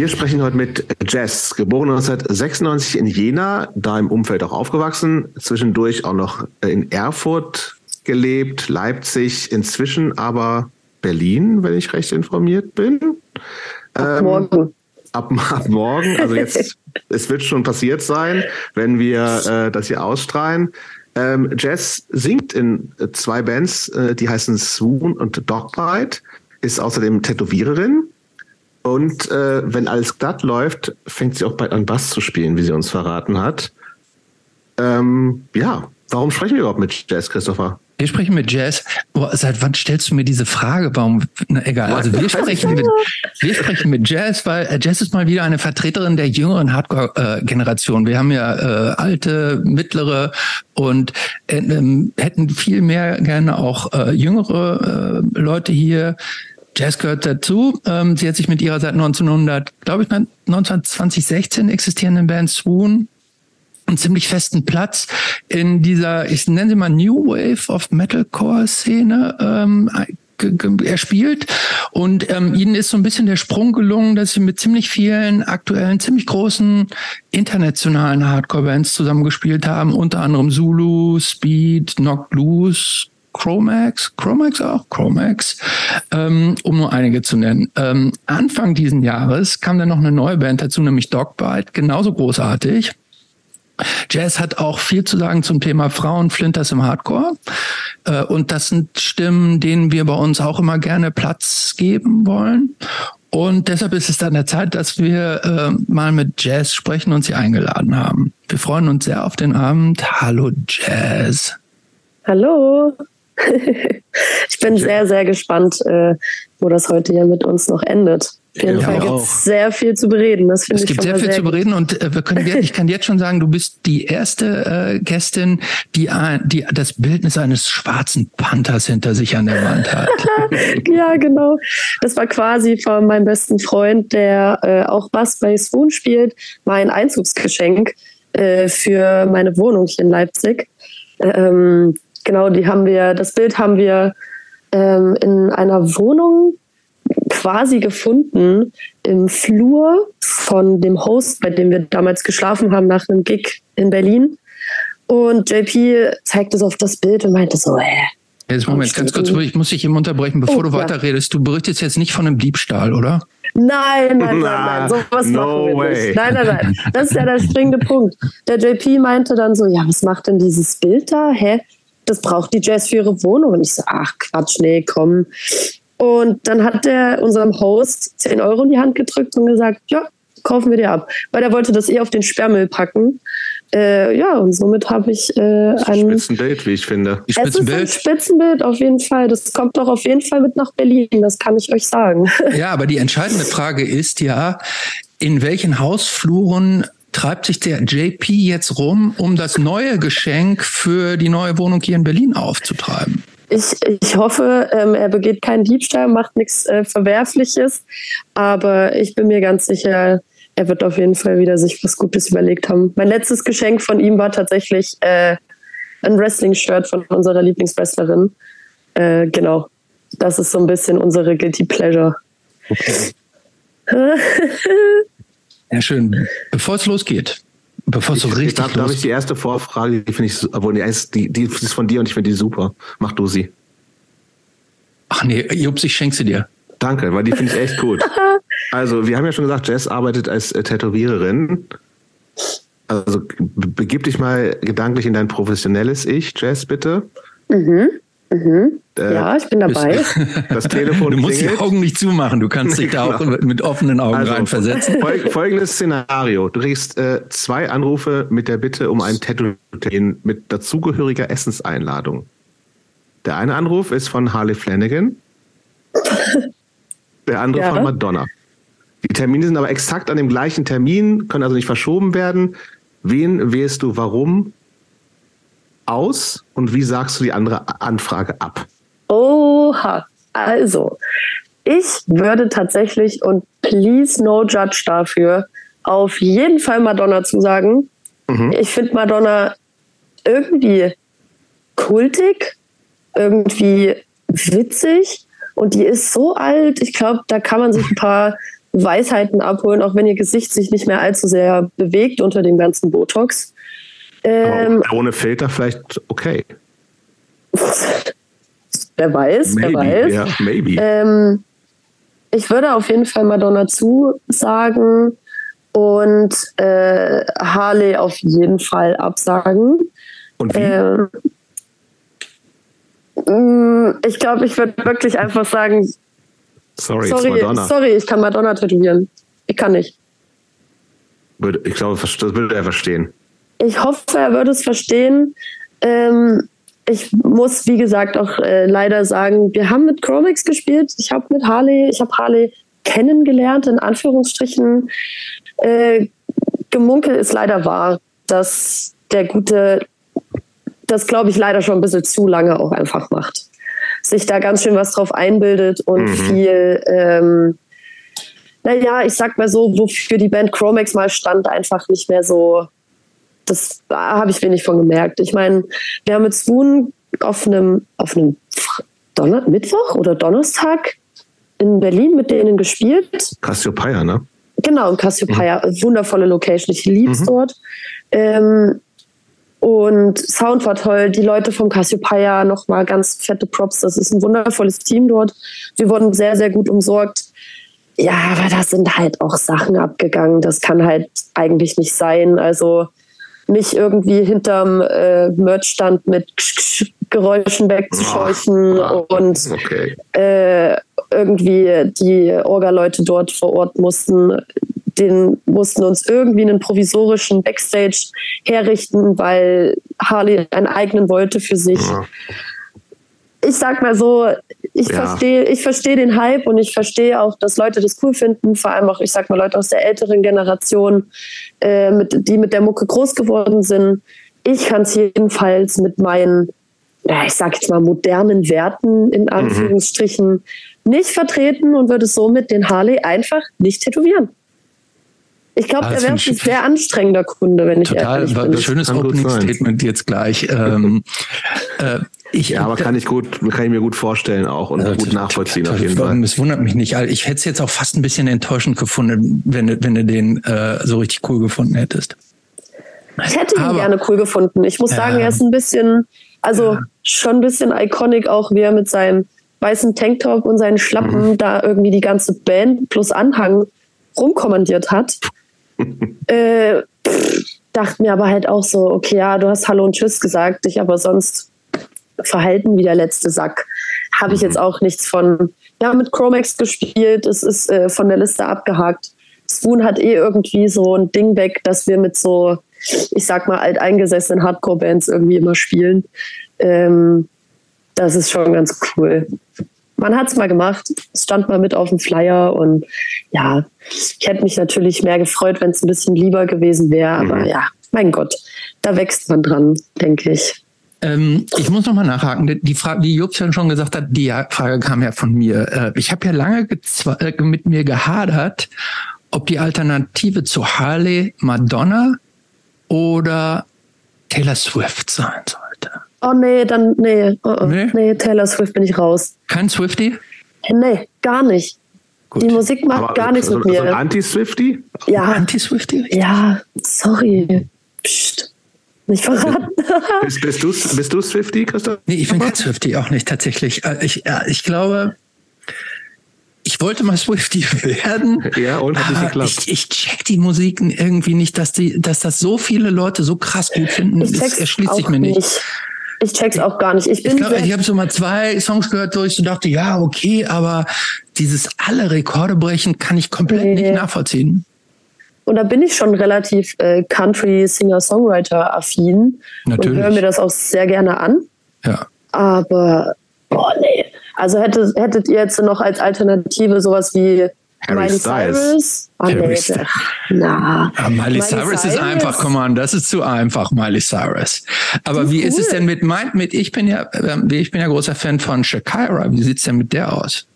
Wir sprechen heute mit Jess, geboren 1996 in Jena, da im Umfeld auch aufgewachsen, zwischendurch auch noch in Erfurt gelebt, Leipzig, inzwischen aber Berlin, wenn ich recht informiert bin. Ab ähm, morgen. Ab, ab, morgen, also jetzt, es wird schon passiert sein, wenn wir äh, das hier ausstrahlen. Ähm, Jess singt in zwei Bands, äh, die heißen Swoon und Dogbite, ist außerdem Tätowiererin. Und äh, wenn alles glatt läuft, fängt sie auch bald an Bass zu spielen, wie sie uns verraten hat. Ähm, ja, warum sprechen wir überhaupt mit Jess, Christopher? Wir sprechen mit Jazz. Boah, seit wann stellst du mir diese Frage? Warum? Na, egal. Also wir sprechen mit, wir sprechen mit Jazz, weil äh, Jazz ist mal wieder eine Vertreterin der jüngeren Hardcore-Generation. Wir haben ja äh, alte, mittlere und äh, ähm, hätten viel mehr gerne auch äh, jüngere äh, Leute hier. Jazz gehört dazu. Ähm, sie hat sich mit ihrer seit 1900, glaube ich, 1916 existierenden Band Swoon einen ziemlich festen Platz in dieser, ich nenne sie mal New Wave of Metalcore-Szene ähm, er spielt. Und ähm, ihnen ist so ein bisschen der Sprung gelungen, dass sie mit ziemlich vielen aktuellen, ziemlich großen internationalen Hardcore-Bands zusammengespielt haben, unter anderem Zulu, Speed, Knock Loose, Chromax, Chromax auch, Chromax, ähm, um nur einige zu nennen. Ähm, Anfang diesen Jahres kam dann noch eine neue Band dazu, nämlich Dogbite, genauso großartig. Jazz hat auch viel zu sagen zum Thema Frauenflinters im Hardcore. Äh, und das sind Stimmen, denen wir bei uns auch immer gerne Platz geben wollen. Und deshalb ist es dann der Zeit, dass wir äh, mal mit Jazz sprechen und sie eingeladen haben. Wir freuen uns sehr auf den Abend. Hallo Jazz. Hallo. ich bin sehr, sehr gespannt, äh, wo das heute hier mit uns noch endet. Auf jeden ja, Fall gibt es sehr viel zu bereden. Das es gibt sehr viel sehr zu bereden und äh, wir können, ich kann jetzt schon sagen, du bist die erste äh, Gästin, die, die das Bildnis eines schwarzen Panthers hinter sich an der Wand hat. ja, genau. Das war quasi von meinem besten Freund, der äh, auch Bass bei Swoon spielt, mein Einzugsgeschenk äh, für meine Wohnung hier in Leipzig. Ähm, genau, die haben wir, das Bild haben wir ähm, in einer Wohnung quasi gefunden im Flur von dem Host, bei dem wir damals geschlafen haben nach einem Gig in Berlin. Und JP zeigte so auf das Bild und meinte so, hä? Jetzt Moment, ganz kurz, ich muss dich eben unterbrechen, bevor oh, du weiterredest. Du berichtest jetzt nicht von einem Diebstahl, oder? Nein, nein, nein, nein, sowas no machen wir way. nicht. Nein, nein, nein. Das ist ja der springende Punkt. Der JP meinte dann so, ja, was macht denn dieses Bild da? Hä? Das braucht die Jazz für ihre Wohnung. Und ich so, ach Quatsch, nee, komm. Und dann hat der unserem Host 10 Euro in die Hand gedrückt und gesagt, ja, kaufen wir dir ab. Weil er wollte das eh auf den Sperrmüll packen. Äh, ja, und somit habe ich äh, ein Spitzenbild, wie ich finde. Die Spitzenbild. Es ist ein Spitzenbild auf jeden Fall. Das kommt doch auf jeden Fall mit nach Berlin. Das kann ich euch sagen. Ja, aber die entscheidende Frage ist ja, in welchen Hausfluren treibt sich der JP jetzt rum, um das neue Geschenk für die neue Wohnung hier in Berlin aufzutreiben? ich, ich hoffe, ähm, er begeht keinen Diebstahl, macht nichts äh, Verwerfliches. Aber ich bin mir ganz sicher, er wird auf jeden Fall wieder sich was Gutes überlegt haben. Mein letztes Geschenk von ihm war tatsächlich äh, ein Wrestling-Shirt von unserer Lieblingswrestlerin. Äh, genau. Das ist so ein bisschen unsere Guilty Pleasure. Okay. ja, schön. Bevor es losgeht, Bevor es so richtig ich darf, darf ich die erste Vorfrage, die finde ich, obwohl die, die, die ist von dir und ich finde die super. Mach du sie. Ach nee, Jups, ich schenke sie dir. Danke, weil die finde ich echt gut. also, wir haben ja schon gesagt, Jess arbeitet als äh, Tätowiererin. Also, begib dich mal gedanklich in dein professionelles Ich, Jess, bitte. Mhm. Mhm. Äh, ja, ich bin dabei. Das Telefon Du musst klingelt. die Augen nicht zumachen, du kannst dich da genau. auch mit offenen Augen also, reinversetzen. Folgendes Szenario. Du kriegst äh, zwei Anrufe mit der Bitte um ein Tattoo mit dazugehöriger Essenseinladung. Der eine Anruf ist von Harley Flanagan, der andere ja. von Madonna. Die Termine sind aber exakt an dem gleichen Termin, können also nicht verschoben werden. Wen wählst du warum aus und wie sagst du die andere Anfrage ab? Oha, also ich würde tatsächlich und please no judge dafür auf jeden Fall Madonna zusagen. Mhm. Ich finde Madonna irgendwie kultig, irgendwie witzig und die ist so alt. Ich glaube, da kann man sich ein paar Weisheiten abholen, auch wenn ihr Gesicht sich nicht mehr allzu sehr bewegt unter dem ganzen Botox. Ähm, ohne Filter vielleicht okay. wer weiß, maybe, wer weiß. Yeah, maybe. Ähm, ich würde auf jeden Fall Madonna zusagen und äh, Harley auf jeden Fall absagen. Und wie? Ähm, mm, ich glaube, ich würde wirklich einfach sagen, sorry, sorry, Madonna. sorry, ich kann Madonna tätowieren. Ich kann nicht. Ich glaube, das würde er verstehen. Ich hoffe, er würde es verstehen. Ähm, ich muss, wie gesagt, auch äh, leider sagen, wir haben mit Chromex gespielt. Ich habe mit Harley, ich habe Harley kennengelernt, in Anführungsstrichen. Äh, Gemunkel ist leider wahr, dass der gute, das glaube ich leider schon ein bisschen zu lange auch einfach macht. Sich da ganz schön was drauf einbildet und mhm. viel, ähm, naja, ich sag mal so, wofür die Band Chromex mal stand, einfach nicht mehr so das habe ich wenig von gemerkt. Ich meine, wir haben mit Swoon auf einem, auf einem Donner Mittwoch oder Donnerstag in Berlin mit denen gespielt. Cassiopeia, ne? Genau, Cassiopeia. Mhm. Wundervolle Location. Ich liebe es mhm. dort. Ähm, und Sound war toll. Die Leute vom Cassiopeia nochmal ganz fette Props. Das ist ein wundervolles Team dort. Wir wurden sehr, sehr gut umsorgt. Ja, aber da sind halt auch Sachen abgegangen. Das kann halt eigentlich nicht sein. Also mich irgendwie hinterm äh, Merchstand mit Geräuschen wegzuscheuchen oh, und okay. äh, irgendwie die Orga-Leute dort vor Ort mussten, den mussten uns irgendwie einen provisorischen Backstage herrichten, weil Harley einen eigenen wollte für sich. Ja ich sag mal so, ich ja. verstehe, ich verstehe den Hype und ich verstehe auch, dass Leute das cool finden, vor allem auch, ich sag mal, Leute aus der älteren Generation, äh, mit, die mit der Mucke groß geworden sind. Ich kann es jedenfalls mit meinen, ja, ich sag jetzt mal, modernen Werten in mhm. Anführungsstrichen mhm. nicht vertreten und würde somit den Harley einfach nicht tätowieren. Ich glaube, er wäre ein sehr anstrengender Kunde, wenn ich ehrlich bin. Total schönes Opening Statement jetzt gleich. ähm, äh, ich, ja, aber kann ich gut, kann ich mir gut vorstellen auch und also, gut nachvollziehen auf jeden Fall. Es wundert mich nicht. Ich hätte es jetzt auch fast ein bisschen enttäuschend gefunden, wenn, du, wenn du den äh, so richtig cool gefunden hättest. Ich hätte ihn aber, gerne cool gefunden. Ich muss ja, sagen, er ist ein bisschen, also ja. schon ein bisschen iconic auch, wie er mit seinem weißen Tanktop und seinen Schlappen mhm. da irgendwie die ganze Band plus Anhang rumkommandiert hat. Äh, pff, dachte mir aber halt auch so, okay, ja, du hast Hallo und Tschüss gesagt, dich aber sonst verhalten wie der letzte Sack. Habe ich jetzt mhm. auch nichts von. Ja, mit Chromex gespielt, es ist äh, von der Liste abgehakt. Spoon hat eh irgendwie so ein Ding weg, dass wir mit so, ich sag mal, alteingesessenen Hardcore-Bands irgendwie immer spielen. Ähm, das ist schon ganz cool. Man hat es mal gemacht, es stand mal mit auf dem Flyer und ja, ich hätte mich natürlich mehr gefreut, wenn es ein bisschen lieber gewesen wäre, aber mhm. ja, mein Gott, da wächst man dran, denke ich. Ähm, ich muss noch mal nachhaken. Die Frage, die Jobs ja schon gesagt hat, die Frage kam ja von mir. Äh, ich habe ja lange äh, mit mir gehadert, ob die Alternative zu Harley Madonna oder Taylor Swift sein sollte. Oh nee, dann nee. Oh, oh. Nee? nee, Taylor Swift bin ich raus. Kein Swifty? Nee, gar nicht. Gut. Die Musik macht Aber gar nichts so, mit mir. So ein Anti-Swifty? Ja. Anti-Swifty? Ja, sorry. Psst. Nicht verraten. bist, bist, du, bist du Swifty, Christoph? Nee, ich bin kein Swifty, auch nicht tatsächlich. Äh, ich, ich glaube, ich wollte mal Swifty werden. Ja, und hat nicht geklappt. Ich, ich check die Musiken irgendwie nicht, dass die, dass das so viele Leute so krass gut finden. Ich das erschließt sich mir nicht. nicht. Ich check's auch gar nicht. Ich bin ich, ich habe so mal zwei Songs gehört, wo ich so dachte, ja, okay, aber dieses alle Rekorde brechen kann ich komplett nee. nicht nachvollziehen. Und da bin ich schon relativ äh, Country-Singer-Songwriter-affin und höre mir das auch sehr gerne an. Ja. Aber, boah, nee. Also hättet, hättet ihr jetzt noch als Alternative sowas wie Harry Miley Styles. Cyrus? Oh, Harry nee, na. Ja, Miley, Miley Cyrus, Cyrus, ist einfach, komm on, das ist zu einfach, Miley Cyrus. Aber wie cool. ist es denn mit, mein, mit ich bin ja, ähm, ich bin ja großer Fan von Shakira. Wie sieht's denn mit der aus?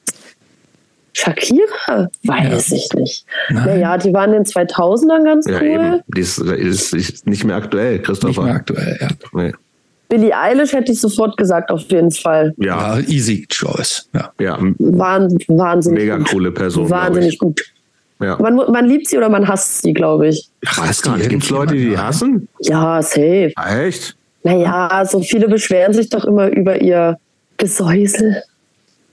Shakira? Weiß ja. ich nicht. Nein. Naja, die waren in den 2000ern ganz ja, cool. Eben. Die ist, ist, ist, nicht mehr aktuell, Christopher. Nicht mehr aktuell, ja. Nee. Billie Eilish hätte ich sofort gesagt, auf jeden Fall. Ja, ja easy choice. Ja, ja. Wahnsinn, wahnsinnig Mega gut. coole Person. Wahnsinnig gut. Ja. Man, man liebt sie oder man hasst sie, glaube ich. Ich weiß gar nicht. Gibt es Leute, die die hassen? Ja, safe. Echt? Naja, so viele beschweren sich doch immer über ihr Gesäusel.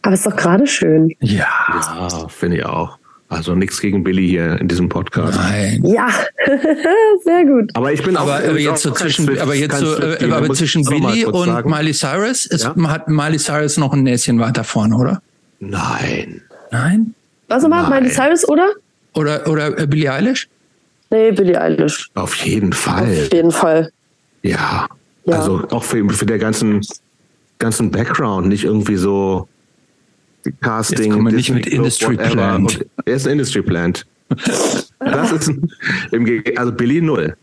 Aber ist doch gerade schön. Ja, ja finde ich auch. Also nichts gegen Billy hier in diesem Podcast. Nein. Ja, sehr gut. Aber ich bin aber, auch, aber jetzt so zwischen, aber jetzt so, äh, aber zwischen Billy und sagen. Miley Cyrus ist, ja? hat Miley Cyrus noch ein Näschen weiter vorne, oder? Nein. Nein? Was mal Miley Cyrus, oder? Oder oder äh, Billie Eilish? Nee, Billie Eilish. Auf jeden Fall. Auf jeden Fall. Ja. ja. Also auch für, für der ganzen ganzen Background, nicht irgendwie so Casting. Jetzt kommen wir nicht mit Industry Plant. Er ist ein Industry Plant. das ist ein, im, also Billy null.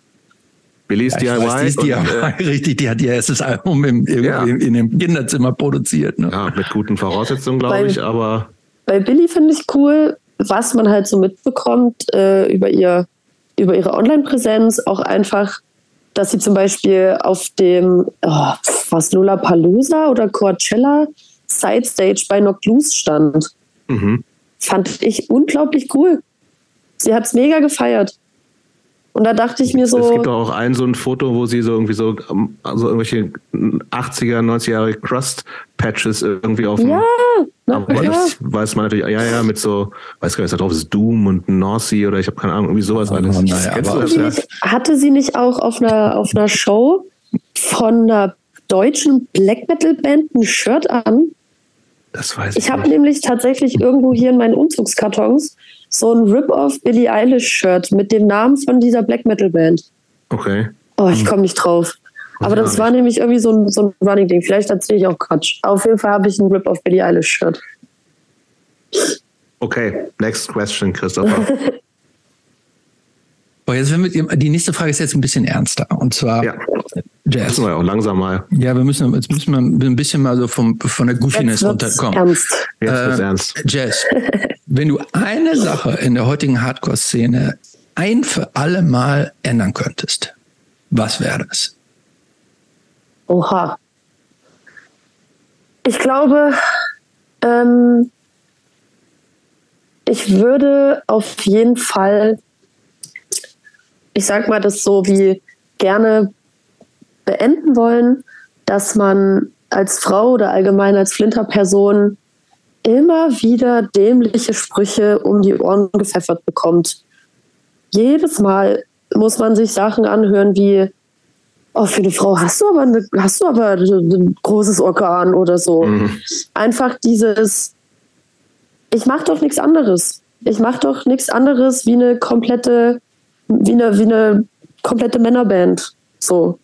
Billy ist ja, DIY. Weiß, die ist DIY, äh, richtig. Die hat ihr erstes Album im, im, ja. im, in dem Kinderzimmer produziert. Ne? Ja, mit guten Voraussetzungen, glaube ich, aber. Bei Billy finde ich cool, was man halt so mitbekommt äh, über, ihr, über ihre Online-Präsenz, auch einfach, dass sie zum Beispiel auf dem, oh, was, Lollapalooza oder Coachella Sidestage bei Knock Loose stand. Mhm. Fand ich unglaublich cool. Sie hat es mega gefeiert. Und da dachte ich mir so. Es gibt auch ein so ein Foto, wo sie so irgendwie so also irgendwelche 80er, 90er Jahre Crust-Patches irgendwie auf dem. Ja, aber ja. das weiß man natürlich, ja, ja, mit so, weiß gar nicht, was da drauf ist, Doom und Nazi oder ich habe keine Ahnung, irgendwie sowas oh, alles. Naja, aber das, ja? hatte sie nicht auch auf einer, auf einer Show von einer deutschen Black Metal Band ein Shirt an? Das weiß ich. Ich habe nämlich tatsächlich irgendwo hier in meinen Umzugskartons so ein Rip-Off Billie Eilish-Shirt mit dem Namen von dieser Black Metal-Band. Okay. Oh, ich komme nicht drauf. Aber das war nämlich irgendwie so ein, so ein Running-Ding. Vielleicht erzähle ich auch Quatsch. Auf jeden Fall habe ich ein Rip-Off Billie Eilish-Shirt. Okay, next question, Christopher. Oh, jetzt wir, die nächste Frage ist jetzt ein bisschen ernster. Und zwar, ja. Jazz. Müssen wir auch langsam mal. Ja, wir müssen, jetzt müssen wir ein bisschen mal so vom, von der Goofiness runterkommen. Ernst. Jetzt äh, ernst. Jazz, wenn du eine Sache in der heutigen Hardcore-Szene ein für alle Mal ändern könntest, was wäre das? Oha. Ich glaube, ähm, ich würde auf jeden Fall, ich sag mal das so wie gerne beenden wollen, dass man als Frau oder allgemein als Flinterperson immer wieder dämliche Sprüche um die Ohren gepfeffert bekommt. Jedes Mal muss man sich Sachen anhören wie, oh, für eine Frau hast du aber, eine, hast du aber ein großes Organ oder so. Mhm. Einfach dieses, ich mache doch nichts anderes. Ich mache doch nichts anderes wie eine komplette, wie eine, wie eine komplette Männerband. So.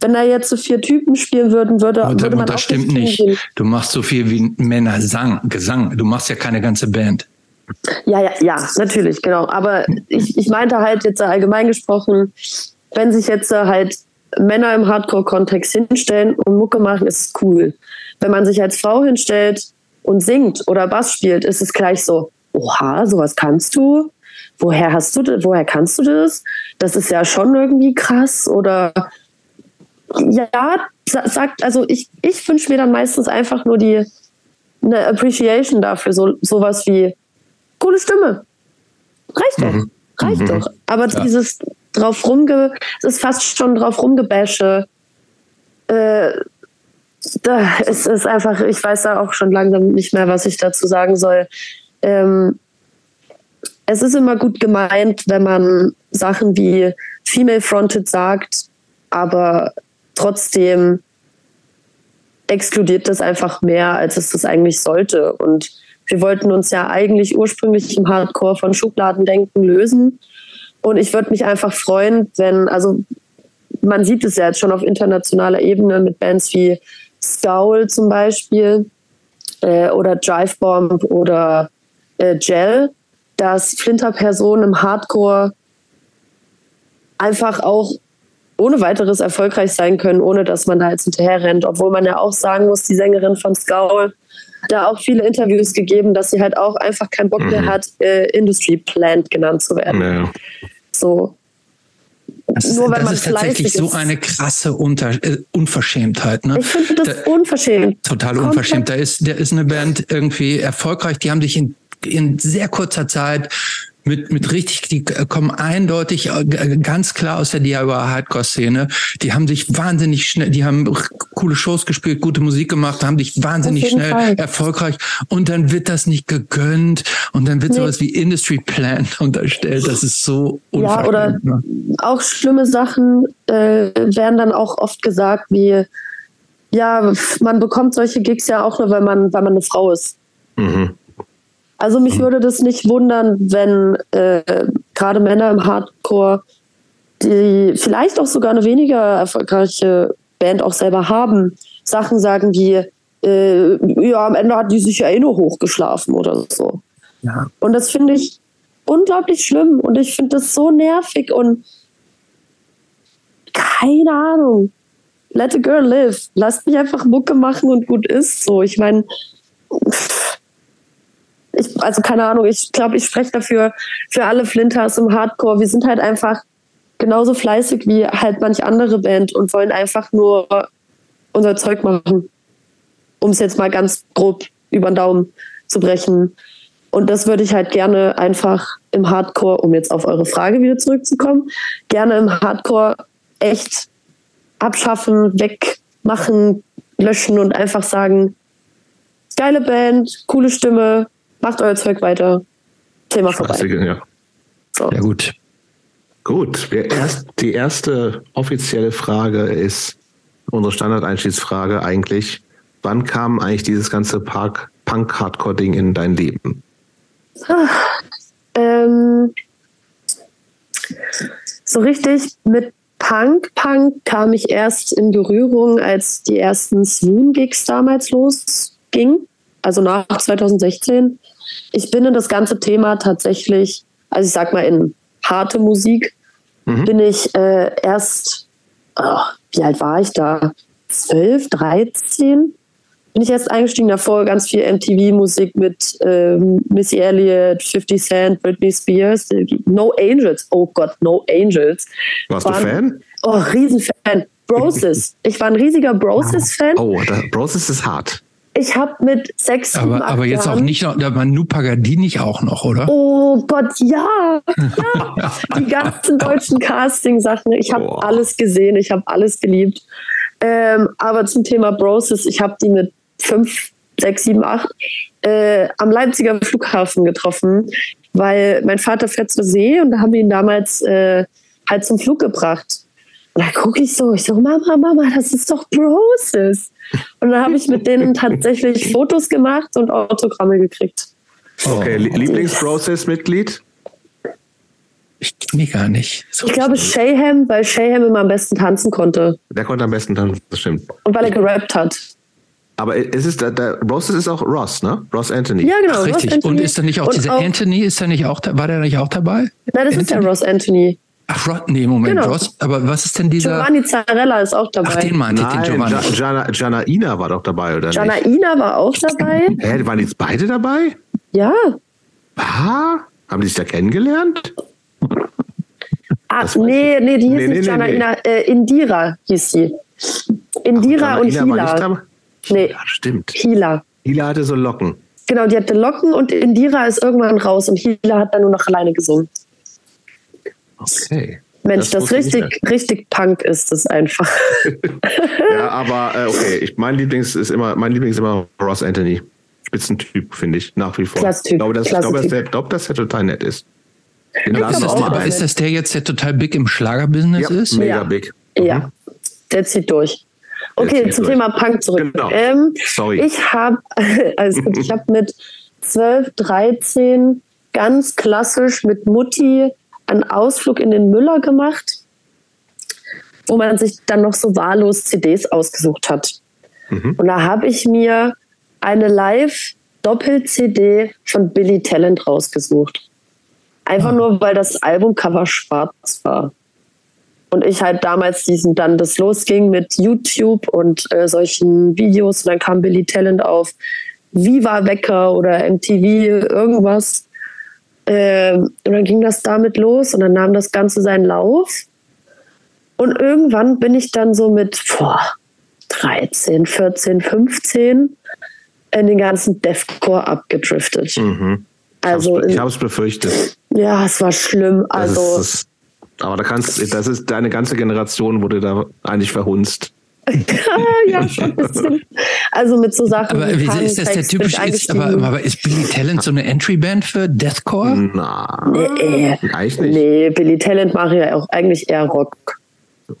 Wenn da jetzt so vier Typen spielen würden, würde, und, würde man Das stimmt nicht. Gehen. Du machst so viel wie Männer Sang, Gesang. Du machst ja keine ganze Band. Ja, ja, ja, natürlich, genau. Aber ich, ich meinte halt jetzt allgemein gesprochen, wenn sich jetzt halt Männer im Hardcore-Kontext hinstellen und Mucke machen, ist es cool. Wenn man sich als Frau hinstellt und singt oder Bass spielt, ist es gleich so, oha, sowas kannst du? Woher hast du das? Woher kannst du das? Das ist ja schon irgendwie krass oder ja, sagt, also ich, ich wünsche mir dann meistens einfach nur die eine Appreciation dafür, so sowas wie coole Stimme. Reicht doch. Mhm. Reicht mhm. doch. Aber ja. dieses drauf rumge, es ist fast schon drauf rumgebäsche. Äh, da, es ist einfach, ich weiß da auch schon langsam nicht mehr, was ich dazu sagen soll. Ähm, es ist immer gut gemeint, wenn man Sachen wie Female Fronted sagt, aber trotzdem exkludiert das einfach mehr, als es das eigentlich sollte. Und wir wollten uns ja eigentlich ursprünglich im Hardcore von Schubladendenken lösen. Und ich würde mich einfach freuen, wenn, also man sieht es ja jetzt schon auf internationaler Ebene mit Bands wie Scowl zum Beispiel äh, oder Drive Bomb oder äh, Gel, dass Flinterpersonen im Hardcore einfach auch ohne weiteres erfolgreich sein können, ohne dass man da jetzt hinterher rennt. Obwohl man ja auch sagen muss, die Sängerin von Scowl da auch viele Interviews gegeben, dass sie halt auch einfach keinen Bock mehr mhm. hat, äh, Industry Plant genannt zu werden. Ja. So. Das ist, Nur weil das man ist tatsächlich so eine krasse Unter äh, Unverschämtheit. Ne? Ich finde das da, unverschämt. Total unverschämt. Da ist, da ist eine Band irgendwie erfolgreich, die haben sich in, in sehr kurzer Zeit mit, mit richtig, die kommen eindeutig äh, ganz klar aus der DIY-Hardcore-Szene. Die haben sich wahnsinnig schnell, die haben coole Shows gespielt, gute Musik gemacht, haben sich wahnsinnig schnell Fall. erfolgreich und dann wird das nicht gegönnt und dann wird nee. sowas wie Industry Plan unterstellt. Das ist so Ja, oder ne? auch schlimme Sachen äh, werden dann auch oft gesagt, wie ja, man bekommt solche Gigs ja auch nur, weil man, weil man eine Frau ist. Mhm. Also mich würde das nicht wundern, wenn äh, gerade Männer im Hardcore, die vielleicht auch sogar eine weniger erfolgreiche Band auch selber haben, Sachen sagen wie, äh, ja, am Ende hat die sich ja eh nur hochgeschlafen oder so. Ja. Und das finde ich unglaublich schlimm und ich finde das so nervig und keine Ahnung. Let a girl live. Lasst mich einfach Mucke machen und gut ist so. Ich meine, ich, also keine Ahnung, ich glaube, ich spreche dafür für alle Flinters im Hardcore. Wir sind halt einfach genauso fleißig wie halt manch andere Band und wollen einfach nur unser Zeug machen. Um es jetzt mal ganz grob über den Daumen zu brechen. Und das würde ich halt gerne einfach im Hardcore, um jetzt auf eure Frage wieder zurückzukommen, gerne im Hardcore echt abschaffen, wegmachen, löschen und einfach sagen, geile Band, coole Stimme, macht euer Zeug weiter. Thema vorbei. Ja. So. ja, gut. Gut, die erste offizielle Frage ist unsere Standardeinstiegsfrage eigentlich. Wann kam eigentlich dieses ganze Punk-Hardcore-Ding in dein Leben? Ach, ähm, so richtig mit Punk, Punk kam ich erst in Berührung, als die ersten Swoon-Gigs damals losgingen, also nach 2016 ich bin in das ganze Thema tatsächlich, also ich sag mal in harte Musik, mhm. bin ich äh, erst, oh, wie alt war ich da? 12, 13? Bin ich erst eingestiegen, davor ganz viel MTV-Musik mit ähm, Missy Elliott, 50 Cent, Britney Spears, No Angels. Oh Gott, No Angels. Warst Waren, du Fan? Oh, Riesenfan. Broses. Ich war ein riesiger Broses-Fan. Oh, Broses ist hart ich habe mit sechs, aber, sieben, aber jetzt Jahren, auch nicht noch, da war Nu Pagardini auch noch, oder? Oh Gott, ja. ja. Die ganzen deutschen Casting-Sachen. Ich habe oh. alles gesehen, ich habe alles geliebt. Ähm, aber zum Thema Broses, ich habe die mit fünf, sechs, sieben, acht äh, am Leipziger Flughafen getroffen, weil mein Vater fährt zur See und da haben wir ihn damals äh, halt zum Flug gebracht. Und da gucke ich so, ich so, Mama, Mama, das ist doch Broses. Und dann habe ich mit denen tatsächlich Fotos gemacht und Autogramme gekriegt. Okay, Lieblings-Broses-Mitglied? Ich kenne gar nicht. So ich glaube Shayham, weil Shayham immer am besten tanzen konnte. Der konnte am besten tanzen, das stimmt. Und weil er gerappt hat. Aber es ist, der, der Ross ist auch Ross, ne? Ross Anthony. Ja, genau. Ach, richtig. Und ist da nicht auch und dieser auch, Anthony, ist da nicht auch, war der nicht auch dabei? Nein, das Anthony? ist der Ross Anthony. Ach, Rod, nee, Moment, genau. Ross, aber was ist denn dieser? Giovanni Zarella ist auch dabei. Ach, den meinte ich, den Giovanni. Gianna, Gianna war doch dabei, oder Gianna nicht? Ina war auch dabei. Hä, waren jetzt beide dabei? Ja. Ah, haben die sich da kennengelernt? Ah, nee, nee, die hieß nee, nicht nee, Gianna nee. Ina, äh, Indira hieß sie. Indira und Ina Hila. Nee, ja, stimmt. Hila. Hila hatte so Locken. Genau, die hatte Locken und Indira ist irgendwann raus und Hila hat dann nur noch alleine gesungen. Okay. Mensch, das, das richtig, richtig Punk ist es einfach. ja, aber äh, okay, ich, mein Lieblings ist immer, mein Lieblings ist immer Ross Anthony. Spitzentyp, finde ich, nach wie vor. Klasstyp. Ich glaube, dass, glaube, dass, der, glaub, dass der total nett ist. Den ist, das der, ist das der jetzt, der total big im Schlagerbusiness ja, ist? Mega ja. big. Mhm. Ja, der zieht durch. Okay, zum durch. Thema Punk zurück. Genau. Ähm, Sorry. Ich habe also ich habe mit 12, 13 ganz klassisch mit Mutti einen Ausflug in den Müller gemacht, wo man sich dann noch so wahllos CDs ausgesucht hat. Mhm. Und da habe ich mir eine Live-Doppel-CD von Billy Talent rausgesucht. Einfach ah. nur, weil das Albumcover schwarz war. Und ich halt damals diesen, dann das losging mit YouTube und äh, solchen Videos. Und dann kam Billy Talent auf Viva Wecker oder MTV, irgendwas. Ähm, und dann ging das damit los und dann nahm das Ganze seinen Lauf. Und irgendwann bin ich dann so mit boah, 13, 14, 15 in den ganzen Deathcore abgedriftet. Mhm. Also ich habe es befürchtet. Ja, es war schlimm. Also. Das ist, das, aber da kannst, das ist deine ganze Generation wurde da eigentlich verhunzt. ja, schon ein bisschen. Also mit so Sachen. Aber wie ist das der typische? Ist, aber, aber ist Billy Talent so eine Entry-Band für Deathcore? Na, nee, eigentlich nicht. Nee, Billy Talent mache ja auch eigentlich eher Rock.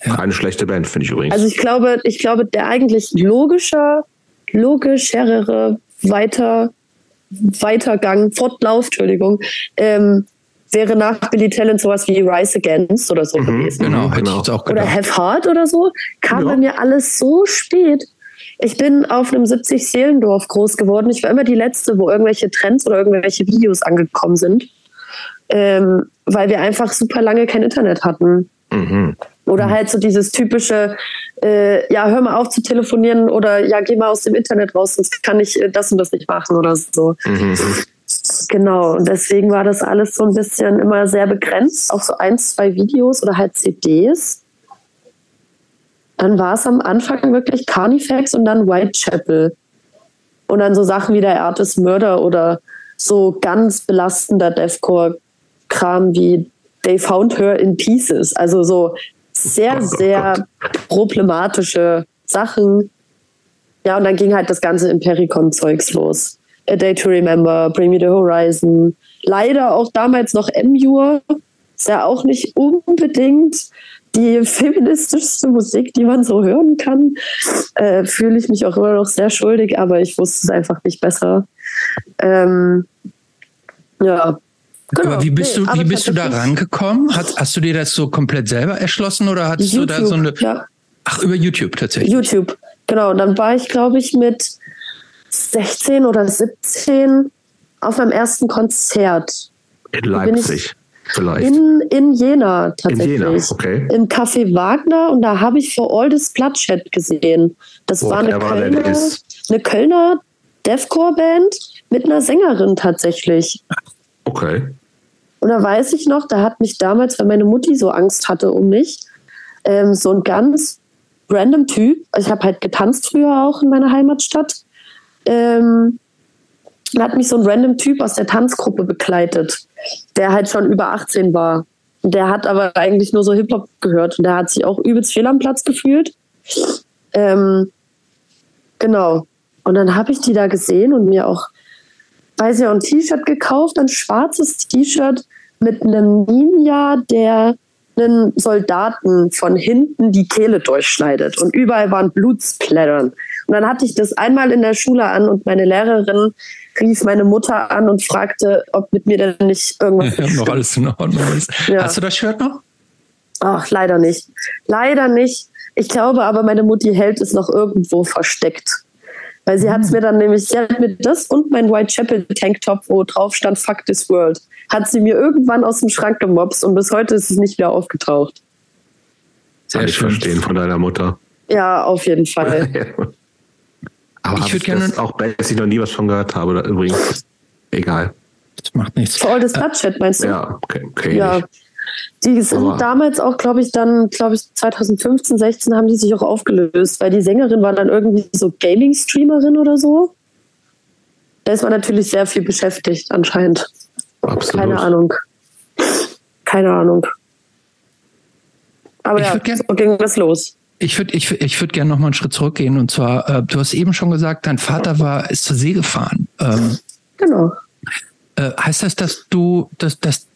Ja. Keine schlechte Band, finde ich übrigens. Also ich glaube, ich glaube, der eigentlich logischer, logischerere weiter, Weitergang, Fortlauf, Entschuldigung, ähm, wäre nach Billy Talent sowas wie Rise Against oder so mhm, gewesen. Genau, hätte ich jetzt auch gedacht. Oder Have Heart oder so. Kam ja. bei mir alles so spät. Ich bin auf einem 70-Seelendorf groß geworden. Ich war immer die Letzte, wo irgendwelche Trends oder irgendwelche Videos angekommen sind. Ähm, weil wir einfach super lange kein Internet hatten. Mhm. Oder halt so dieses typische, äh, ja, hör mal auf zu telefonieren oder ja, geh mal aus dem Internet raus, sonst kann ich äh, das und das nicht machen oder so. Mhm. Genau, und deswegen war das alles so ein bisschen immer sehr begrenzt auf so ein, zwei Videos oder halt CDs. Dann war es am Anfang wirklich Carnifex und dann Whitechapel. Und dann so Sachen wie der Artist Murder oder so ganz belastender Deathcore-Kram wie They Found Her in Pieces. Also so sehr, oh sehr problematische Sachen. Ja, und dann ging halt das ganze Impericon-Zeugs los. A Day to Remember, Bring Me the Horizon. Leider auch damals noch M-Jur. Ist ja auch nicht unbedingt die feministischste Musik, die man so hören kann. Äh, Fühle ich mich auch immer noch sehr schuldig, aber ich wusste es einfach nicht besser. Ähm, ja, Genau. Aber wie bist nee, du, wie bist du da rangekommen? Hast, hast du dir das so komplett selber erschlossen oder hattest YouTube, du da so eine? Ja. Ach, über YouTube tatsächlich. YouTube, genau. Und dann war ich, glaube ich, mit 16 oder 17 auf meinem ersten Konzert. In Leipzig. Vielleicht. In, in Jena tatsächlich. In Jena, okay. Im Café Wagner und da habe ich All This Bloodshed gesehen. Das Boah, war eine Kölner, eine Kölner Deathcore-Band mit einer Sängerin tatsächlich. Okay. Und da weiß ich noch, da hat mich damals, weil meine Mutti so Angst hatte um mich, ähm, so ein ganz random Typ, also ich habe halt getanzt früher auch in meiner Heimatstadt, ähm, hat mich so ein random Typ aus der Tanzgruppe begleitet, der halt schon über 18 war. Der hat aber eigentlich nur so Hip-Hop gehört und der hat sich auch übelst fehl am Platz gefühlt. Ähm, genau. Und dann habe ich die da gesehen und mir auch weiß ja, ein T-Shirt gekauft, ein schwarzes T-Shirt mit einem Ninja, der einen Soldaten von hinten die Kehle durchschneidet und überall waren Blutsplattern. Und dann hatte ich das einmal in der Schule an und meine Lehrerin rief meine Mutter an und fragte, ob mit mir denn nicht irgendwas ja, noch alles in Ordnung ist. Ja. Hast du das Shirt noch? Ach, leider nicht. Leider nicht. Ich glaube aber, meine Mutti hält es noch irgendwo versteckt. Weil sie hat es mir dann nämlich, sie hat mir das und mein Whitechapel Tanktop, wo drauf stand Fuck this world, hat sie mir irgendwann aus dem Schrank gemobst und bis heute ist es nicht wieder aufgetaucht. Sehr Kann ich verstehen von deiner Mutter. Ja, auf jeden Fall. Aber ich würde gerne auch bei ich noch nie was von gehört habe, übrigens. Egal. Das macht nichts. For all this bloodshed, meinst du? Ja, okay, okay. Ja. Nicht. Die sind Aber damals auch, glaube ich, dann, glaube ich, 2015, 16 haben die sich auch aufgelöst, weil die Sängerin war dann irgendwie so Gaming-Streamerin oder so. Da ist man natürlich sehr viel beschäftigt, anscheinend. Absolut. Keine Ahnung. Keine Ahnung. Aber ich ja, so ging das los. Ich würde ich, ich würd gerne noch mal einen Schritt zurückgehen. Und zwar, äh, du hast eben schon gesagt, dein Vater war, ist zur See gefahren. Ähm, genau. Äh, heißt das, dass du, dass, dass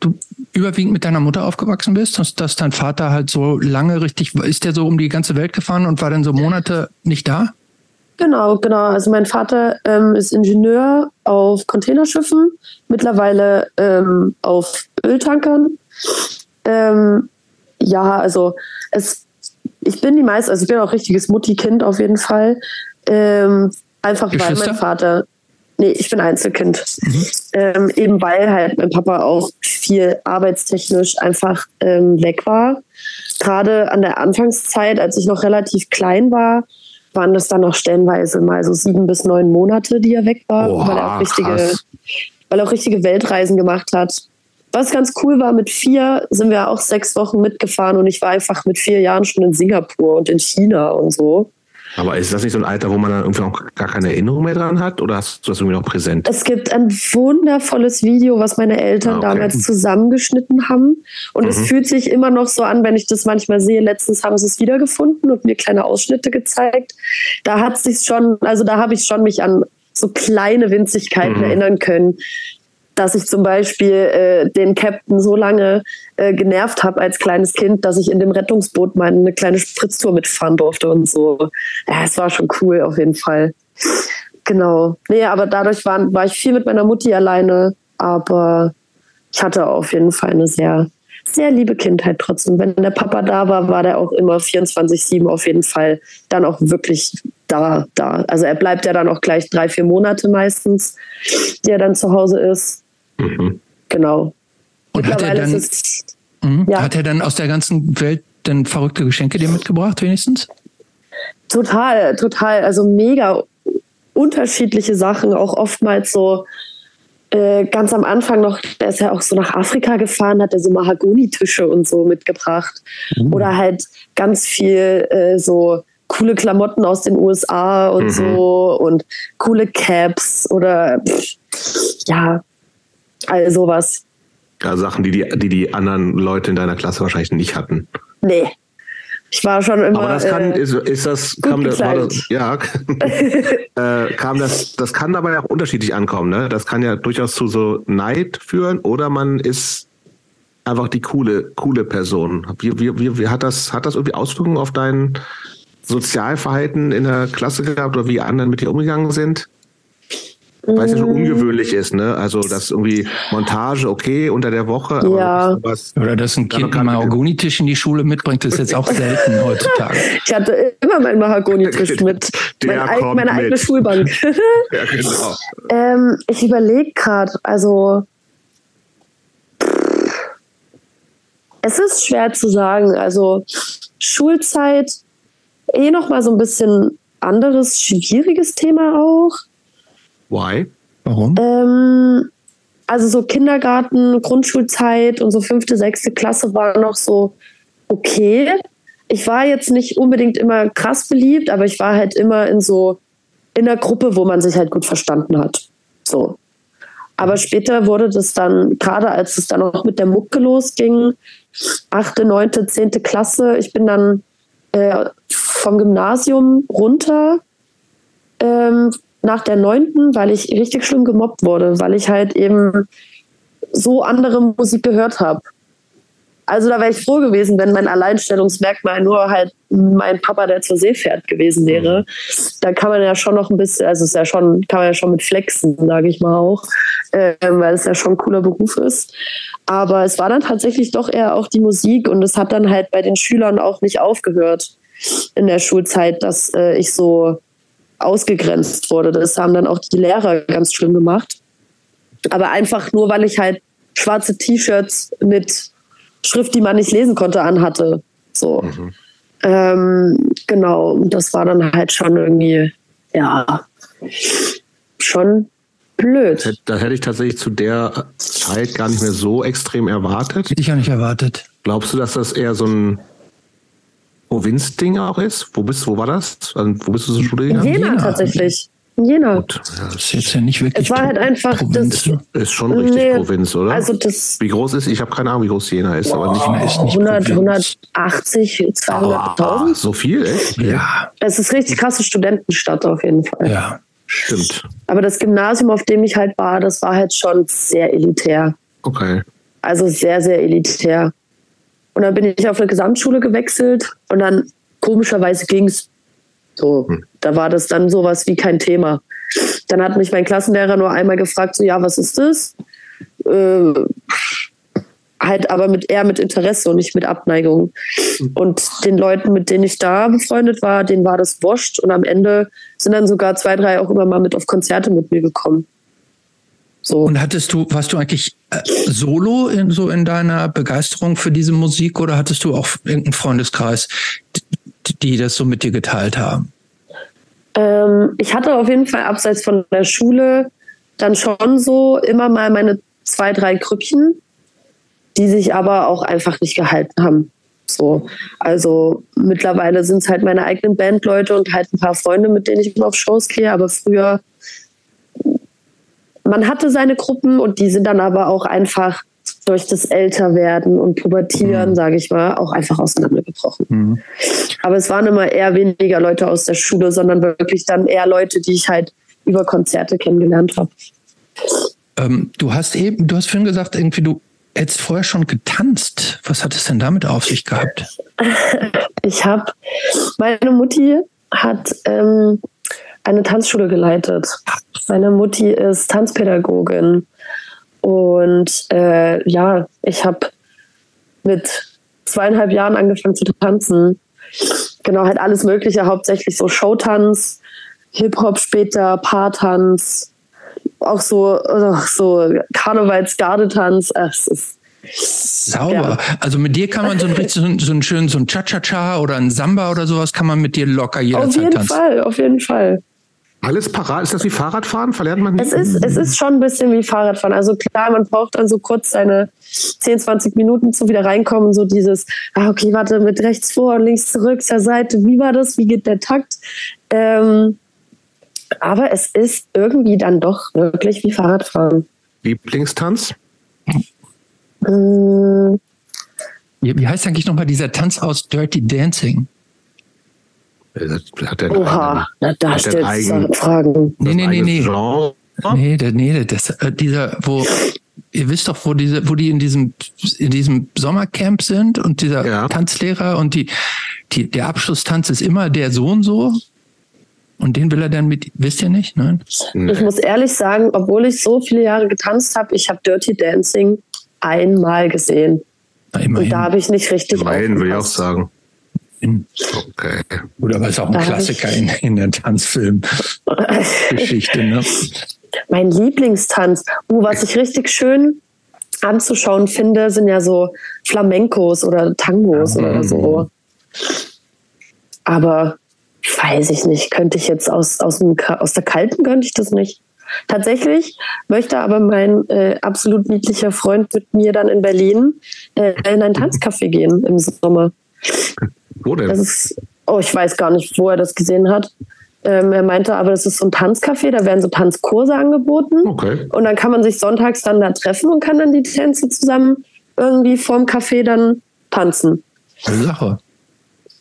du überwiegend mit deiner Mutter aufgewachsen bist, dass, dass dein Vater halt so lange richtig, ist der so um die ganze Welt gefahren und war dann so Monate nicht da? Genau, genau. Also mein Vater ähm, ist Ingenieur auf Containerschiffen, mittlerweile ähm, auf Öltankern. Ähm, ja, also es, ich bin die meiste, also ich bin auch richtiges Mutti-Kind auf jeden Fall. Ähm, einfach weil mein Vater, Nee, ich bin Einzelkind. Mhm. Ähm, eben weil halt mein Papa auch viel arbeitstechnisch einfach ähm, weg war. Gerade an der Anfangszeit, als ich noch relativ klein war, waren das dann noch stellenweise mal so sieben bis neun Monate, die er weg war, Oha, weil er auch richtige, weil er auch richtige Weltreisen gemacht hat. Was ganz cool war, mit vier sind wir auch sechs Wochen mitgefahren und ich war einfach mit vier Jahren schon in Singapur und in China und so. Aber ist das nicht so ein Alter, wo man dann irgendwie auch gar keine Erinnerung mehr dran hat? Oder hast du das irgendwie noch präsent? Es gibt ein wundervolles Video, was meine Eltern ah, okay. damals zusammengeschnitten haben. Und mhm. es fühlt sich immer noch so an, wenn ich das manchmal sehe. Letztens haben sie es wiedergefunden und mir kleine Ausschnitte gezeigt. Da hat sich schon, also da habe ich schon mich an so kleine Winzigkeiten mhm. erinnern können dass ich zum Beispiel äh, den Captain so lange äh, genervt habe als kleines Kind, dass ich in dem Rettungsboot mal eine kleine Spritztour mitfahren durfte und so. Ja, es war schon cool auf jeden Fall. Genau. Nee, aber dadurch war, war ich viel mit meiner Mutti alleine, aber ich hatte auf jeden Fall eine sehr, sehr liebe Kindheit trotzdem. Wenn der Papa da war, war der auch immer 24-7 auf jeden Fall dann auch wirklich da, da. Also er bleibt ja dann auch gleich drei, vier Monate meistens, die er dann zu Hause ist. Mhm. Genau. Und hat er, dann, es, mhm. ja. hat er dann aus der ganzen Welt dann verrückte Geschenke dir mitgebracht, wenigstens? Total, total. Also mega unterschiedliche Sachen, auch oftmals so äh, ganz am Anfang noch, der ist ja auch so nach Afrika gefahren, hat er so Mahagoni-Tische und so mitgebracht. Mhm. Oder halt ganz viel äh, so coole Klamotten aus den USA und mhm. so und coole Caps oder pff, ja, all sowas. Ja, Sachen, die die, die die anderen Leute in deiner Klasse wahrscheinlich nicht hatten. Nee. Ich war schon immer. Aber das kann, äh, ist, ist das, kam das, das, ja, äh, kam das, das kann aber ja auch unterschiedlich ankommen, ne? Das kann ja durchaus zu so Neid führen oder man ist einfach die coole, coole Person. Wie, wie, wie, wie hat das, hat das irgendwie Auswirkungen auf dein Sozialverhalten in der Klasse gehabt oder wie andere mit dir umgegangen sind? Weil es ja schon ungewöhnlich ist, ne? Also das irgendwie Montage, okay, unter der Woche, aber ja. sowas, Oder dass ein Kind einen Mahagoni-Tisch in die Schule mitbringt, ist jetzt auch selten heutzutage. Ich hatte immer meinen Mahagoni-Tisch mit. Der mein, kommt meine mit. eigene Schulbank. ja, genau. ähm, ich überlege gerade, also es ist schwer zu sagen. Also Schulzeit eh noch mal so ein bisschen anderes, schwieriges Thema auch. Why? Warum? Ähm, also so Kindergarten, Grundschulzeit und so fünfte, sechste Klasse war noch so okay. Ich war jetzt nicht unbedingt immer krass beliebt, aber ich war halt immer in so in der Gruppe, wo man sich halt gut verstanden hat. So. Aber später wurde das dann, gerade als es dann auch mit der Mucke losging, achte, neunte, zehnte Klasse, ich bin dann äh, vom Gymnasium runter ähm, nach der neunten, weil ich richtig schlimm gemobbt wurde, weil ich halt eben so andere Musik gehört habe. Also da wäre ich froh gewesen, wenn mein Alleinstellungsmerkmal nur halt mein Papa, der zur See fährt, gewesen wäre. Da kann man ja schon noch ein bisschen, also ist ja schon, kann man ja schon mit flexen, sage ich mal auch, äh, weil es ja schon ein cooler Beruf ist. Aber es war dann tatsächlich doch eher auch die Musik und es hat dann halt bei den Schülern auch nicht aufgehört in der Schulzeit, dass äh, ich so ausgegrenzt wurde. Das haben dann auch die Lehrer ganz schlimm gemacht. Aber einfach nur, weil ich halt schwarze T-Shirts mit Schrift, die man nicht lesen konnte, anhatte. So. Mhm. Ähm, genau, und das war dann halt schon irgendwie, ja, schon blöd. Das hätte ich tatsächlich zu der Zeit gar nicht mehr so extrem erwartet. Hätte ich gar nicht erwartet. Glaubst du, dass das eher so ein Provinzding auch ist? Wo bist wo war das? Also, wo bist du zur Schule gegangen? In Jena, Jena. tatsächlich. In Jena. Gut, das ist jetzt ja nicht wirklich. Es war halt einfach Provinz. das. Ist schon richtig nee, Provinz, oder? Also das. Wie groß ist? Ich habe keine Ahnung, wie groß Jena ist, oh, aber nicht, ist nicht 100, 180, 200.000. Ah, so viel, echt? Ja. Es ist richtig krasse Studentenstadt auf jeden Fall. Ja. Stimmt. Aber das Gymnasium, auf dem ich halt war, das war halt schon sehr elitär. Okay. Also sehr, sehr elitär. Und dann bin ich auf eine Gesamtschule gewechselt und dann komischerweise ging es. So, hm. da war das dann sowas wie kein Thema. Dann hat mich mein Klassenlehrer nur einmal gefragt, so ja, was ist das? Äh, halt aber mit eher mit Interesse und nicht mit Abneigung. Hm. Und den Leuten, mit denen ich da befreundet war, denen war das wurscht. Und am Ende sind dann sogar zwei, drei auch immer mal mit auf Konzerte mit mir gekommen. So. Und hattest du, warst du eigentlich äh, solo in, so in deiner Begeisterung für diese Musik oder hattest du auch irgendeinen Freundeskreis, die das so mit dir geteilt haben? Ähm, ich hatte auf jeden Fall abseits von der Schule dann schon so immer mal meine zwei, drei Grüppchen, die sich aber auch einfach nicht gehalten haben. So, also mittlerweile sind es halt meine eigenen Bandleute und halt ein paar Freunde, mit denen ich immer auf Shows gehe. Aber früher, man hatte seine Gruppen und die sind dann aber auch einfach durch das Älterwerden und Pubertieren, mhm. sage ich mal, auch einfach auseinandergebrochen. Mhm. Aber es waren immer eher weniger Leute aus der Schule, sondern wirklich dann eher Leute, die ich halt über Konzerte kennengelernt habe. Ähm, du hast eben, du hast vorhin gesagt, irgendwie du hättest vorher schon getanzt. Was hat es denn damit auf sich gehabt? ich habe, meine Mutti hat ähm, eine Tanzschule geleitet. Meine Mutti ist Tanzpädagogin. Und äh, ja, ich habe mit zweieinhalb Jahren angefangen zu tanzen. Genau, halt alles Mögliche, hauptsächlich so Showtanz, Hip-Hop später, Paartanz, auch so, so Karnevalsgardetanz. Es ist Sauber. Ja. Also mit dir kann man so ein richtig so, einen schönen so Cha-Cha-Cha oder ein Samba oder sowas kann man mit dir locker jederzeit tanzen. Auf jeden tanzen. Fall, auf jeden Fall. Alles parat. Ist das wie Fahrradfahren? Verlernt man nicht? Es ist, es ist schon ein bisschen wie Fahrradfahren. Also klar, man braucht dann so kurz seine 10, 20 Minuten zu wieder reinkommen. So dieses, ah, okay, warte, mit rechts vor und links zurück zur Seite. Wie war das? Wie geht der Takt? Ähm, aber es ist irgendwie dann doch wirklich wie Fahrradfahren. Lieblingstanz? Ähm, wie heißt eigentlich nochmal dieser Tanz aus Dirty Dancing? Hat der Oha, na, da stellst du Fragen. Nee, nee, nee, nee. Nee, der, nee, das, äh, dieser, wo, ihr wisst doch, wo diese, wo die in diesem, in diesem Sommercamp sind und dieser ja. Tanzlehrer und die, die, der Abschlusstanz ist immer der so und so. Und den will er dann mit, wisst ihr nicht? Nein? Ich muss ehrlich sagen, obwohl ich so viele Jahre getanzt habe, ich habe Dirty Dancing einmal gesehen. Na, und da habe ich nicht richtig Immerhin, will ich auch sagen. Okay. Oder ist auch ein Klassiker in, in der Tanzfilmgeschichte. ne? Mein Lieblingstanz. Uh, was ich richtig schön anzuschauen finde, sind ja so Flamencos oder Tangos mhm. oder so. Aber weiß ich nicht, könnte ich jetzt aus, aus, dem, aus der Kalten, könnte ich das nicht. Tatsächlich möchte aber mein äh, absolut niedlicher Freund mit mir dann in Berlin äh, in ein Tanzcafé gehen im Sommer. Wo denn? Das ist, oh, ich weiß gar nicht, wo er das gesehen hat. Ähm, er meinte aber, das ist so ein Tanzcafé, da werden so Tanzkurse angeboten. Okay. Und dann kann man sich sonntags dann da treffen und kann dann die Tänze zusammen irgendwie vorm Café dann tanzen. Gute Sache.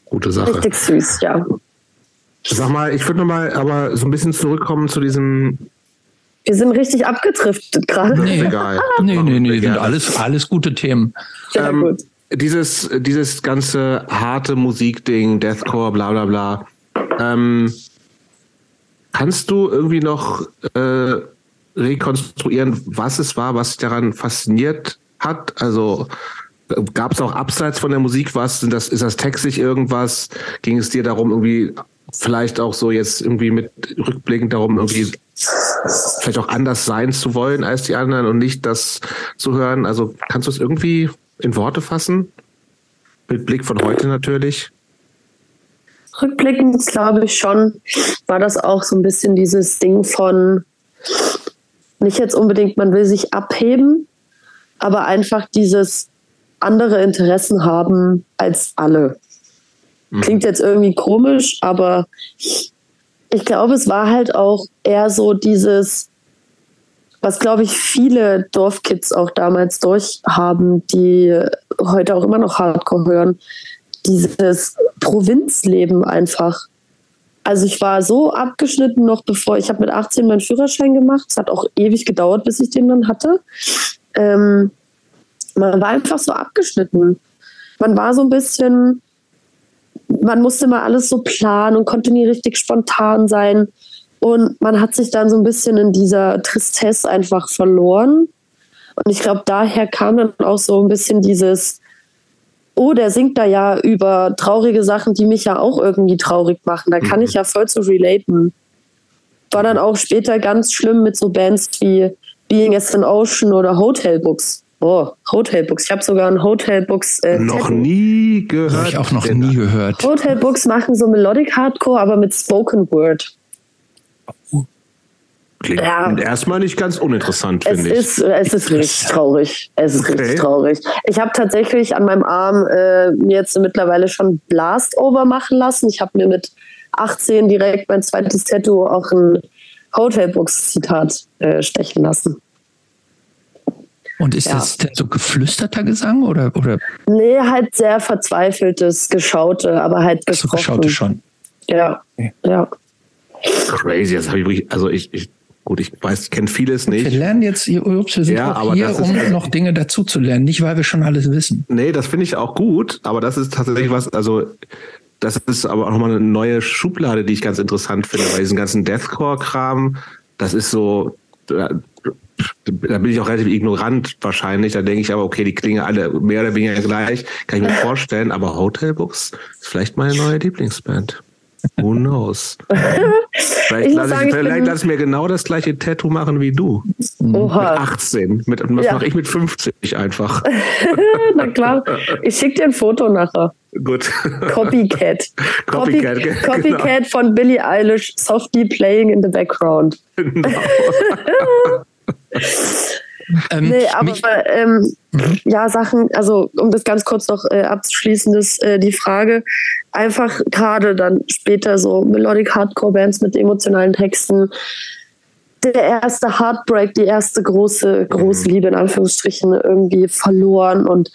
Gute Sache. Richtig süß, ja. Sag mal, ich würde nochmal aber so ein bisschen zurückkommen zu diesem. Wir sind richtig abgedriftet gerade. Nee, egal. nee, nee, nee, sind alles, alles gute Themen. Ja, ähm, gut dieses, dieses ganze harte Musikding, Deathcore, bla bla bla, ähm, kannst du irgendwie noch äh, rekonstruieren, was es war, was dich daran fasziniert hat? Also gab es auch abseits von der Musik was? Sind das, ist das textlich irgendwas? Ging es dir darum, irgendwie vielleicht auch so jetzt irgendwie mit rückblickend darum, irgendwie vielleicht auch anders sein zu wollen als die anderen und nicht das zu hören? Also kannst du es irgendwie in Worte fassen? Mit Blick von heute natürlich. Rückblickend glaube ich schon, war das auch so ein bisschen dieses Ding von nicht jetzt unbedingt, man will sich abheben, aber einfach dieses andere Interessen haben als alle. Mhm. Klingt jetzt irgendwie komisch, aber ich glaube, es war halt auch eher so dieses, was glaube ich viele Dorfkids auch damals durchhaben, die heute auch immer noch Hardcore hören, dieses Provinzleben einfach. Also ich war so abgeschnitten noch bevor, ich habe mit 18 meinen Führerschein gemacht. Es hat auch ewig gedauert, bis ich den dann hatte. Ähm, man war einfach so abgeschnitten. Man war so ein bisschen, man musste mal alles so planen und konnte nie richtig spontan sein. Und man hat sich dann so ein bisschen in dieser Tristesse einfach verloren. Und ich glaube, daher kam dann auch so ein bisschen dieses, oh, der singt da ja über traurige Sachen, die mich ja auch irgendwie traurig machen. Da kann ich ja voll zu relaten. War dann auch später ganz schlimm mit so Bands wie Being as an Ocean oder Hotel Books. Oh, Hotel Books. Ich habe sogar ein Hotel Books. Äh, noch nie gehört. Habe ich auch noch nie gehört. Hotel Books machen so Melodic Hardcore, aber mit Spoken Word. Klingt ja. erstmal nicht ganz uninteressant, finde ich. Ist, es ist richtig traurig. Es ist okay. richtig traurig. Ich habe tatsächlich an meinem Arm äh, mir jetzt mittlerweile schon Blast-Over machen lassen. Ich habe mir mit 18 direkt mein zweites Tattoo auch ein Hotelbooks-Zitat äh, stechen lassen. Und ist ja. das denn so geflüsterter Gesang oder, oder? Nee, halt sehr verzweifeltes Geschaute, aber halt gesprochen. So, Geschaute schon. Ja, okay. ja. Crazy, das habe ich also ich, ich Gut, ich weiß, ich kenne vieles nicht. Wir lernen jetzt, Ups, wir sind ja, auch hier, um ist, noch Dinge dazu zu lernen, nicht weil wir schon alles wissen. Nee, das finde ich auch gut, aber das ist tatsächlich was, also das ist aber auch nochmal eine neue Schublade, die ich ganz interessant finde, weil diesen ganzen Deathcore-Kram, das ist so, da, da bin ich auch relativ ignorant wahrscheinlich. Da denke ich aber, okay, die klingen alle mehr oder weniger gleich, kann ich mir vorstellen, aber Hotelbooks ist vielleicht meine neue Lieblingsband. Who knows? vielleicht lasse ich, ich, lass ich mir genau das gleiche Tattoo machen wie du. Oha. Mit 18. Mit, was ja. mache ich mit 50 einfach? Na klar. Ich schicke dir ein Foto nachher. Gut. Copycat. Copycat, Copy, Copycat genau. von Billie Eilish, softly playing in the background. Genau. Ähm, nee, aber ähm, mhm. ja, Sachen, also um das ganz kurz noch äh, abzuschließen, das, äh, die Frage, einfach gerade dann später so Melodic Hardcore Bands mit emotionalen Texten, der erste Heartbreak, die erste große, große mhm. Liebe in Anführungsstrichen irgendwie verloren und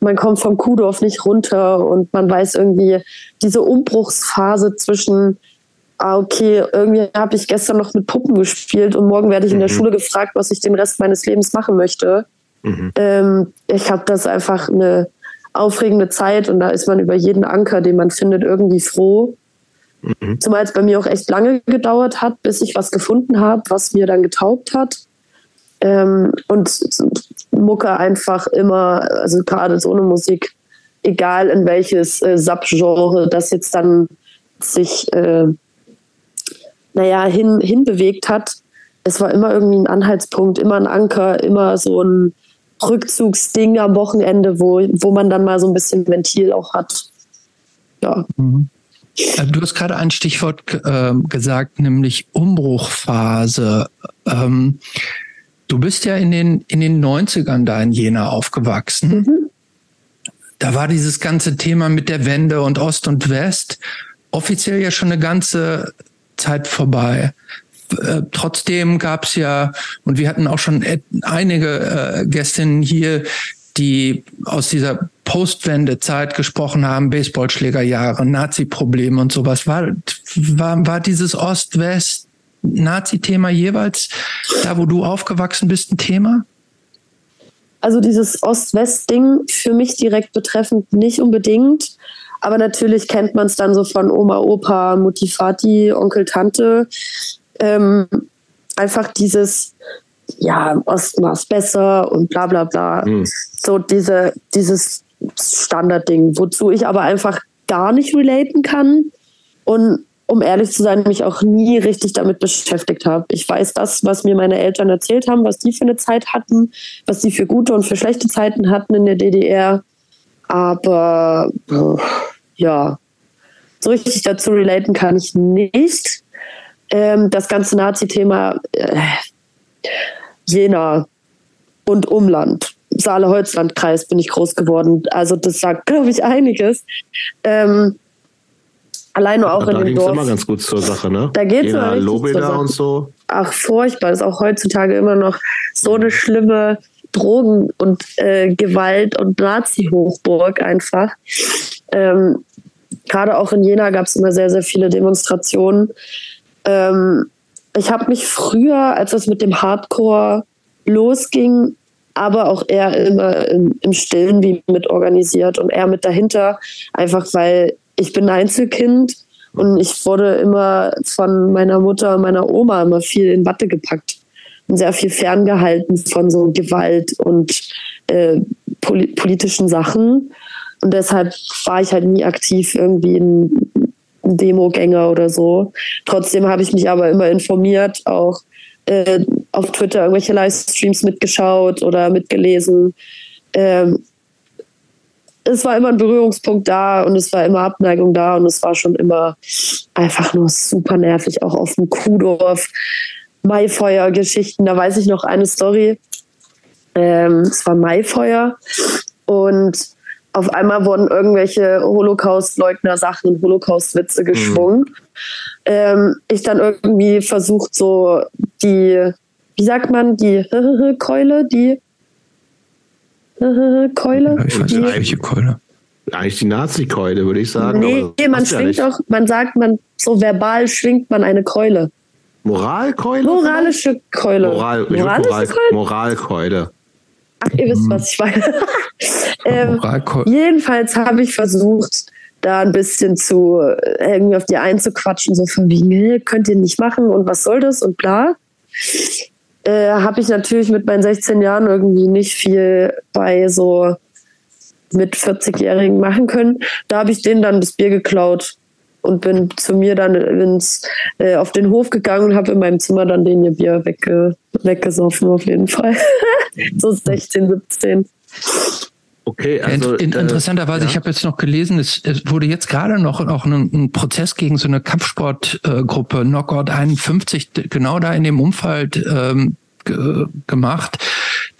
man kommt vom Kuhdorf nicht runter und man weiß irgendwie diese Umbruchsphase zwischen ah, okay, irgendwie habe ich gestern noch mit Puppen gespielt und morgen werde ich in der mhm. Schule gefragt, was ich den Rest meines Lebens machen möchte. Mhm. Ähm, ich habe das einfach eine aufregende Zeit und da ist man über jeden Anker, den man findet, irgendwie froh. Mhm. Zumal es bei mir auch echt lange gedauert hat, bis ich was gefunden habe, was mir dann getaugt hat. Ähm, und Mucke einfach immer, also gerade so eine Musik, egal in welches äh, Subgenre das jetzt dann sich äh, naja, hin, hinbewegt hat. Es war immer irgendwie ein Anhaltspunkt, immer ein Anker, immer so ein Rückzugsding am Wochenende, wo, wo man dann mal so ein bisschen Ventil auch hat. Ja. Mhm. Äh, du hast gerade ein Stichwort äh, gesagt, nämlich Umbruchphase. Ähm, du bist ja in den, in den 90ern da in Jena aufgewachsen. Mhm. Da war dieses ganze Thema mit der Wende und Ost und West offiziell ja schon eine ganze Zeit vorbei. Äh, trotzdem gab es ja, und wir hatten auch schon einige äh, Gästinnen hier, die aus dieser Postwendezeit gesprochen haben, Baseballschlägerjahre, Nazi-Probleme und sowas. War, war, war dieses Ost-West Nazi-Thema jeweils da, wo du aufgewachsen bist, ein Thema? Also dieses Ost-West-Ding für mich direkt betreffend nicht unbedingt. Aber natürlich kennt man es dann so von Oma, Opa, Mutti, Vati, Onkel, Tante. Ähm, einfach dieses, ja, Osten war es besser und bla bla bla. Mhm. So diese, dieses Standardding, wozu ich aber einfach gar nicht relaten kann und um ehrlich zu sein, mich auch nie richtig damit beschäftigt habe. Ich weiß das, was mir meine Eltern erzählt haben, was die für eine Zeit hatten, was die für gute und für schlechte Zeiten hatten in der DDR. Aber ja, so richtig dazu relaten kann ich nicht. Ähm, das ganze Nazi-Thema äh, Jena und Umland, Saale-Holzland-Kreis bin ich groß geworden. Also das sagt, glaube ich, einiges. Ähm, alleine auch in dem Dorf. Da immer ganz gut zur Sache, ne? Da geht es immer Lobeda und so. Ach, furchtbar. Das ist auch heutzutage immer noch so eine schlimme Drogen- und äh, Gewalt- und Nazi-Hochburg einfach. Ähm, Gerade auch in Jena gab es immer sehr, sehr viele Demonstrationen. Ähm, ich habe mich früher, als es mit dem Hardcore losging, aber auch eher immer im, im Stillen wie mit organisiert und eher mit dahinter, einfach weil ich bin Einzelkind und ich wurde immer von meiner Mutter und meiner Oma immer viel in Watte gepackt sehr viel ferngehalten von so Gewalt und äh, politischen Sachen. Und deshalb war ich halt nie aktiv irgendwie ein Demogänger oder so. Trotzdem habe ich mich aber immer informiert, auch äh, auf Twitter irgendwelche Livestreams mitgeschaut oder mitgelesen. Ähm, es war immer ein Berührungspunkt da und es war immer Abneigung da und es war schon immer einfach nur super nervig, auch auf dem Kuhdorf. Maifeuer-Geschichten. Da weiß ich noch eine Story. Ähm, es war Maifeuer und auf einmal wurden irgendwelche Holocaust-Leugner-Sachen, Holocaust-Witze geschwungen. Mhm. Ähm, ich dann irgendwie versucht, so die, wie sagt man, die Keule, die Keule? Ich weiß nicht, welche Keule. Eigentlich die Nazi-Keule, würde ich sagen. Nee, man schwingt ja doch, man sagt, man so verbal schwingt man eine Keule. Moralkeule? Moralische Keule. Moral, Moralische Moral, Keule? Moralkeule. Ach, ihr wisst, was ich meine. ähm, jedenfalls habe ich versucht, da ein bisschen zu äh, irgendwie auf die einzuquatschen, so von wegen, könnt ihr nicht machen und was soll das und bla. Äh, habe ich natürlich mit meinen 16 Jahren irgendwie nicht viel bei so mit 40-Jährigen machen können. Da habe ich denen dann das Bier geklaut und bin zu mir dann ins, äh, auf den Hof gegangen und habe in meinem Zimmer dann den Bier wegge, weggesoffen, auf jeden Fall. so 16, 17. Okay, also In, interessanterweise, äh, ja. ich habe jetzt noch gelesen, es, es wurde jetzt gerade noch auch ein, ein, Prozess gegen so eine Kampfsportgruppe äh, Knockout 51 genau da in dem Umfeld ähm, gemacht.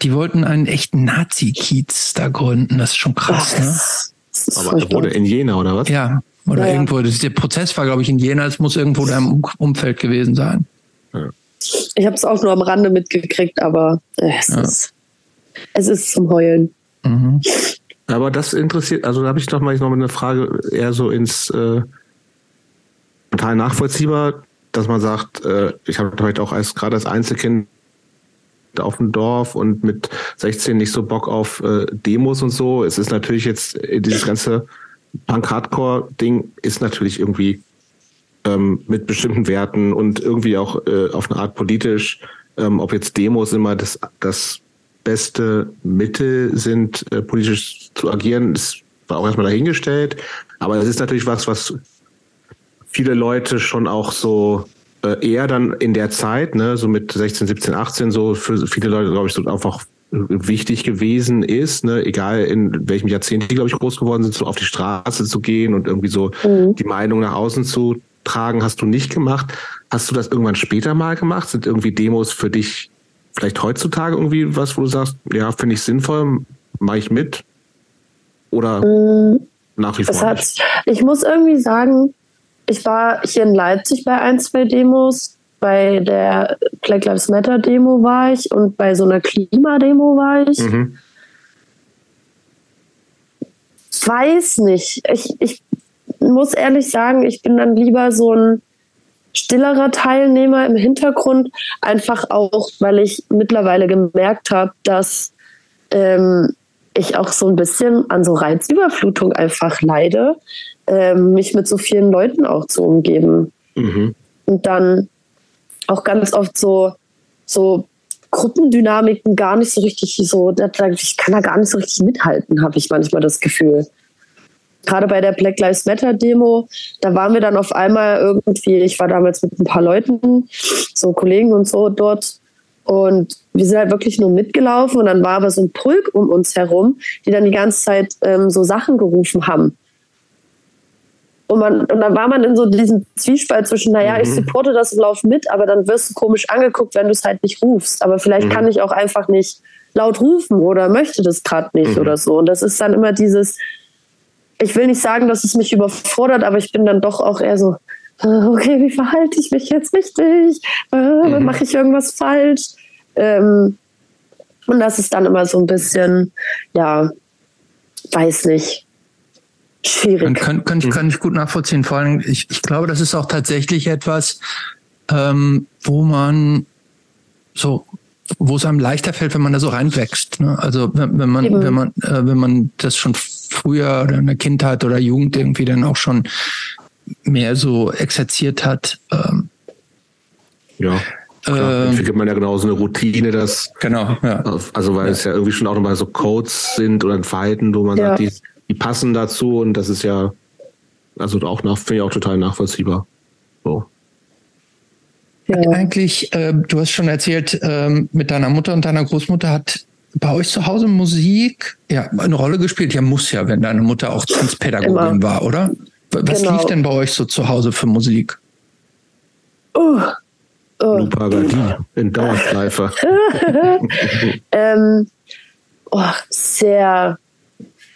Die wollten einen echten Nazi-Kiez da gründen. Das ist schon krass, Ach, ne? Aber er wurde in Jena oder was? Ja, oder ja, irgendwo. Der Prozess war, glaube ich, in Jena. Es muss irgendwo da im Umfeld gewesen sein. Ja. Ich habe es auch nur am Rande mitgekriegt, aber es, ja. ist, es ist zum Heulen. Mhm. Aber das interessiert, also da habe ich doch mal noch eine Frage eher so ins äh, total nachvollziehbar, dass man sagt, äh, ich habe heute auch als gerade als Einzelkind auf dem Dorf und mit 16 nicht so Bock auf äh, Demos und so. Es ist natürlich jetzt äh, dieses ganze Punk-Hardcore-Ding ist natürlich irgendwie ähm, mit bestimmten Werten und irgendwie auch äh, auf eine Art politisch, ähm, ob jetzt Demos immer das, das beste Mittel sind, äh, politisch zu agieren, das war auch erstmal dahingestellt. Aber das ist natürlich was, was viele Leute schon auch so äh, eher dann in der Zeit, ne, so mit 16, 17, 18, so für viele Leute, glaube ich, so einfach wichtig gewesen ist, ne, egal in welchem Jahrzehnt die, glaube ich, groß geworden sind, so auf die Straße zu gehen und irgendwie so mhm. die Meinung nach außen zu tragen, hast du nicht gemacht. Hast du das irgendwann später mal gemacht? Sind irgendwie Demos für dich vielleicht heutzutage irgendwie was, wo du sagst, ja, finde ich sinnvoll, mache ich mit? Oder mhm. nach wie vor? Hat, ich muss irgendwie sagen, ich war hier in Leipzig bei ein, zwei Demos bei der Black Lives Matter Demo war ich und bei so einer Klimademo war ich. Mhm. Weiß nicht. Ich, ich muss ehrlich sagen, ich bin dann lieber so ein stillerer Teilnehmer im Hintergrund, einfach auch, weil ich mittlerweile gemerkt habe, dass ähm, ich auch so ein bisschen an so Reizüberflutung einfach leide, ähm, mich mit so vielen Leuten auch zu umgeben. Mhm. Und dann auch ganz oft so, so Gruppendynamiken gar nicht so richtig so, ich kann da gar nicht so richtig mithalten, habe ich manchmal das Gefühl. Gerade bei der Black Lives Matter Demo, da waren wir dann auf einmal irgendwie, ich war damals mit ein paar Leuten, so Kollegen und so dort und wir sind halt wirklich nur mitgelaufen und dann war aber so ein Pulk um uns herum, die dann die ganze Zeit ähm, so Sachen gerufen haben. Und, man, und dann war man in so diesem Zwiespalt zwischen, naja, mhm. ich supporte das und laufe mit, aber dann wirst du komisch angeguckt, wenn du es halt nicht rufst. Aber vielleicht mhm. kann ich auch einfach nicht laut rufen oder möchte das gerade nicht mhm. oder so. Und das ist dann immer dieses, ich will nicht sagen, dass es mich überfordert, aber ich bin dann doch auch eher so, äh, okay, wie verhalte ich mich jetzt richtig? Äh, mhm. Mache ich irgendwas falsch? Ähm, und das ist dann immer so ein bisschen, ja, weiß nicht schwierig. Kann, kann, ich, kann ich gut nachvollziehen. Vor allem, ich, ich glaube, das ist auch tatsächlich etwas, ähm, wo man so wo es einem leichter fällt, wenn man da so reinwächst. Ne? Also wenn, wenn man, Eben. wenn man, äh, wenn man das schon früher oder in der Kindheit oder Jugend irgendwie dann auch schon mehr so exerziert hat. Ähm, ja. Klar, ähm, entwickelt man ja genauso eine Routine, dass genau, ja. also weil ja. es ja irgendwie schon auch nochmal so Codes sind oder ein Verhalten, wo man ja. sagt, die, die passen dazu und das ist ja, also auch nach, finde ich auch total nachvollziehbar. So. Ja. Eigentlich, äh, du hast schon erzählt, äh, mit deiner Mutter und deiner Großmutter hat bei euch zu Hause Musik ja eine Rolle gespielt? Ja, muss ja, wenn deine Mutter auch Tanzpädagogin Immer. war, oder? Was genau. lief denn bei euch so zu Hause für Musik? Oh, Oh. In Dauerschleife. ähm, oh, sehr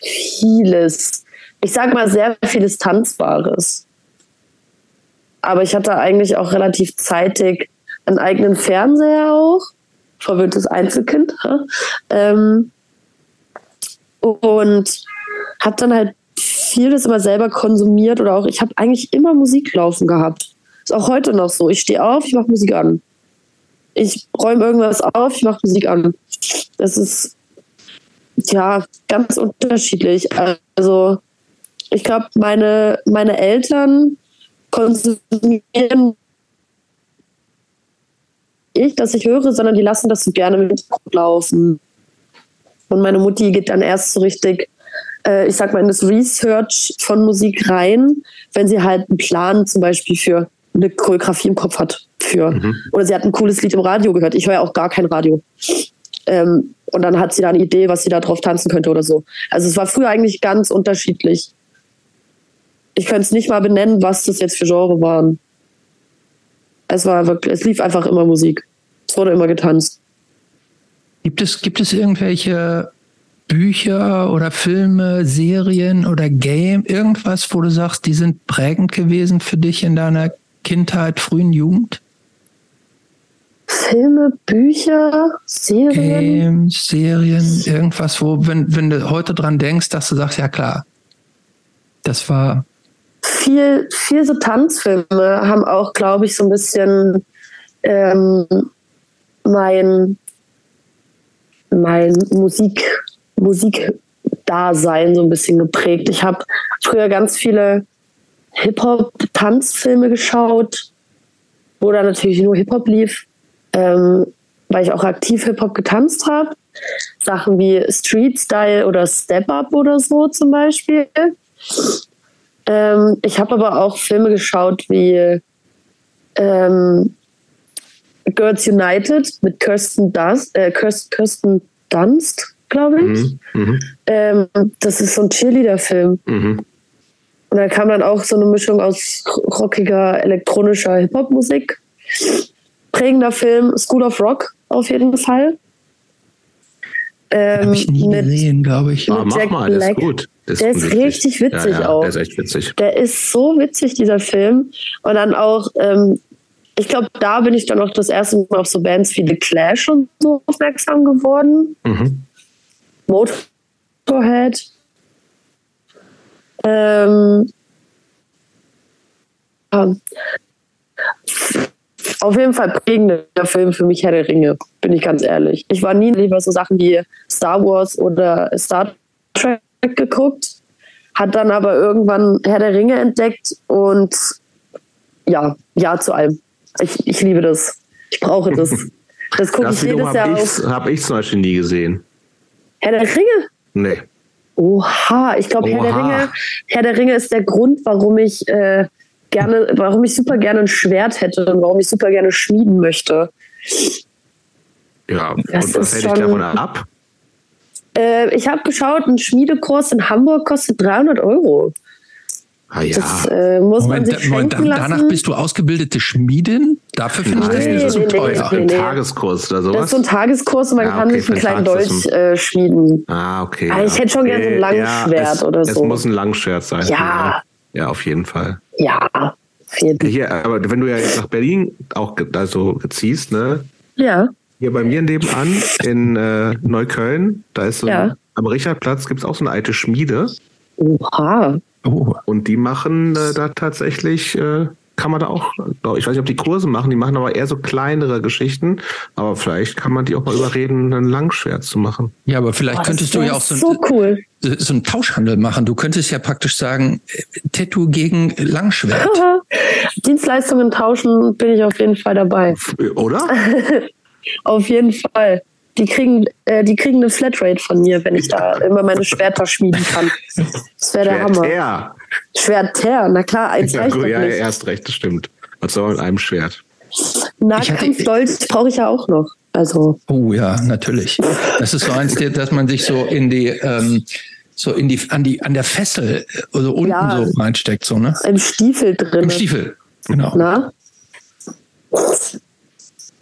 vieles. Ich sag mal sehr vieles Tanzbares. Aber ich hatte eigentlich auch relativ zeitig einen eigenen Fernseher auch. Verwöhntes Einzelkind. Ähm, und habe dann halt vieles immer selber konsumiert oder auch, ich habe eigentlich immer Musik laufen gehabt. Ist auch heute noch so. Ich stehe auf, ich mache Musik an. Ich räume irgendwas auf, ich mache Musik an. Das ist ja ganz unterschiedlich. Also ich glaube, meine, meine Eltern konsumieren ich, dass ich höre, sondern die lassen das so gerne mit laufen. Und meine Mutti geht dann erst so richtig, äh, ich sag mal, in das Research von Musik rein, wenn sie halt einen Plan zum Beispiel für eine Choreografie im Kopf hat. Für. Mhm. Oder sie hat ein cooles Lied im Radio gehört. Ich höre ja auch gar kein Radio. Ähm, und dann hat sie da eine Idee, was sie da drauf tanzen könnte oder so. Also es war früher eigentlich ganz unterschiedlich. Ich könnte es nicht mal benennen, was das jetzt für Genre waren. Es war wirklich, es lief einfach immer Musik. Es wurde immer getanzt. Gibt es, gibt es irgendwelche Bücher oder Filme, Serien oder Game, irgendwas, wo du sagst, die sind prägend gewesen für dich in deiner Kindheit, frühen Jugend? Filme, Bücher, Serien? Games, Serien, irgendwas, wo, wenn, wenn du heute dran denkst, dass du sagst, ja klar, das war. Viel, viel so Tanzfilme haben auch, glaube ich, so ein bisschen ähm, mein mein Musik, Musikdasein so ein bisschen geprägt. Ich habe früher ganz viele Hip-Hop-Tanzfilme geschaut, wo da natürlich nur Hip-Hop lief, ähm, weil ich auch aktiv Hip-Hop getanzt habe. Sachen wie Street Style oder Step Up oder so zum Beispiel. Ähm, ich habe aber auch Filme geschaut wie ähm, Girls United mit Kirsten, Dunst, äh, Kirsten Dunst, glaube ich. Mhm. Mhm. Ähm, das ist so ein Cheerleader-Film. Mhm. Und da kam dann auch so eine Mischung aus rockiger, elektronischer Hip-Hop-Musik. Prägender Film, School of Rock auf jeden Fall. Ähm, Habe ich nie mit, gesehen, glaube ich. Ah, mach mal, Black. der ist gut. Der ist, ist richtig witzig ja, ja, auch. Der ist echt witzig. Der ist so witzig, dieser Film. Und dann auch ähm, ich glaube, da bin ich dann auch das erste Mal auf so Bands wie The Clash und so aufmerksam geworden. Mhm. Motorhead. Ähm. Auf jeden Fall prägender Film für mich Herr der Ringe, bin ich ganz ehrlich. Ich war nie lieber so Sachen wie Star Wars oder Star Trek geguckt, hat dann aber irgendwann Herr der Ringe entdeckt und ja, ja zu allem. Ich, ich liebe das. Ich brauche das. Das gucke ich jedes Jahr auf. Habe ich zum Beispiel nie gesehen. Herr der Ringe? Nee. Oha, ich glaube, Herr der Ringe, Herr der Ringe ist der Grund, warum ich äh, gerne, warum ich super gerne ein Schwert hätte und warum ich super gerne schmieden möchte. Ja, das und was hält dich davon ab? Äh, ich habe geschaut, ein Schmiedekurs in Hamburg kostet 300 Euro. Ah, ja. Das äh, muss Moment, man sich Moment, danach lassen. bist du ausgebildete Schmiedin? Dafür finde ich das nee, so nee, teuer. Nee, nee. Ein Tageskurs oder sowas? Das ist so ein Tageskurs und man ja, okay, kann sich einen kleinen Dolch äh, schmieden. Ah, okay. Aber ich hätte schon gerne so ein Langschwert ja, es, oder so. Es muss ein Langschwert sein. Ja. Ja, auf jeden Fall. Ja, auf jeden Fall. Hier, aber wenn du ja jetzt nach Berlin auch da so ziehst, ne? Ja. Hier bei mir nebenan in äh, Neukölln, da ist so ja. ein, am Richardplatz gibt es auch so eine alte Schmiede. Oha. Oh. Und die machen äh, da tatsächlich, äh, kann man da auch, ich weiß nicht, ob die Kurse machen, die machen aber eher so kleinere Geschichten, aber vielleicht kann man die auch mal überreden, ein Langschwert zu machen. Ja, aber vielleicht oh, könntest du ja auch so, so, cool. so einen Tauschhandel machen. Du könntest ja praktisch sagen, äh, Tattoo gegen Langschwert. Dienstleistungen tauschen bin ich auf jeden Fall dabei. Oder? auf jeden Fall. Die kriegen, äh, die kriegen eine Flatrate von mir, wenn ich da immer meine Schwerter schmieden kann. Das wäre der Hammer. Schwerter. Schwerter, na klar, eins ja, reicht Ja, nicht. erst recht, das stimmt. Was soll mit einem Schwert? Nahkampfdolch brauche ich ja auch noch. Also. Oh ja, natürlich. Das ist so eins, dass man sich so in die, ähm, so in die, an die, an der Fessel, also unten ja, so reinsteckt, so, ne? Im Stiefel drin. Im Stiefel, genau. Na?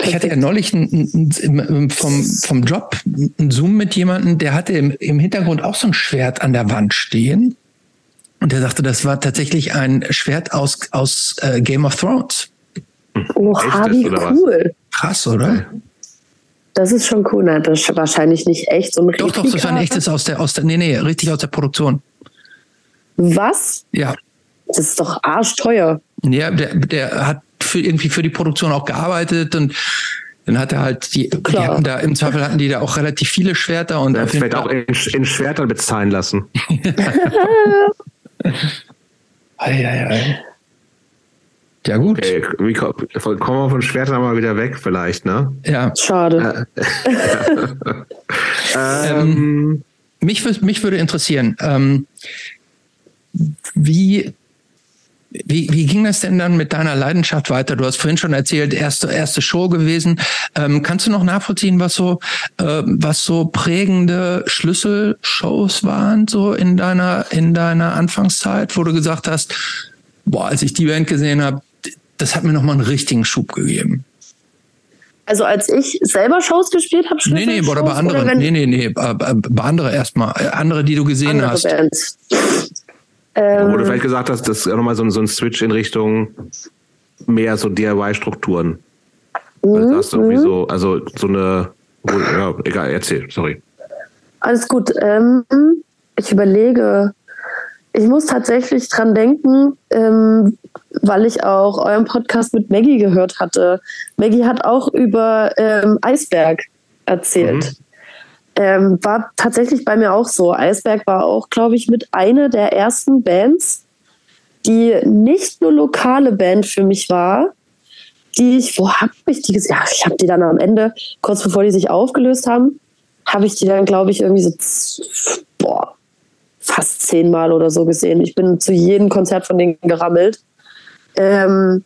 Ich hatte ja neulich ein, ein, vom, vom Job einen Zoom mit jemandem, der hatte im, im Hintergrund auch so ein Schwert an der Wand stehen. Und der sagte, das war tatsächlich ein Schwert aus, aus äh, Game of Thrones. Oha, wie cool. Krass, oder? Das ist schon cool. Na, das ist wahrscheinlich nicht echt. So ein doch, doch, das war ein echtes aus der, aus der, nee, nee, richtig aus der Produktion. Was? Ja. Das ist doch arschteuer. Ja, der, der hat für irgendwie für die Produktion auch gearbeitet und dann hat er halt die, die hatten da im Zweifel hatten die da auch relativ viele Schwerter und ja, vielleicht auch in, in Schwertern bezahlen lassen. ei, ei, ei. Ja, gut. Okay, wie, kommen wir von Schwertern mal wieder weg, vielleicht, ne? Ja. Schade. ähm, ähm, mich, mich würde interessieren, ähm, wie wie, wie ging das denn dann mit deiner Leidenschaft weiter? Du hast vorhin schon erzählt, erste, erste Show gewesen. Ähm, kannst du noch nachvollziehen, was so, äh, was so prägende Schlüsselshows waren, so in deiner, in deiner Anfangszeit, wo du gesagt hast, boah, als ich die Band gesehen habe, das hat mir nochmal einen richtigen Schub gegeben? Also als ich selber Shows gespielt habe, Nee, nee, oder bei anderen. Oder nee, nee, nee, bei, bei andere erstmal. Andere, die du gesehen andere hast. Bands. Ähm, Wo du vielleicht gesagt hast, das ist ja nochmal so, so ein Switch in Richtung mehr so DIY-Strukturen. Also hast du irgendwie so, also so eine, ja, egal, erzähl, sorry. Alles gut. Ähm, ich überlege, ich muss tatsächlich dran denken, ähm, weil ich auch euren Podcast mit Maggie gehört hatte. Maggie hat auch über ähm, Eisberg erzählt. Mhm. Ähm, war tatsächlich bei mir auch so. Eisberg war auch, glaube ich, mit einer der ersten Bands, die nicht nur lokale Band für mich war, die ich, wo habe ich die gesehen? Ja, ich habe die dann am Ende, kurz bevor die sich aufgelöst haben, habe ich die dann, glaube ich, irgendwie so, boah, fast zehnmal oder so gesehen. Ich bin zu jedem Konzert von denen gerammelt. Ähm,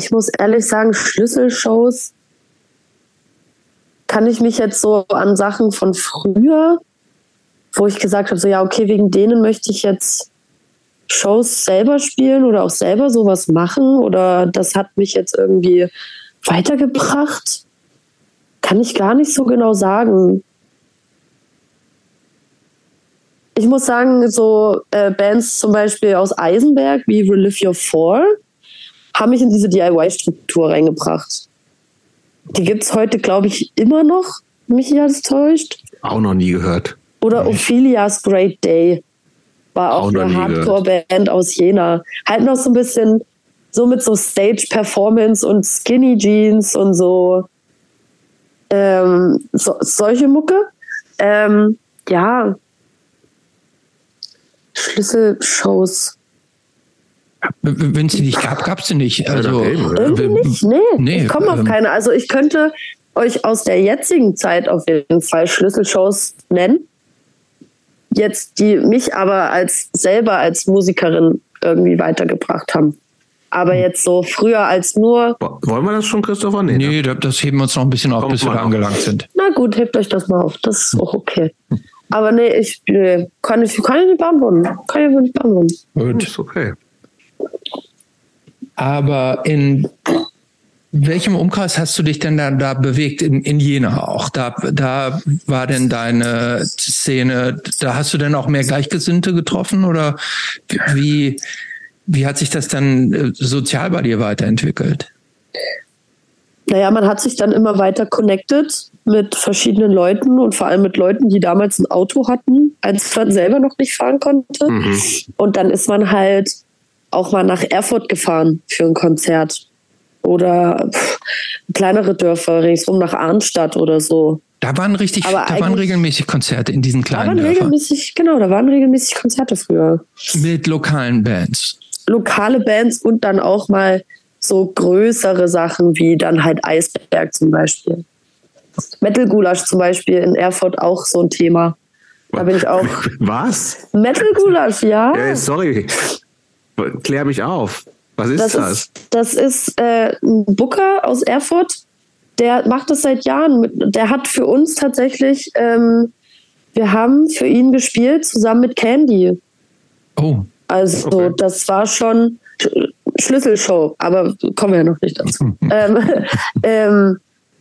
ich muss ehrlich sagen, Schlüsselshows kann ich mich jetzt so an Sachen von früher, wo ich gesagt habe, so ja, okay, wegen denen möchte ich jetzt Shows selber spielen oder auch selber sowas machen oder das hat mich jetzt irgendwie weitergebracht, kann ich gar nicht so genau sagen. Ich muss sagen, so äh, Bands zum Beispiel aus Eisenberg wie Relive Your Fall, haben mich in diese DIY-Struktur reingebracht. Die gibt es heute, glaube ich, immer noch. Mich ja das täuscht. Auch noch nie gehört. Oder. Ophelia's Great Day. War auch, auch eine Hardcore-Band aus Jena. Halt noch so ein bisschen so mit so Stage-Performance und Skinny Jeans und so. Ähm, so solche Mucke. Ähm, ja. Schlüsselshows. Wenn es die nicht gab, gab es sie nicht. Also, Irgendwie nicht, nee. nee ich komme auf ähm, keine. Also ich könnte euch aus der jetzigen Zeit auf jeden Fall Schlüsselshows nennen. Jetzt, die mich aber als selber als Musikerin irgendwie weitergebracht haben. Aber hm. jetzt so früher als nur. Wollen wir das schon, Christopher? Nee, nee ne? das heben wir uns noch ein bisschen auf, Kommt bis wir da angelangt sind. Na gut, hebt euch das mal auf. Das ist auch okay. Aber nee, ich nee, kann, ich, kann ich nicht beantworten. Kann ich nicht beantworten. Gut. Ist okay. Aber in welchem Umkreis hast du dich denn da, da bewegt? In, in Jena auch. Da, da war denn deine Szene, da hast du denn auch mehr Gleichgesinnte getroffen oder wie, wie hat sich das dann äh, sozial bei dir weiterentwickelt? Naja, man hat sich dann immer weiter connected mit verschiedenen Leuten und vor allem mit Leuten, die damals ein Auto hatten, als man selber noch nicht fahren konnte. Mhm. Und dann ist man halt auch mal nach Erfurt gefahren für ein Konzert. Oder pff, kleinere Dörfer ringsum nach Arnstadt oder so. Da waren richtig, Aber da waren regelmäßig Konzerte in diesen kleinen da waren Dörfern. Regelmäßig, genau, da waren regelmäßig Konzerte früher. Mit lokalen Bands. Lokale Bands und dann auch mal so größere Sachen wie dann halt Eisberg zum Beispiel. Metal Gulasch zum Beispiel in Erfurt auch so ein Thema. Da bin ich auch. Was? Metal Gulasch, ja. ja sorry. Klär mich auf. Was ist das? Das ist, das ist äh, ein Booker aus Erfurt. Der macht das seit Jahren. Der hat für uns tatsächlich, ähm, wir haben für ihn gespielt zusammen mit Candy. Oh. Also okay. das war schon Schlüsselshow, aber kommen wir ja noch nicht dazu. ähm, ähm,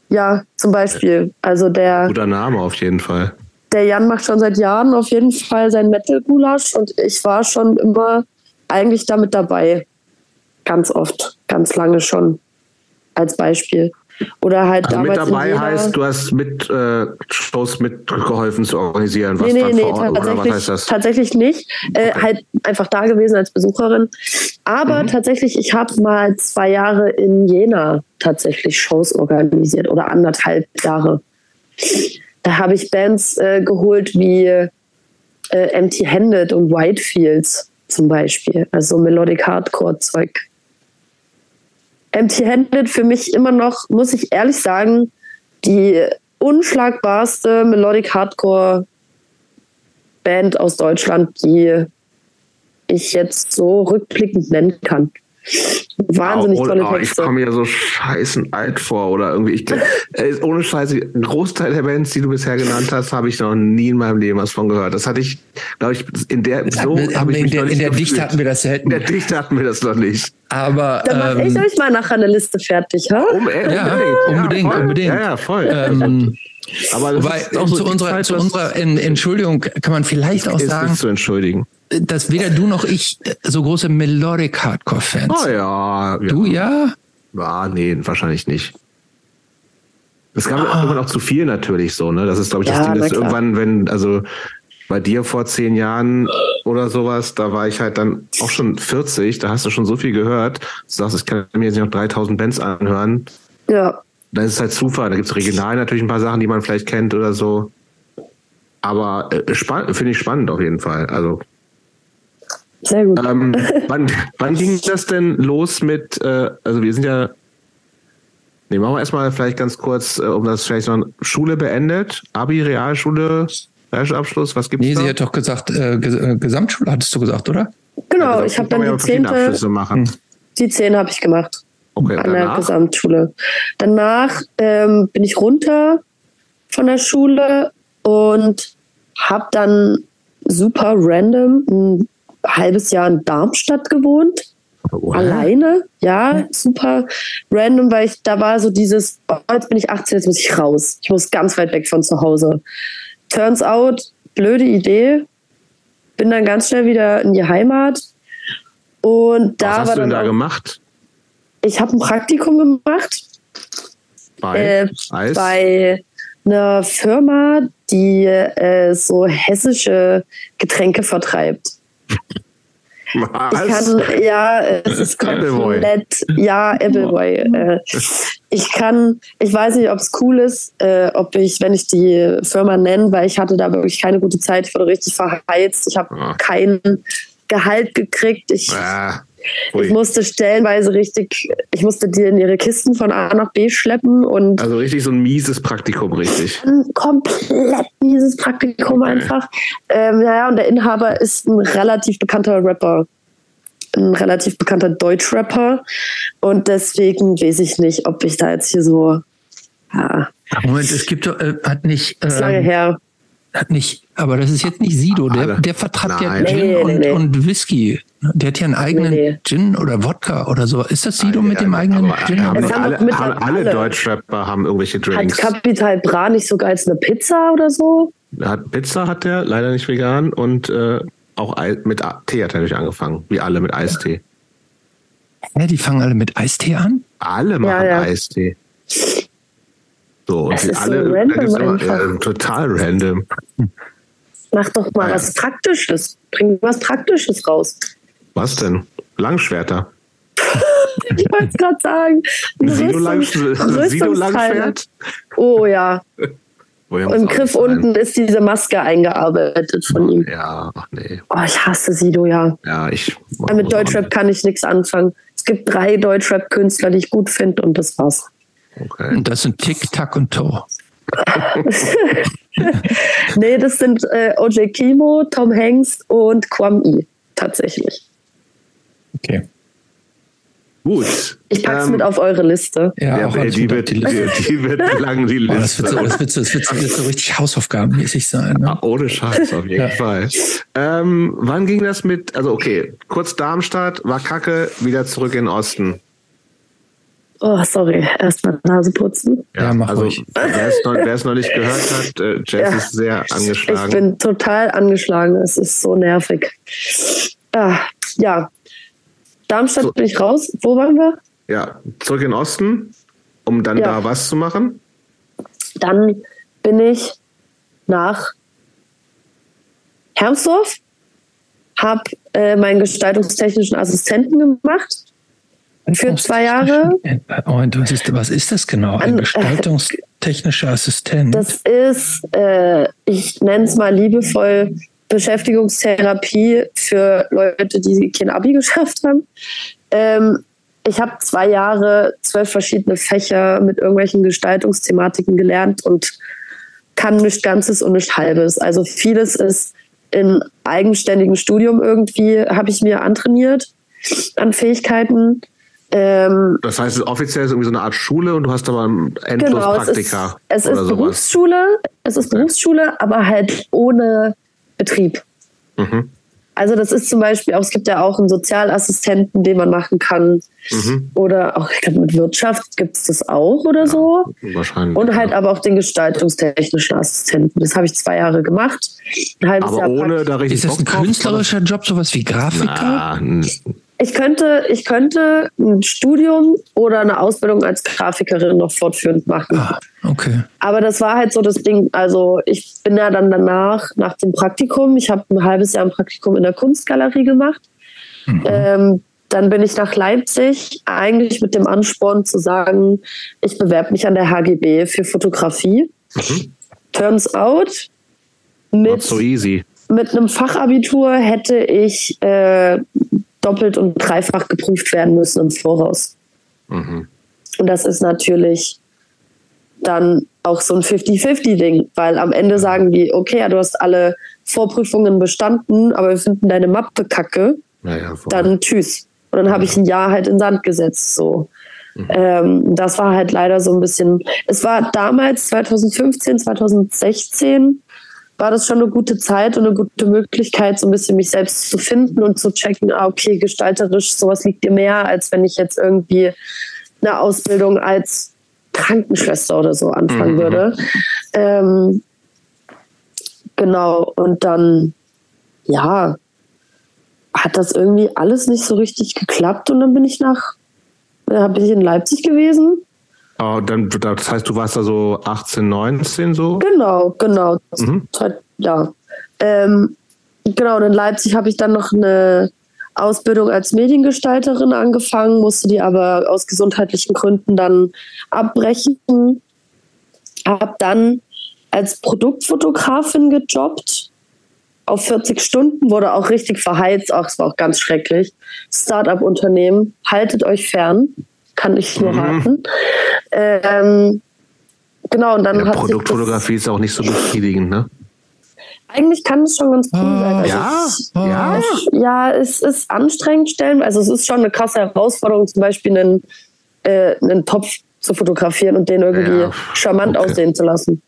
ja, zum Beispiel. Also der. Guter Name auf jeden Fall. Der Jan macht schon seit Jahren auf jeden Fall sein Metal-Gulasch und ich war schon immer eigentlich damit dabei. Ganz oft, ganz lange schon. Als Beispiel. Oder halt Also mit damals. dabei in Jena- heißt, du hast mit äh, Shows mitgeholfen zu organisieren, was Nee, nee, nee, vor tatsächlich, heißt das? tatsächlich nicht. Äh, Okay. halt einfach da gewesen als Besucherin. Aber Mhm. tatsächlich, ich habe mal zwei Jahre in Jena tatsächlich Shows organisiert oder anderthalb Jahre. Da habe ich Bands äh, geholt wie äh, Empty Handed und Whitefields zum Beispiel. Also Melodic Hardcore-Zeug. Empty Handed für mich immer noch, muss ich ehrlich sagen, die unschlagbarste Melodic Hardcore Band aus Deutschland, die ich jetzt so rückblickend nennen kann. Wahnsinnig oh, tolle oh, ich komme mir so scheißen alt vor oder irgendwie. Ich, äh, ohne Scheiße, ein Großteil der Bands, die du bisher genannt hast, habe ich noch nie in meinem Leben was von gehört. Das hatte ich, glaube ich, in der Das so hatten wir- habe ich in mich der, noch in nicht der gefühlt. Dichte hatten wir das In selten. der Dichte hatten wir das noch nicht. Aber Dann mache ich ähm, euch mal nachher eine Liste fertig, ha? Um, äh, Ja, unbedingt, unbedingt, voll. unbedingt. Ja, ja, voll. ähm, Aber das wobei, ist auch so zu unserer, Zeit, zu unserer en, Entschuldigung kann man vielleicht auch ist sagen, nicht zu entschuldigen. Dass weder du noch ich äh, so große Melodic Hardcore-Fans. Oh ja. ja. Du ja? Ah, nee, wahrscheinlich nicht. Es gab auch irgendwann auch zu viel natürlich so, ne? Das ist, glaube ich, das Ja, Ding, dass irgendwann, wenn, also bei dir vor zehn Jahren oder sowas, da war ich halt dann auch schon 40, da hast du schon so viel gehört. Du sagst, ich kann mir jetzt nicht noch 3000 Bands anhören. Ja. Da ist es halt Zufall. Da gibt es regional natürlich ein paar Sachen, die man vielleicht kennt oder so. Aber äh, finde ich spannend auf jeden Fall. Also Sehr gut. ähm, wann, wann ging das denn los mit, äh, also wir sind ja, nee, machen wir erstmal vielleicht ganz kurz, äh, um das vielleicht noch, Schule beendet, Abi, Realschule, Realschulabschluss, was gibt's Nee, da? sie hat doch gesagt, äh, Ges äh, Gesamtschule hattest du gesagt, oder? genau, Also, ich habe dann ja die zehnte, machen. die zehn habe ich gemacht. Okay, an der danach? Gesamtschule. Danach ähm, bin ich runter von der Schule und habe dann super random ein halbes Jahr in Darmstadt gewohnt. What? Alleine, ja, super random, weil ich da war so dieses, oh, jetzt bin ich 18, jetzt muss ich raus. Ich muss ganz weit weg von zu Hause. Turns out, blöde Idee. Bin dann ganz schnell wieder in die Heimat. Und da Was hast war du denn dann da gemacht? ich habe ein Praktikum gemacht Bei äh, bei einer Firma, die äh, so hessische Getränke vertreibt. Ich Was? kann, ja, es ist komplett, ja, Appleboy. Äh, ich kann, ich weiß nicht, ob es cool ist, äh, ob ich, wenn ich die Firma nenne, weil ich hatte da wirklich keine gute Zeit, ich wurde richtig verheizt, ich habe Ah. kein Gehalt gekriegt, ich, Ah, ich ui. musste stellenweise richtig, ich musste die in ihre Kisten von A nach B schleppen und Also richtig so ein mieses Praktikum, richtig. ein komplett mieses Praktikum einfach. Ähm, naja, und der Inhaber ist ein relativ bekannter Rapper. Ein relativ bekannter Deutschrapper. Und deswegen weiß ich nicht, ob ich da jetzt hier so. Ja, Moment, es gibt doch, äh, hat nicht, ist lange ähm, her. Hat nicht, aber das ist jetzt nicht Sido, der, Alle. der vertreibt ja. Gin Nee, und, nee. und Whisky. Der hat ja einen eigenen Nee, nee. Gin oder Wodka oder so. Ist das Sido mit dem eigenen Aber Gin? haben alle, mit- haben alle alle. Deutschrapper haben irgendwelche Hat Drinks. Capital Bra nicht sogar als eine Pizza oder so? Hat Pizza hat der, leider nicht vegan und äh, auch mit Tee hat er natürlich angefangen, wie alle mit Eistee. Ja, die fangen alle mit Eistee an. Alle machen ja. Eistee. So, und die ist so alle, da random immer, ja, total random. Mach doch mal Ja. was Praktisches. Bring was Praktisches raus. Was denn? Langschwerter. Ich wollte es gerade sagen. Ein Sido, Lang, Rüstungs- Sido Rüstungsteile. Langschwert? Oh ja. Im Griff sein. unten ist diese Maske eingearbeitet von ihm. Ja, ach nee. Oh, ich hasse Sido, ja. Ja, ich. Mit Deutschrap kann ich nichts anfangen. Es gibt drei Deutschrap-Künstler, die ich gut finde und das war's. Okay. Und das sind Tick, Tack und Toe. Nee, das sind äh, OJ Kimo, Tom Hanks und Kwame tatsächlich. Okay. Gut. Ich pack's ähm, mit auf eure Liste. Ja, ja die, wird, die, die, wird lang, die Liste. Oh, das, wird so, das, wird so, das, wird so, das wird so richtig hausaufgabenmäßig sein. Ne? Ah, ohne Scheiß, auf jeden ja. Fall. Ähm, wann ging das mit, also okay, kurz Darmstadt, war kacke, wieder zurück in den Osten. Oh, sorry, erstmal Nase putzen. Ja, mach also. Wer es, noch, wer es noch nicht gehört hat, äh, Jess ja. ist sehr angeschlagen. Ich bin total angeschlagen, es ist so nervig. Ah, ja, Darmstadt so. bin ich raus. Wo waren wir? Ja, zurück in den Osten, um dann ja. da was zu machen. Dann bin ich nach Hermsdorf, habe äh, meinen gestaltungstechnischen Assistenten gemacht für zwei Jahre. Und was ist, was ist das genau? Ein äh, gestaltungstechnischer Assistent? Das ist, äh, ich nenne es mal liebevoll, Beschäftigungstherapie für Leute, die kein Abi geschafft haben. Ähm, ich habe zwei Jahre zwölf verschiedene Fächer mit irgendwelchen Gestaltungsthematiken gelernt und kann nichts Ganzes und nichts Halbes. Also vieles ist in eigenständigem Studium irgendwie, habe ich mir antrainiert an Fähigkeiten. Ähm, das heißt, offiziell ist irgendwie so eine Art Schule und du hast aber endlos genau, Praktika. Es ist, es ist Berufsschule, es ist Berufsschule, aber halt ohne Betrieb. Mhm. Also das ist zum Beispiel auch, es gibt ja auch einen Sozialassistenten, den man machen kann. Mhm. Oder auch, ich glaube, mit Wirtschaft gibt es das auch oder ja, so. Wahrscheinlich. Und halt ja. aber auch den gestaltungstechnischen Assistenten. Das habe ich zwei Jahre gemacht. Ein halbes aber Jahr ohne da richtig Ist das ein künstlerischer Job, sowas wie Grafiker? Na, ich könnte, ich könnte ein Studium oder eine Ausbildung als Grafikerin noch fortführend machen. Ah, okay. Aber das war halt so das Ding. Also ich bin ja dann danach, nach dem Praktikum, ich habe ein halbes Jahr ein Praktikum in der Kunstgalerie gemacht. Mhm. Ähm, dann bin ich nach Leipzig, eigentlich mit dem Ansporn zu sagen, ich bewerbe mich an der HGB für Fotografie. Mhm. Turns out, mit, so mit einem Fachabitur hätte ich äh, doppelt und dreifach geprüft werden müssen im Voraus. Mhm. Und das ist natürlich dann auch so ein 50-50-Ding, weil am Ende sagen die, okay, ja, du hast alle Vorprüfungen bestanden, aber wir finden deine Mappe kacke, ja, dann tschüss. Und dann habe ich ein Jahr halt in Sand gesetzt. So. Mhm. Ähm, das war halt leider so ein bisschen. Es war damals 2015, 2016 war das schon eine gute Zeit und eine gute Möglichkeit, so ein bisschen mich selbst zu finden und zu checken, ah, okay, gestalterisch, sowas liegt dir mehr, als wenn ich jetzt irgendwie eine Ausbildung als Krankenschwester oder so anfangen mhm. würde. Ähm, genau, und dann, ja, hat das irgendwie alles nicht so richtig geklappt und dann bin ich nach, da bin ich in Leipzig gewesen Oh, dann, das heißt, du warst da so 18, 19 so? Genau, genau. Mhm. Ja. Ähm, genau, und in Leipzig habe ich dann noch eine Ausbildung als Mediengestalterin angefangen, musste die aber aus gesundheitlichen Gründen dann abbrechen. Habe dann als Produktfotografin gejobbt auf 40 Stunden, wurde auch richtig verheizt, auch es war auch ganz schrecklich. Startup-Unternehmen, haltet euch fern kann ich nur mhm. raten. Ähm, genau, und dann ja, hat Produktfotografie ist auch nicht so befriedigend, ne? Eigentlich kann es schon ganz cool sein. Also ja, ich, ja. Ja, es ist anstrengend stellen. Also es ist schon eine krasse Herausforderung, zum Beispiel einen, äh, einen Topf zu fotografieren und den irgendwie ja, charmant okay. aussehen zu lassen.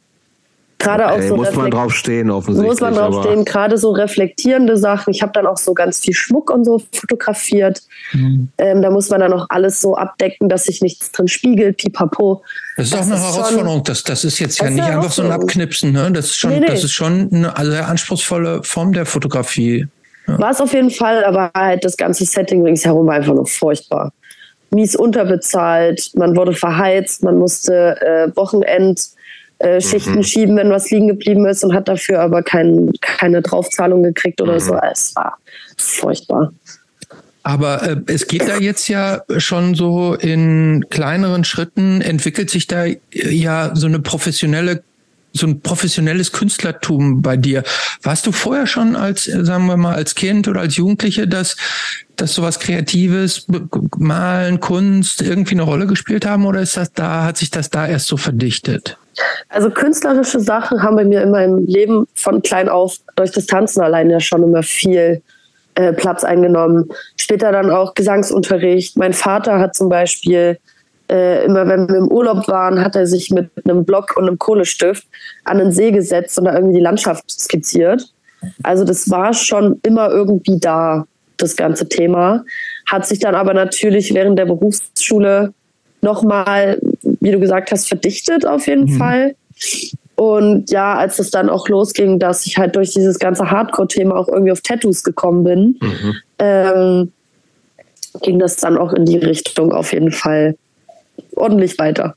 Gerade auch so muss man drauf stehen, offensichtlich. Muss man drauf stehen, gerade so reflektierende Sachen. Ich habe dann auch so ganz viel Schmuck und so fotografiert. Mhm. Ähm, da muss man dann auch alles so abdecken, dass sich nichts drin spiegelt, pipapo. Das ist das auch eine ist Herausforderung. Schon, das, das ist jetzt ja nicht einfach so ein Abknipsen. Ne? Das ist schon, nee, nee. Das ist schon eine also sehr anspruchsvolle Form der Fotografie. Ja. War es auf jeden Fall, aber halt das ganze Setting ringsherum war einfach nur furchtbar. Mies unterbezahlt, man wurde verheizt, man musste äh, Wochenend äh, Schichten mhm. schieben, wenn was liegen geblieben ist und hat dafür aber kein, keine Draufzahlung gekriegt oder mhm. so. Es war furchtbar. Aber äh, es geht da jetzt ja schon so in kleineren Schritten, entwickelt sich da ja so eine professionelle so ein professionelles Künstlertum bei dir. Warst du vorher schon als, sagen wir mal, als Kind oder als Jugendliche, dass, dass sowas Kreatives, Malen, Kunst irgendwie eine Rolle gespielt haben oder ist das da, hat sich das da erst so verdichtet? Also künstlerische Sachen haben bei mir in meinem Leben von klein auf durch das Tanzen allein ja schon immer viel äh, Platz eingenommen. Später dann auch Gesangsunterricht. Mein Vater hat zum Beispiel äh, immer, wenn wir im Urlaub waren, hat er sich mit einem Block und einem Kohlestift an den See gesetzt und da irgendwie die Landschaft skizziert. Also das war schon immer irgendwie da, das ganze Thema. Hat sich dann aber natürlich während der Berufsschule nochmal, wie du gesagt hast, verdichtet auf jeden mhm. Fall. Und ja, als es dann auch losging, dass ich halt durch dieses ganze Hardcore-Thema auch irgendwie auf Tattoos gekommen bin, mhm. ähm, ging das dann auch in die Richtung auf jeden Fall ordentlich weiter.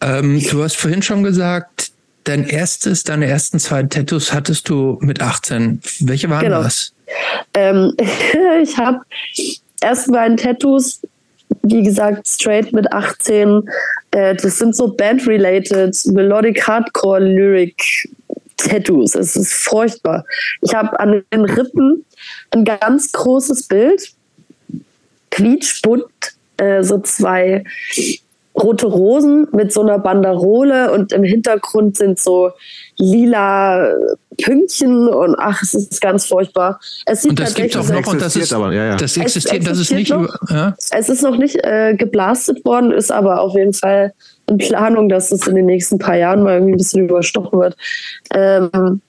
Ähm, du hast vorhin schon gesagt, dein erstes, deine ersten zwei Tattoos hattest du mit 18. Welche waren genau. das? Ähm, ich habe erst beiden Tattoos, wie gesagt, straight mit 18. Äh, das sind so band-related, melodic Hardcore Lyric Tattoos. Es ist furchtbar. Ich habe an den Rippen ein ganz großes Bild, quietschbunt, äh, so zwei rote Rosen mit so einer Banderole und im Hintergrund sind so lila Pünktchen und ach, es ist ganz furchtbar. Es sieht und das gibt auch noch und das ist, aber, ja, ja. das existiert, es, das ist nicht, noch, ja? es ist noch nicht äh, geblastet worden, ist aber auf jeden Fall in Planung, dass es in den nächsten paar Jahren mal irgendwie ein bisschen überstochen wird. Ähm,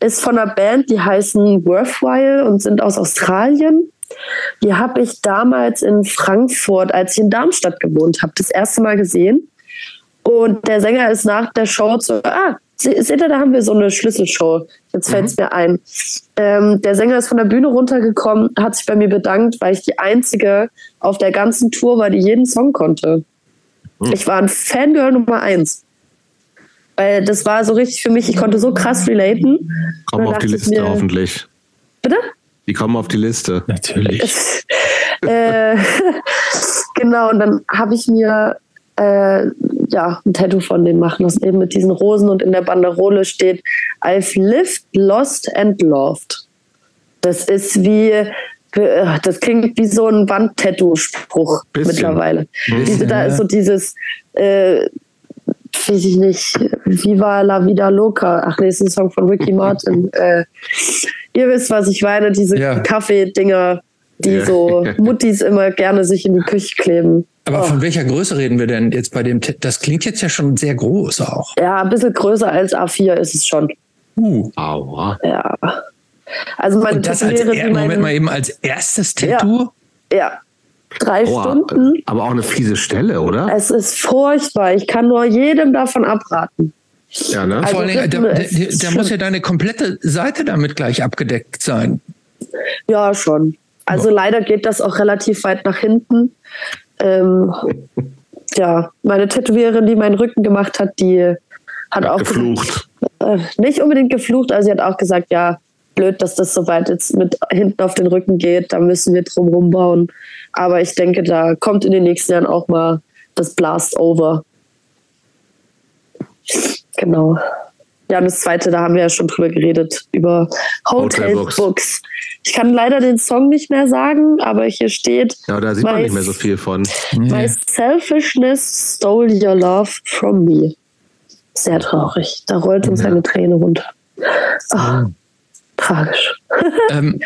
ist von einer Band, die heißen Worthwhile und sind aus Australien. Die habe ich damals in Frankfurt, als ich in Darmstadt gewohnt habe, das erste Mal gesehen. Und der Sänger ist nach der Show zu, ah, seht ihr, da haben wir so eine Schlüsselshow. Jetzt fällt es mhm. mir ein. Ähm, der Sänger ist von der Bühne runtergekommen, hat sich bei mir bedankt, weil ich die einzige auf der ganzen Tour war, die jeden Song konnte. Mhm. Ich war ein Fangirl Nummer eins. Weil das war so richtig für mich, ich konnte so krass relaten. Komm auf die Liste mir, hoffentlich. Bitte? Die kommen auf die Liste. Natürlich. äh, genau, und dann habe ich mir äh, ja, ein Tattoo von denen machen lassen, eben mit diesen Rosen und in der Banderole steht I've lived, lost and loved. Das ist wie, äh, das klingt wie so ein Wandtattoo-Spruch mittlerweile. Diese, da ist so dieses, äh, weiß ich nicht, Viva la vida loca. Ach nee, ist ein Song von Ricky Martin. äh, ihr wisst, was ich meine, diese ja. Kaffee-Dinger, die ja. so Muttis immer gerne sich in die Küche kleben. Aber oh. von welcher Größe reden wir denn jetzt bei dem? Das klingt jetzt ja schon sehr groß auch. Ja, ein bisschen größer als A4 ist es schon. Uh. Aua. Ja. Also meine Und das als, er, Moment mal eben als erstes Tattoo? Ja. ja. Drei oh, Stunden. Aber auch eine fiese Stelle, oder? Es ist furchtbar. Ich kann nur jedem davon abraten. Ja, ne? Also Vor allem, da, da, da muss ja deine komplette Seite damit gleich abgedeckt sein. Ja, schon. Also leider geht das auch relativ weit nach hinten. Ähm, ja, meine Tätowiererin, die meinen Rücken gemacht hat, die hat auch geflucht. Gesagt, äh, nicht unbedingt geflucht, also sie hat auch gesagt, ja, blöd, dass das so weit jetzt mit hinten auf den Rücken geht, da müssen wir drum rumbauen. Aber ich denke, da kommt in den nächsten Jahren auch mal das Blast Over. Genau. Ja, und das zweite, da haben wir ja schon drüber geredet, über Hotel, Hotel Books. Books. Ich kann leider den Song nicht mehr sagen, aber hier steht. Ja, da sieht man nicht mehr so viel von. My selfishness stole your love from me. Sehr traurig. Da rollt uns ja. eine Träne runter. Oh tragisch. ähm,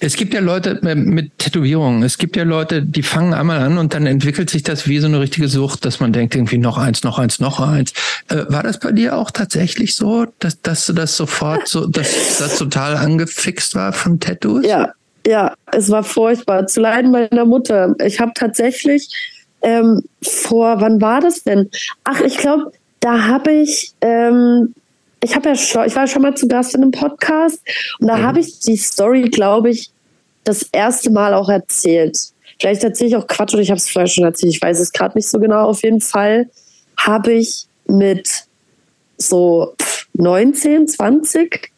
es gibt ja Leute mit Tätowierungen. Es gibt ja Leute, die fangen einmal an und dann entwickelt sich das wie so eine richtige Sucht, dass man denkt, irgendwie noch eins, noch eins, noch eins. Äh, war das bei dir auch tatsächlich so, dass, dass du das sofort so, dass das total angefixt war von Tattoos? Ja, ja, es war furchtbar. Zu leiden meiner Mutter. Ich habe tatsächlich ähm, vor, wann war das denn? Ach, ich glaube, da habe ich ähm, ich habe ja schon, ich war schon mal zu Gast in einem Podcast und da mhm. habe ich die Story, glaube ich, das erste Mal auch erzählt. Vielleicht erzähle ich auch Quatsch oder ich habe es vorher schon erzählt, ich weiß es gerade nicht so genau. Auf jeden Fall habe ich mit so 19, 20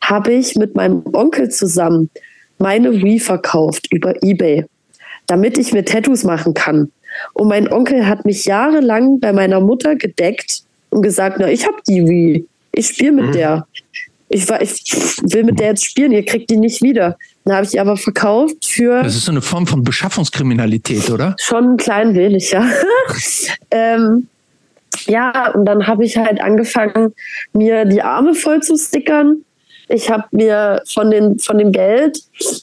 habe ich mit meinem Onkel zusammen meine Wii verkauft über eBay, damit ich mir Tattoos machen kann. Und mein Onkel hat mich jahrelang bei meiner Mutter gedeckt und gesagt, na, ich habe die Wii ich spiele mit mhm. der. Ich, war, ich will mit der jetzt spielen, ihr kriegt die nicht wieder. Dann habe ich die aber verkauft für. Das ist so eine Form von Beschaffungskriminalität, oder? Schon ein klein wenig, ja. ähm, ja, und dann habe ich halt angefangen, mir die Arme voll zu stickern ich habe mir von, den, von dem Geld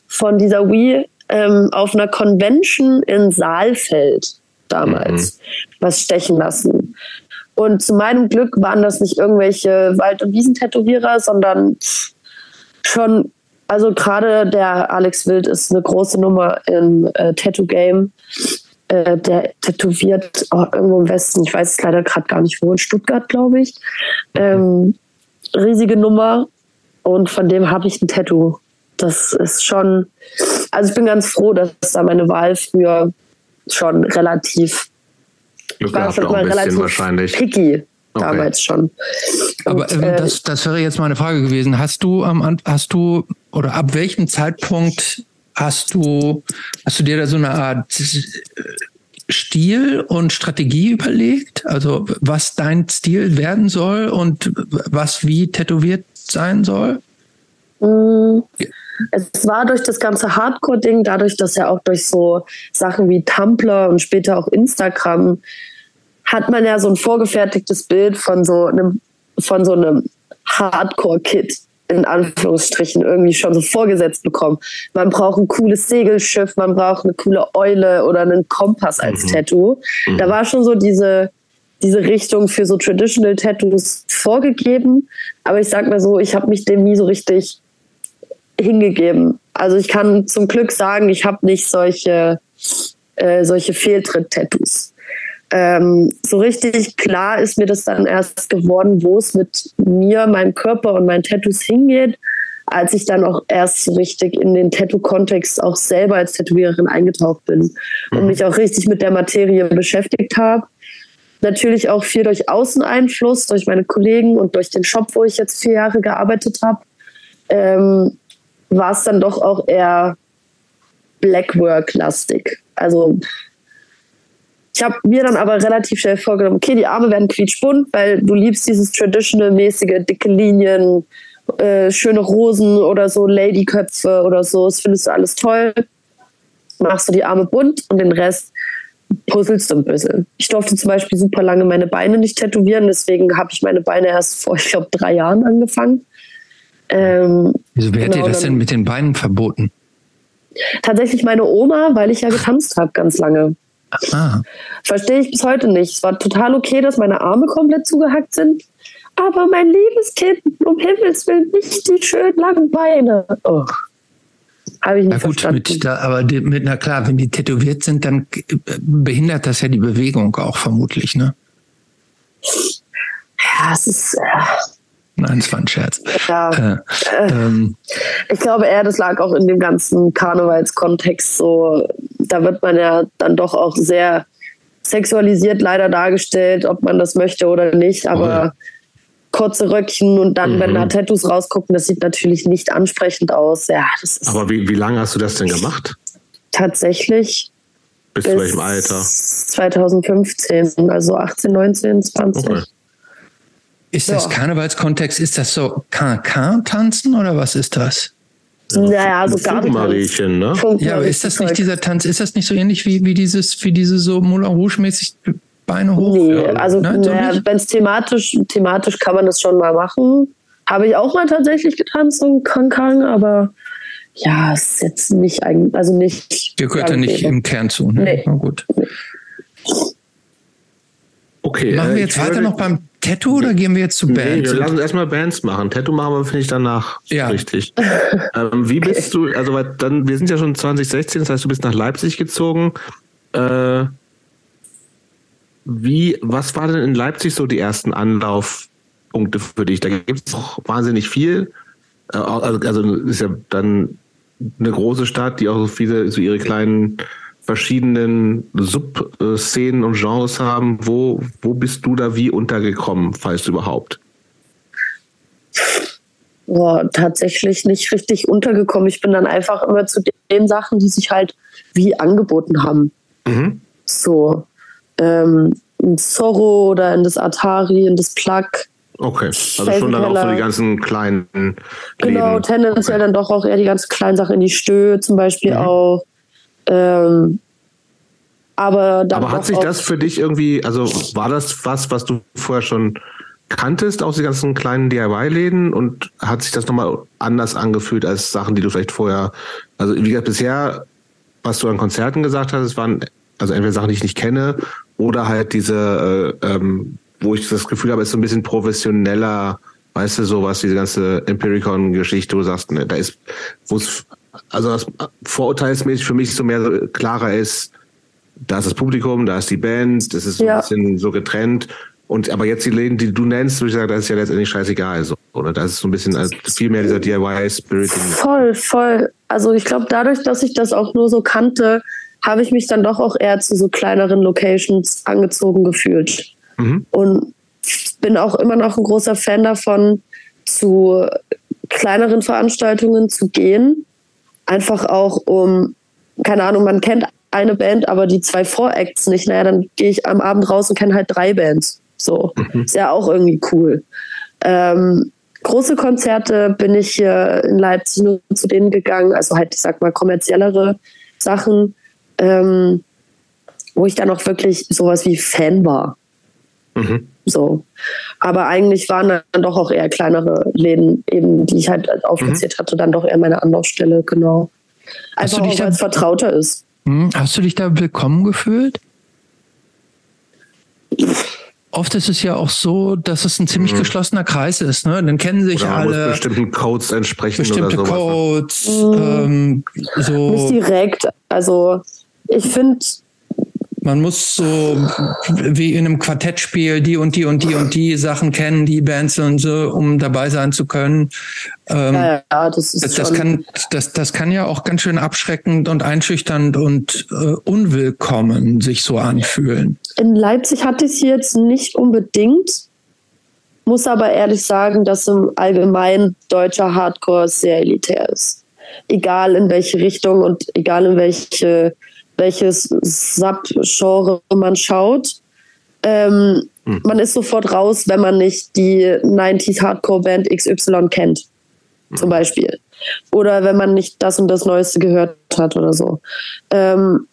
von dieser Wii ähm, auf einer Convention in Saalfeld damals mhm. was stechen lassen. Und zu meinem Glück waren das nicht irgendwelche Wald- und Wiesentätowierer, sondern schon, also gerade der Alex Wild ist eine große Nummer im äh, Tattoo-Game. Äh, der tätowiert auch irgendwo im Westen, ich weiß es leider gerade gar nicht wo, in Stuttgart, glaube ich. Ähm, riesige Nummer und von dem habe ich ein Tattoo. Das ist schon, also ich bin ganz froh, dass da meine Wahl früher schon relativ Glück war schon mal relativ wahrscheinlich. picky damals okay. schon. Und, Aber ähm, äh, das, das wäre jetzt mal eine Frage gewesen. Hast du ähm, hast du oder ab welchem Zeitpunkt hast du hast du dir da so eine Art Stil und Strategie überlegt? Also was dein Stil werden soll und was wie tätowiert sein soll? Mm. Es war durch das ganze Hardcore-Ding, dadurch, dass ja auch durch so Sachen wie Tumblr und später auch Instagram hat man ja so ein vorgefertigtes Bild von so einem, von so einem Hardcore-Kid in Anführungsstrichen irgendwie schon so vorgesetzt bekommen. Man braucht ein cooles Segelschiff, man braucht eine coole Eule oder einen Kompass als mhm. Tattoo. Mhm. Da war schon so diese, diese Richtung für so Traditional Tattoos vorgegeben. Aber ich sag mal so, ich habe mich dem nie so richtig hingegeben. Also ich kann zum Glück sagen, ich habe nicht solche, äh, solche Fehltritt-Tattoos. Ähm, so richtig klar ist mir das dann erst geworden, wo es mit mir, meinem Körper und meinen Tattoos hingeht, als ich dann auch erst so richtig in den Tattoo-Kontext auch selber als Tätowiererin eingetaucht bin mhm. und mich auch richtig mit der Materie beschäftigt habe. Natürlich auch viel durch Außeneinfluss, durch meine Kollegen und durch den Shop, wo ich jetzt vier Jahre gearbeitet habe. Ähm, war es dann doch auch eher Blackwork-lastig. Also ich habe mir dann aber relativ schnell vorgenommen, okay, die Arme werden quietschbunt, weil du liebst dieses traditional-mäßige, dicke Linien, äh, schöne Rosen oder so, Ladyköpfe oder so. Das findest du alles toll. Machst du die Arme bunt und den Rest puzzelst du ein bisschen. Ich durfte zum Beispiel super lange meine Beine nicht tätowieren, deswegen habe ich meine Beine erst vor, ich glaube, drei Jahren angefangen. Ähm, Wieso wer genau, hat dir das denn mit den Beinen verboten? Tatsächlich meine Oma, weil ich ja getanzt habe ganz lange. Ah. Verstehe ich bis heute nicht. Es war total okay, dass meine Arme komplett zugehackt sind. Aber mein liebes Kind, um Himmels Willen, nicht die schönen langen Beine. Oh. Habe ich nicht na gut, verstanden. Mit da, aber mit, na klar, wenn die tätowiert sind, dann behindert das ja die Bewegung auch vermutlich, ne? Ja, es ist. Äh, Nein, es war ein Scherz. Ja, äh, ähm, ich glaube eher, das lag auch in dem ganzen Karnevalskontext so. Da wird man ja dann doch auch sehr sexualisiert leider dargestellt, ob man das möchte oder nicht. Aber oh. kurze Röckchen und dann, mhm. wenn da Tattoos rausgucken, das sieht natürlich nicht ansprechend aus. Ja, das ist Aber wie, wie lange hast du das denn gemacht? Tatsächlich. Bis, bis zu welchem Alter? 2015, also 18, 19, 20. Okay. Ist das ja. Karnevalskontext, ist das so Cancan-Tanzen oder was ist das? Naja, also Mariechen, ne? Ja, aber ist das nicht dieser Tanz, ist das nicht so ähnlich wie, wie dieses, wie diese so Moulin Rouge-mäßig Beine hoch? Nee, also Nein, so naja, wenn es thematisch, thematisch kann man das schon mal machen. Habe ich auch mal tatsächlich getanzt, so ein Cancan, aber ja, es ist jetzt nicht eigentlich, also nicht. Der gehört ja nicht im Kern zu, ne? Nee. Na gut. Nee. Okay. Machen wir äh, jetzt weiter noch beim Tattoo oder gehen wir jetzt zu Bands? Nee, wir lassen erstmal Bands machen. Tattoo machen wir, finde ich, danach ja. richtig. ähm, wie bist du, also dann, wir sind ja schon 2016, das heißt, du bist nach Leipzig gezogen. Äh, wie, was war denn in Leipzig so die ersten Anlaufpunkte für dich? Da gibt es doch wahnsinnig viel. Äh, also, also ist ja dann eine große Stadt, die auch so viele, so ihre kleinen verschiedenen Subszenen und Genres haben. Wo, wo bist du da wie untergekommen, falls überhaupt? Boah, tatsächlich nicht richtig untergekommen. Ich bin dann einfach immer zu den Sachen, die sich halt wie angeboten haben. Mhm. So ähm, in Zorro oder in das Atari, in das Plug. Okay, also schon dann auch so die ganzen kleinen. Genau, Läden. tendenziell okay. dann doch auch eher die ganz kleinen Sachen in die Stö zum Beispiel mhm. auch. Ähm, aber aber hat sich das für dich irgendwie, also war das was, was du vorher schon kanntest aus den ganzen kleinen DIY-Läden und hat sich das nochmal anders angefühlt als Sachen, die du vielleicht vorher, also wie gesagt, bisher, was du an Konzerten gesagt hast, es waren also entweder Sachen, die ich nicht kenne oder halt diese, äh, ähm, wo ich das Gefühl habe, es ist so ein bisschen professioneller, weißt du, sowas, diese ganze Empiricon-Geschichte, wo du sagst, ne, da ist, wo es, also das vorurteilsmäßig für mich so mehr klarer ist, da ist das Publikum, da ist die Band, das ist so ja. ein bisschen so getrennt. Und aber jetzt die Läden, die du nennst, würde ich sagen, das ist ja letztendlich scheißegal. So, oder das ist so ein bisschen also viel mehr dieser DIY-Spirit. Voll, voll. Also ich glaube, dadurch, dass ich das auch nur so kannte, habe ich mich dann doch auch eher zu so kleineren Locations angezogen gefühlt. Mhm. Und bin auch immer noch ein großer Fan davon, zu kleineren Veranstaltungen zu gehen. Einfach auch um, keine Ahnung, man kennt eine Band, aber die zwei Voracts nicht. Naja, dann gehe ich am Abend raus und kenne halt drei Bands. So, mhm. ist ja auch irgendwie cool. Ähm, große Konzerte bin ich hier in Leipzig nur zu denen gegangen, also halt, ich sag mal, kommerziellere Sachen, ähm, wo ich dann auch wirklich sowas wie Fan war. Mhm. So. Aber eigentlich waren dann doch auch eher kleinere Läden, eben, die ich halt aufgezählt mhm. hatte, dann doch eher meine Anlaufstelle, genau. Einfach auch, weil es vertrauter ist. Hm, hast du dich da willkommen gefühlt? Oft ist es ja auch so, dass es ein ziemlich mhm. geschlossener Kreis ist. Ne? Dann kennen sich oder alle. bestimmten Codes entsprechen. Bestimmte oder sowas. Ne? Codes. Mhm. Ähm, so. Nicht direkt. Also ich finde, man muss so wie in einem Quartettspiel die und die und die und die Sachen kennen, die Bands und so, um dabei sein zu können. Ähm, ja, ja, das ist das, das kann das das kann ja auch ganz schön abschreckend und einschüchternd und äh, unwillkommen sich so anfühlen. In Leipzig hatte ich es jetzt nicht unbedingt, muss aber ehrlich sagen, dass im Allgemeinen deutscher Hardcore sehr elitär ist. Egal in welche Richtung und egal in welche welches Sub-Genre man schaut. Ähm, hm. Man ist sofort raus, wenn man nicht die 90s Hardcore-Band XY kennt, hm. zum Beispiel. Oder wenn man nicht das und das Neueste gehört hat oder so. Ähm,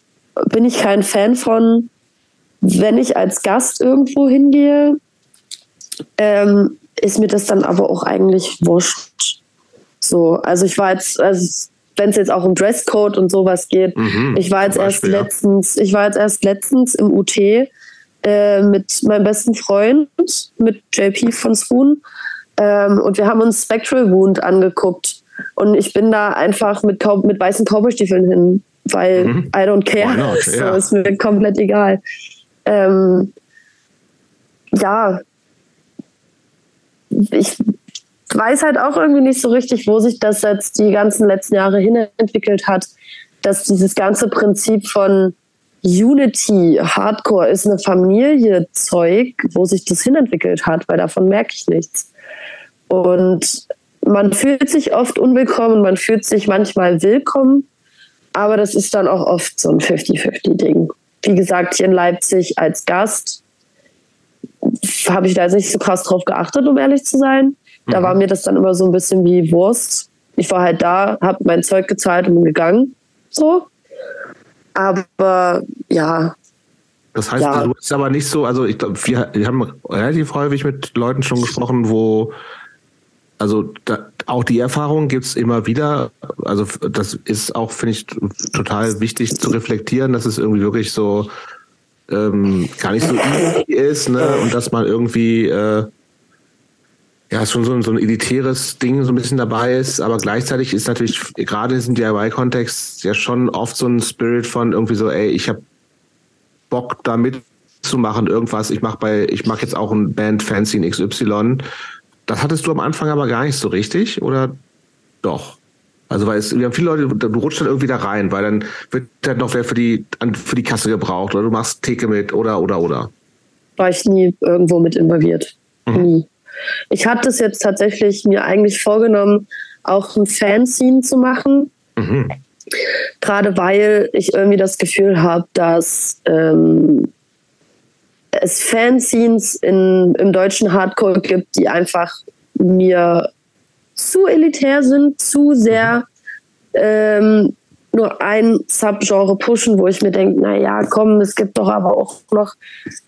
bin ich kein Fan von, wenn ich als Gast irgendwo hingehe, ähm, ist mir das dann aber auch eigentlich wurscht. So, also ich war jetzt, also wenn es jetzt auch um Dresscode und sowas geht. Mhm, ich war jetzt erst letztens, ich war jetzt erst letztens im UT äh, mit meinem besten Freund, mit JP von Spoon. Ähm, und wir haben uns Spectral Wound angeguckt. Und ich bin da einfach mit, mit weißen Cowboystiefeln hin, weil mhm. I don't care. Not, so yeah. ist mir komplett egal. Ähm, ja, ich weiß halt auch irgendwie nicht so richtig, wo sich das jetzt die ganzen letzten Jahre hin entwickelt hat, dass dieses ganze Prinzip von Unity, Hardcore ist eine Familie Zeug, wo sich das hinentwickelt hat, weil davon merke ich nichts. Und man fühlt sich oft unwillkommen, man fühlt sich manchmal willkommen, aber das ist dann auch oft so ein 50-50-Ding. Wie gesagt, hier in Leipzig als Gast habe ich da jetzt nicht so krass drauf geachtet, um ehrlich zu sein. Da mhm. war mir das dann immer so ein bisschen wie Wurst. Ich war halt da, habe mein Zeug gezahlt und bin gegangen. So. Aber ja. Das heißt, ja. du bist aber nicht so, also ich glaube, wir, wir haben relativ häufig mit Leuten schon gesprochen, wo also da, auch die Erfahrung gibt's immer wieder. Also das ist auch, finde ich, total wichtig zu reflektieren, dass es irgendwie wirklich so ähm, gar nicht so easy ist, ne? Und dass man irgendwie äh, ja, schon so, so ein elitäres Ding so ein bisschen dabei ist, aber gleichzeitig ist natürlich gerade in diesem DIY-Kontext ja schon oft so ein Spirit von irgendwie so, ey, ich habe Bock da mitzumachen, irgendwas, ich mach bei, ich mache jetzt auch ein Band Fancy in XY. Das hattest du am Anfang aber gar nicht so richtig, oder doch? Also weil es, wir haben viele Leute, du rutschst dann irgendwie da rein, weil dann wird dann noch wer für die, für die Kasse gebraucht oder du machst Theke mit oder oder oder. War ich nie irgendwo mit involviert. Mhm. Nie. Ich hatte es jetzt tatsächlich mir eigentlich vorgenommen, auch ein Fanzine zu machen. Mhm. Gerade weil ich irgendwie das Gefühl habe, dass ähm, es Fanzines in, im deutschen Hardcore gibt, die einfach mir zu elitär sind, zu sehr ähm, nur ein Subgenre pushen, wo ich mir denke, na ja, komm, es gibt doch aber auch noch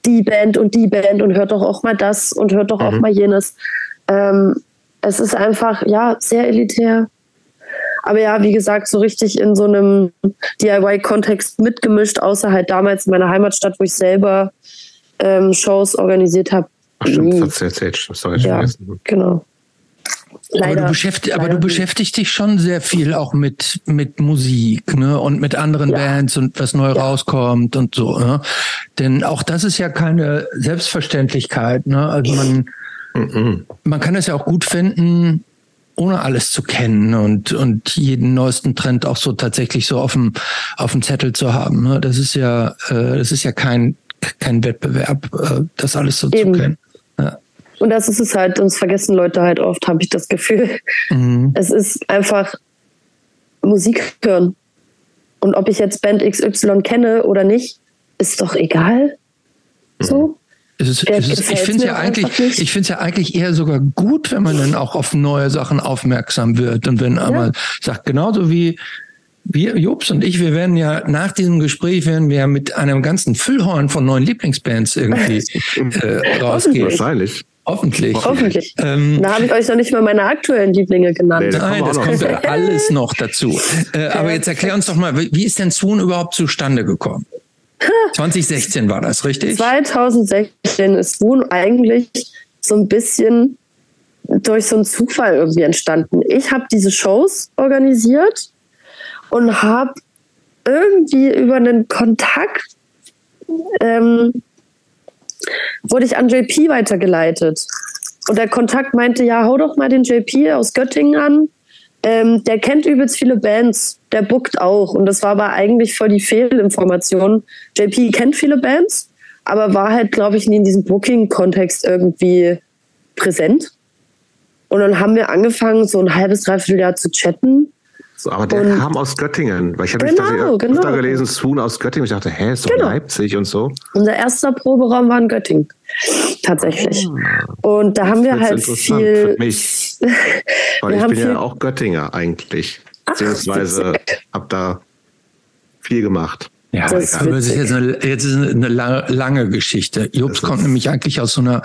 die Band und die Band und hört doch auch mal das und hört doch mhm. auch mal jenes. Ähm, es ist einfach, ja, sehr elitär. Aber ja, wie gesagt, so richtig in so einem DIY-Kontext mitgemischt, außer halt damals in meiner Heimatstadt, wo ich selber ähm, Shows organisiert habe. Ach stimmt, das erzählt. Sorry, ja, genau. Aber, du beschäftig, aber du beschäftigst dich schon sehr viel auch mit, mit Musik ne? und mit anderen ja. Bands und was neu ja. rauskommt und so. Ne? Denn auch das ist ja keine Selbstverständlichkeit. Ne? Also man, mhm. man kann es ja auch gut finden, ohne alles zu kennen und, und jeden neuesten Trend auch so tatsächlich so auf dem, auf dem Zettel zu haben. Ne? Das ist ja, äh, das ist ja kein, kein Wettbewerb, äh, das alles so Eben. zu kennen. Und das ist es halt, uns vergessen Leute halt oft, habe ich das Gefühl. Mhm. Es ist einfach Musik hören. Und ob ich jetzt Band XY kenne oder nicht, ist doch egal. So. Es ist, es ist, ich finde es ja eigentlich, ich finde es ja eigentlich eher sogar gut, wenn man dann auch auf neue Sachen aufmerksam wird und wenn ja. einmal sagt, genauso wie wir, Jobs und ich, wir werden ja nach diesem Gespräch werden wir mit einem ganzen Füllhorn von neuen Lieblingsbands irgendwie äh, rausgehen. Wahrscheinlich. Hoffentlich. Hoffentlich. Ähm, da habe ich euch noch nicht mal meine aktuellen Lieblinge genannt. Nee, Nein, das kommt ja alles noch dazu. Äh, aber jetzt erklär uns doch mal, wie ist denn Swoon überhaupt zustande gekommen? 2016 war das, richtig? 2016 ist Swoon eigentlich so ein bisschen durch so einen Zufall irgendwie entstanden. Ich habe diese Shows organisiert und habe irgendwie über einen Kontakt ähm, wurde ich an JP weitergeleitet. Und der Kontakt meinte, ja, hau doch mal den JP aus Göttingen an. Ähm, der kennt übelst viele Bands, der bookt auch. Und das war aber eigentlich voll die Fehlinformation. JP kennt viele Bands, aber war halt, glaube ich, nie in diesem Booking-Kontext irgendwie präsent. Und dann haben wir angefangen, so ein halbes, dreiviertel Jahr zu chatten. So, aber der und, kam aus Göttingen, weil ich habe genau, genau. da gelesen, Swoon aus Göttingen. Ich dachte, hä, ist doch genau. Leipzig und so. Unser erster Proberaum war in Göttingen, tatsächlich. Ah, und da haben wir halt viel. Für mich. weil ich bin ja auch Göttinger eigentlich. Beziehungsweise habe da viel gemacht. Ja, das ist, jetzt, eine, jetzt ist eine lange, lange Geschichte. Jobs kommt nämlich eigentlich aus so einer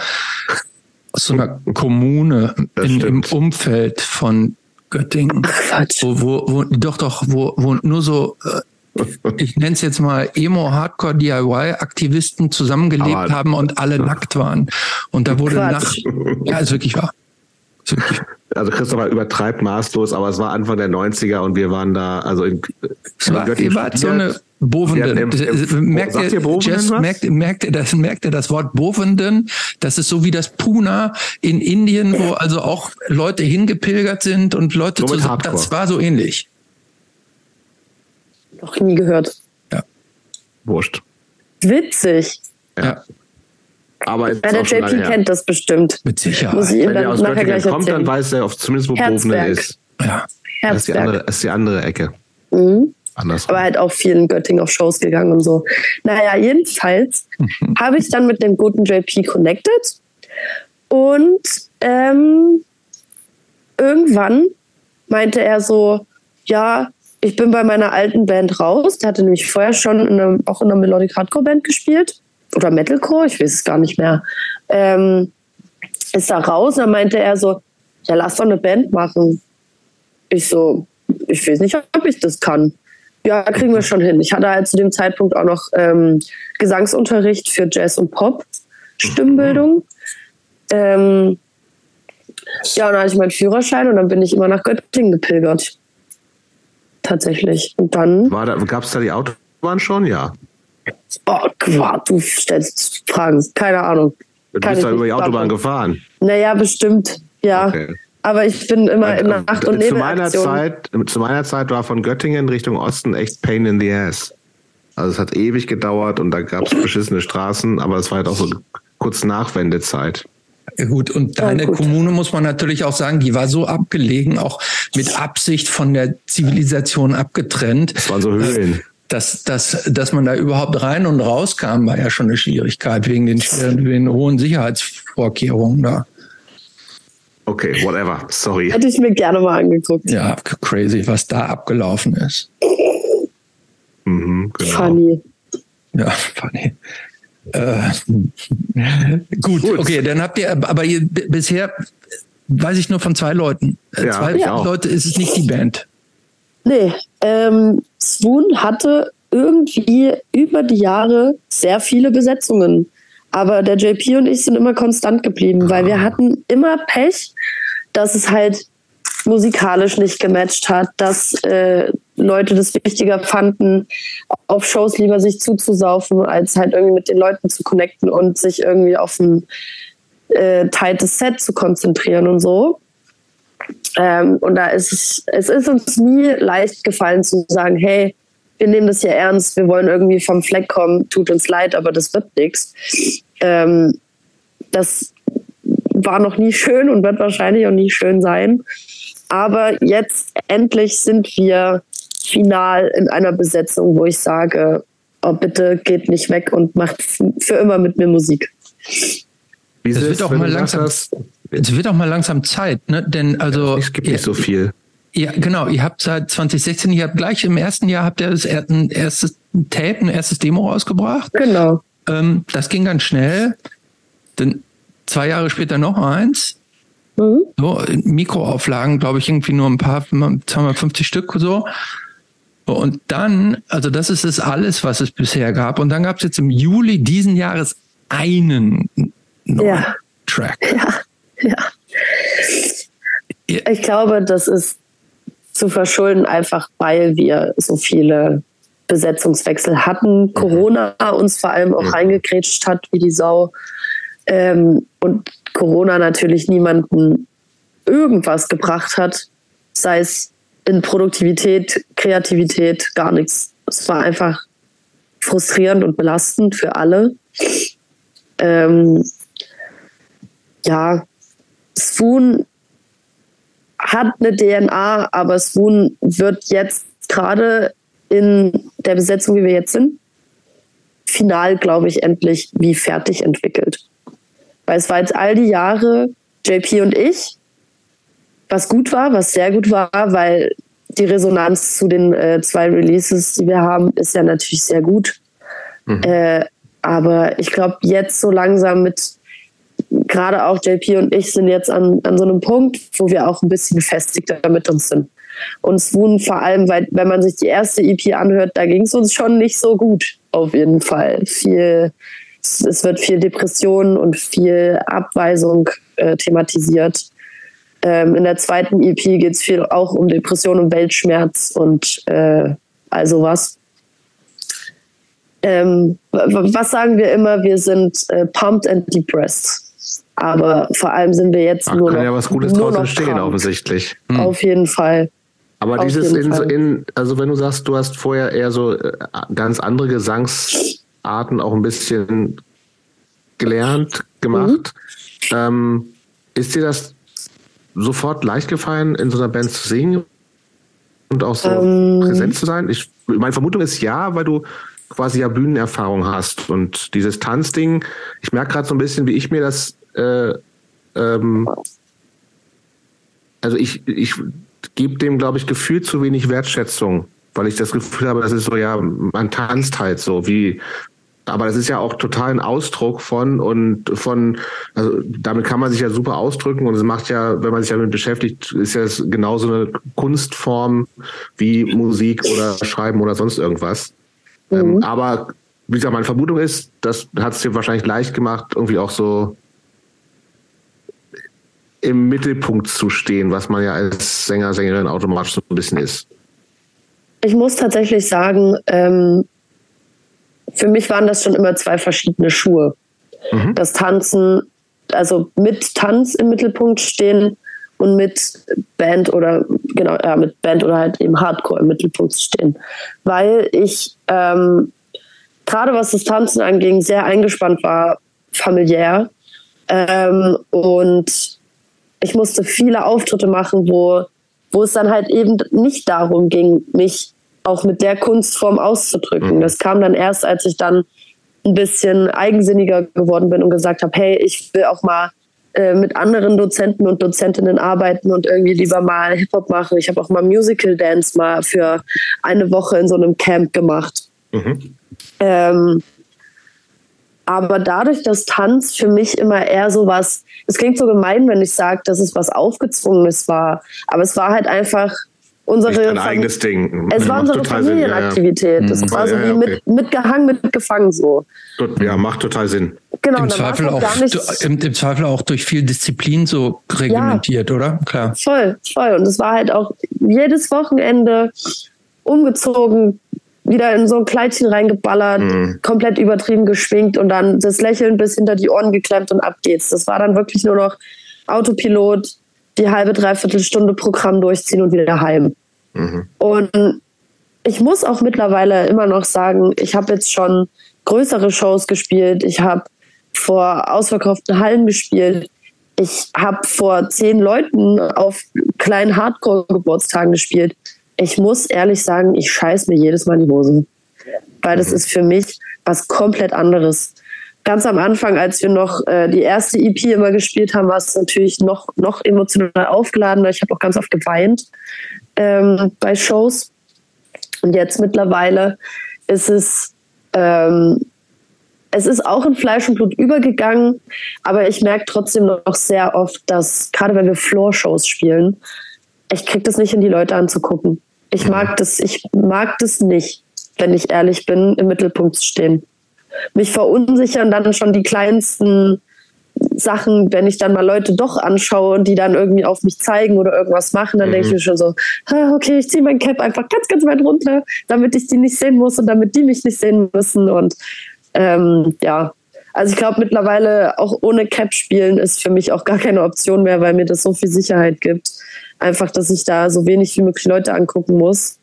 aus so einer Kommune in, im Umfeld von Göttingen, wo, wo, wo, doch, doch, wo, wo nur so, äh, ich nenne es jetzt mal Emo-Hardcore-DIY-Aktivisten zusammengelebt Aber, haben und alle nackt waren. Und da wurde Quatsch. nach, ja, ist wirklich wahr. Ist wirklich also Christopher übertreibt maßlos, aber es war Anfang der 90er und wir waren da, also in, es war, ihr wart so eine Bovenden. Merkt ihr, Jess, merkt, merkt, ihr das, merkt ihr das Wort Bovenden? Das ist so wie das Puna in Indien, wo also auch Leute hingepilgert sind und Leute so zusammen. Das war so ähnlich. Noch nie gehört. Ja. Wurscht. Witzig. Ja. Aber ja, der JP kennt das bestimmt. Mit Sicherheit. Muss ich Wenn er aus Göttingen kommt, dann weiß er zumindest, wo Bovenen ist. Ja. Das ist die andere, ist die andere Ecke. Mhm. Andersrum. Aber halt auch viel in Göttingen auf Shows gegangen und so. Naja, jedenfalls habe ich dann mit dem guten JP connected und ähm, irgendwann meinte er so, ja, ich bin bei meiner alten Band raus. Der hatte nämlich vorher schon in einem, auch in einer Melodic Hardcore Band gespielt. Oder Metalcore, ich weiß es gar nicht mehr. Ähm, ist da raus und dann meinte er so, ja, lass doch eine Band machen. Ich so, ich weiß nicht, ob ich das kann ja, kriegen wir schon hin. Ich hatte halt zu dem Zeitpunkt auch noch ähm, Gesangsunterricht für Jazz und Pop, Stimmbildung. Ähm, ja, und dann hatte ich meinen Führerschein und dann bin ich immer nach Göttingen gepilgert. Tatsächlich. Und dann. War da, gab es da die Autobahn schon? Ja. Oh, Quatsch, du stellst Fragen. Keine Ahnung. Du bist da über die Autobahn gefahren. Naja, bestimmt. Ja. Okay. Aber ich bin immer in Nacht- und zu meiner Zeit, Zu meiner Zeit war von Göttingen Richtung Osten echt Pain in the Ass. Also es hat ewig gedauert und da gab es beschissene Straßen, aber es war halt auch so kurz Nachwendezeit. Ja, gut, und deine ja, gut. Kommune muss man natürlich auch sagen, die war so abgelegen, auch mit Absicht von der Zivilisation abgetrennt. Das waren so Höhlen. Dass, dass, dass man da überhaupt rein und raus kam, war ja schon eine Schwierigkeit wegen den, den hohen Sicherheitsvorkehrungen da. Okay, whatever. Sorry. Hätte ich mir gerne mal angeguckt. Ja, crazy, was da abgelaufen ist. Mhm, genau. Funny. Ja, funny. Äh, gut, gut, okay, dann habt ihr, aber ihr, bisher weiß ich nur von zwei Leuten. Äh, ja, zwei ja. Leute ist es nicht die Band. Nee, ähm, Swoon hatte irgendwie über die Jahre sehr viele Besetzungen. Aber der JP und ich sind immer konstant geblieben, weil wir ah. hatten immer Pech, dass es halt musikalisch nicht gematcht hat, dass äh, Leute das wichtiger fanden, auf Shows lieber sich zuzusaufen, als halt irgendwie mit den Leuten zu connecten und sich irgendwie auf ein äh, tightes Set zu konzentrieren und so. Ähm, und da ist es, es ist uns nie leicht gefallen zu sagen, hey, wir nehmen das hier ernst, wir wollen irgendwie vom Fleck kommen, tut uns leid, aber das wird nichts. Ähm, das war noch nie schön und wird wahrscheinlich auch nie schön sein. Aber jetzt endlich sind wir final in einer Besetzung, wo ich sage, oh bitte geht nicht weg und macht für immer mit mir Musik. Es wird auch mal langsam, es wird auch mal langsam Zeit, ne? Denn also es gibt nicht so viel. Ja, genau. Ihr habt seit 2016, ihr habt gleich im ersten Jahr habt ihr das ein erstes Tape, ein erstes Demo rausgebracht. Genau. Ähm, das ging ganz schnell. Dann zwei Jahre später noch eins. Mhm. So, Mikroauflagen, glaube ich, irgendwie nur ein paar, 250 Stück so. Und dann, also das ist es alles, was es bisher gab. Und dann gab es jetzt im Juli diesen Jahres einen neuen ja. Track. Ja, ja. Ich glaube, das ist zu verschulden, einfach weil wir so viele Besetzungswechsel hatten. Mhm. Corona uns vor allem auch mhm. reingekrätscht hat wie die Sau. Ähm, und Corona natürlich niemanden irgendwas gebracht hat, sei es in Produktivität, Kreativität, gar nichts. Es war einfach frustrierend und belastend für alle. Ähm, ja, Spoon hat eine DNA, aber Swoon wird jetzt gerade in der Besetzung, wie wir jetzt sind, final, glaube ich, endlich wie fertig entwickelt. Weil es war jetzt all die Jahre JP und ich, was gut war, was sehr gut war, weil die Resonanz zu den äh, zwei Releases, die wir haben, ist ja natürlich sehr gut. Mhm. Äh, aber ich glaube, jetzt so langsam mit gerade auch JP und ich sind jetzt an, an so einem Punkt, wo wir auch ein bisschen gefestigter mit uns sind. Und Swoon vor allem, weil wenn man sich die erste EP anhört, da ging es uns schon nicht so gut, auf jeden Fall. Viel, es wird viel Depression und viel Abweisung äh, thematisiert. Ähm, in der zweiten EP geht es viel auch um Depression und Weltschmerz und äh, all sowas. Ähm, was sagen wir immer? Wir sind äh, pumped and depressed. Aber vor allem sind wir jetzt Ach, nur kann noch. ja was Gutes draußen stehen, krank. offensichtlich. Hm. Auf jeden Fall. Aber Auf dieses in, in, also wenn du sagst, du hast vorher eher so äh, ganz andere Gesangsarten auch ein bisschen gelernt, gemacht. Mhm. Ähm, ist dir das sofort leicht gefallen, in so einer Band zu singen und auch so ähm, präsent zu sein? Ich, meine Vermutung ist ja, weil du quasi ja Bühnenerfahrung hast und dieses Tanzding. Ich merke gerade so ein bisschen, wie ich mir das äh, ähm, also ich, ich gebe dem, glaube ich, gefühlt zu wenig Wertschätzung, weil ich das Gefühl habe, das ist so, ja, man tanzt halt so, wie, aber das ist ja auch total ein Ausdruck von und von, also damit kann man sich ja super ausdrücken und es macht ja, wenn man sich damit beschäftigt, ist ja genauso eine Kunstform wie Musik oder Schreiben oder sonst irgendwas. Ähm, mhm. Ähm, aber wie gesagt, meine Vermutung ist, das hat es dir wahrscheinlich leicht gemacht, irgendwie auch so im Mittelpunkt zu stehen, was man ja als Sänger, Sängerin automatisch so ein bisschen ist? Ich muss tatsächlich sagen, ähm, für mich waren das schon immer zwei verschiedene Schuhe. Mhm. Das Tanzen, also mit Tanz im Mittelpunkt stehen und mit Band oder genau, ja, mit Band oder halt eben Hardcore im Mittelpunkt stehen. Weil ich ähm, gerade was das Tanzen anging, sehr eingespannt war, familiär. Ähm, und ich musste viele Auftritte machen, wo, wo es dann halt eben nicht darum ging, mich auch mit der Kunstform auszudrücken. Mhm. Das kam dann erst, als ich dann ein bisschen eigensinniger geworden bin und gesagt habe, hey, ich will auch mal äh, mit anderen Dozenten und Dozentinnen arbeiten und irgendwie lieber mal Hip-Hop machen. Ich habe auch mal Musical Dance mal für eine Woche in so einem Camp gemacht. Mhm. Ähm, aber dadurch, dass Tanz für mich immer eher so was, es klingt so gemein, wenn ich sage, dass es was Aufgezwungenes war, aber es war halt einfach unsere ein eigenes Ding. Es war unsere Familienaktivität. Ja, ja. Das war so wie okay. mit, mitgehangen, mitgefangen so. Ja, macht total Sinn. Genau, Im, Zweifel auch, im, im, Zweifel auch durch viel Disziplin so reglementiert, oder? Klar. Voll, voll. Und es war halt auch jedes Wochenende umgezogen, wieder in so ein Kleidchen reingeballert, mhm. komplett übertrieben geschwingt und dann das Lächeln bis hinter die Ohren geklemmt und ab geht's. Das war dann wirklich nur noch Autopilot, die halbe, dreiviertel Stunde Programm durchziehen und wieder heim. Mhm. Und ich muss auch mittlerweile immer noch sagen, ich habe jetzt schon größere Shows gespielt. Ich habe vor ausverkauften Hallen gespielt. Ich habe vor zehn Leuten auf kleinen Hardcore-Geburtstagen gespielt. Ich muss ehrlich sagen, ich scheiß mir jedes Mal in die Hose. Weil das mhm. ist für mich was komplett anderes. Ganz am Anfang, als wir noch äh, die erste EP immer gespielt haben, war es natürlich noch, noch emotional aufgeladener. Ich habe auch ganz oft geweint ähm, bei Shows. Und jetzt mittlerweile ist es, ähm, es ist auch in Fleisch und Blut übergegangen, aber ich merke trotzdem noch sehr oft, dass gerade wenn wir Floor-Shows spielen, ich kriege das nicht in die Leute anzugucken. Ich mag das, ich mag das nicht, wenn ich ehrlich bin, im Mittelpunkt zu stehen. Mich verunsichern dann schon die kleinsten Sachen, wenn ich dann mal Leute doch anschaue und die dann irgendwie auf mich zeigen oder irgendwas machen, dann mhm. denke ich mir schon so, okay, ich ziehe mein Cap einfach ganz, ganz weit runter, damit ich die nicht sehen muss und damit die mich nicht sehen müssen. Und ähm, ja, also ich glaube mittlerweile auch ohne Cap spielen ist für mich auch gar keine Option mehr, weil mir das so viel Sicherheit gibt. Einfach, dass ich da so wenig wie möglich Leute angucken muss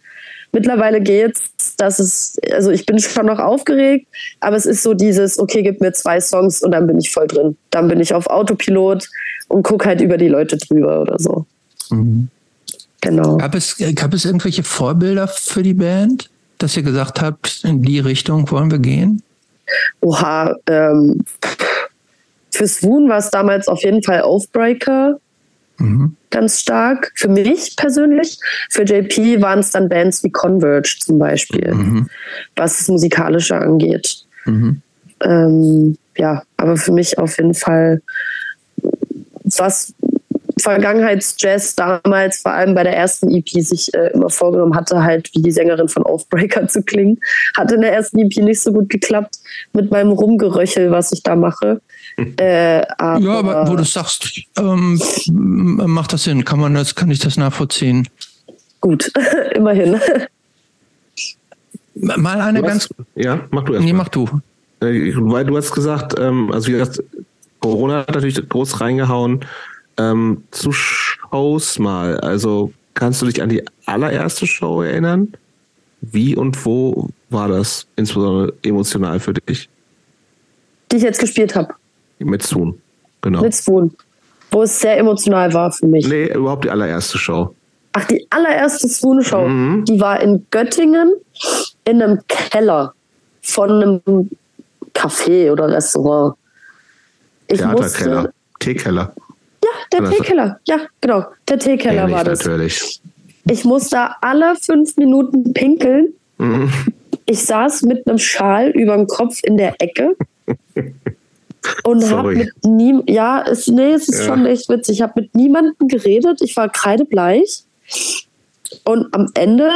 mittlerweile geht's, dass es, also ich bin schon noch aufgeregt, aber es ist so dieses, okay, gib mir zwei Songs und dann bin ich voll drin. Dann bin ich auf Autopilot und guck halt über die Leute drüber oder so. Mhm. Genau. Gab es, gab es irgendwelche Vorbilder für die Band, dass ihr gesagt habt, in die Richtung wollen wir gehen? Oha, ähm, für Swoon war es damals auf jeden Fall Aufbreaker. Mhm. Ganz stark. Für mich persönlich. Für JP waren es dann Bands wie Converge zum Beispiel, mhm. was das Musikalische angeht. Mhm. Ähm, ja, aber für mich auf jeden Fall, was Vergangenheitsjazz damals, vor allem bei der ersten EP, sich äh, immer vorgenommen hatte, halt wie die Sängerin von Aufbreaker zu klingen. Hat in der ersten EP nicht so gut geklappt mit meinem Rumgeröchel, was ich da mache. Äh, aber ja, aber wo du sagst, ähm, macht das Sinn? Kann man das, kann ich das nachvollziehen? Gut, immerhin. Mal eine hast, ganz. Ja, mach du erst. Nee, mach du. Äh, weil du hast gesagt, ähm, also wie gesagt, Corona hat natürlich groß reingehauen. Ähm, zu Shows mal. Also kannst du dich an die allererste Show erinnern? Wie und wo war das insbesondere emotional für dich? Die ich jetzt gespielt habe. Mit Zoom, genau. Mit Zoom. Wo es sehr emotional war für mich. Nee, überhaupt die allererste Show. Ach, die allererste Swoon-Show. Mhm. Die war in Göttingen in einem Keller von einem Café oder Restaurant. Ich Theaterkeller. Teekeller. Ja, der Teekeller. Ja, genau. Der Teekeller war das. Natürlich. Ich musste da alle fünf Minuten pinkeln. Mhm. Ich saß mit einem Schal über dem Kopf in der Ecke. und habe mit nie ja es, nee es ist ja. schon echt witzig. Ich habe mit niemandem geredet. Ich war kreidebleich. Und am Ende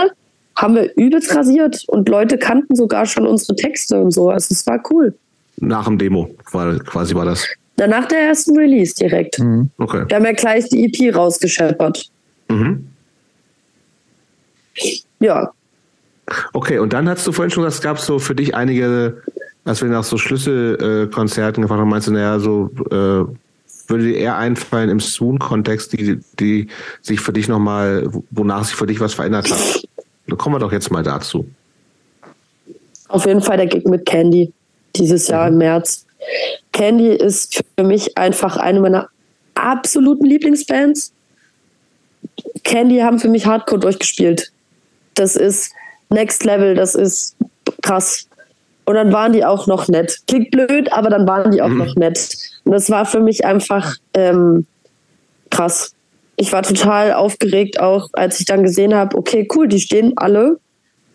haben wir übelst rasiert. Und Leute kannten sogar schon unsere Texte und so. Also es war cool. Nach dem Demo war quasi war das? Danach der ersten Release direkt. Mhm. okay. Wir haben ja gleich die EP rausgescheppert. Mhm. ja. Okay, und dann hast du vorhin schon gesagt, es gab so für dich einige als wir nach so Schlüsselkonzerten gefragt haben, meinst du, naja, so äh, würde dir eher einfallen im Swoon-Kontext, die, die sich für dich nochmal, wonach sich für dich was verändert hat? Da kommen wir doch jetzt mal dazu. Auf jeden Fall der Gig mit Candy dieses Jahr mhm. im März. Candy ist für mich einfach eine meiner absoluten Lieblingsbands. Candy haben für mich Hardcore durchgespielt. Das ist Next Level, das ist krass. Und dann waren die auch noch nett. Klingt blöd, aber dann waren die auch mhm. noch nett. Und das war für mich einfach ähm, krass. Ich war total aufgeregt, auch als ich dann gesehen habe, okay, cool, die stehen alle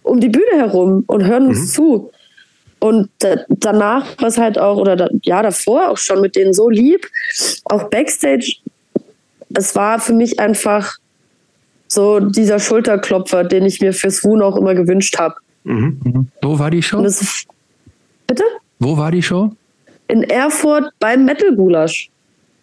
um die Bühne herum und hören uns mhm. zu. Und danach war es halt auch, oder da, ja, davor auch schon mit denen so lieb, auch Backstage. Es war für mich einfach so dieser Schulterklopfer, den ich mir fürs Woon auch immer gewünscht habe. Mhm. Mhm. Wo war die Show? Das, bitte? Wo war die Show? In Erfurt beim Metal Gulasch.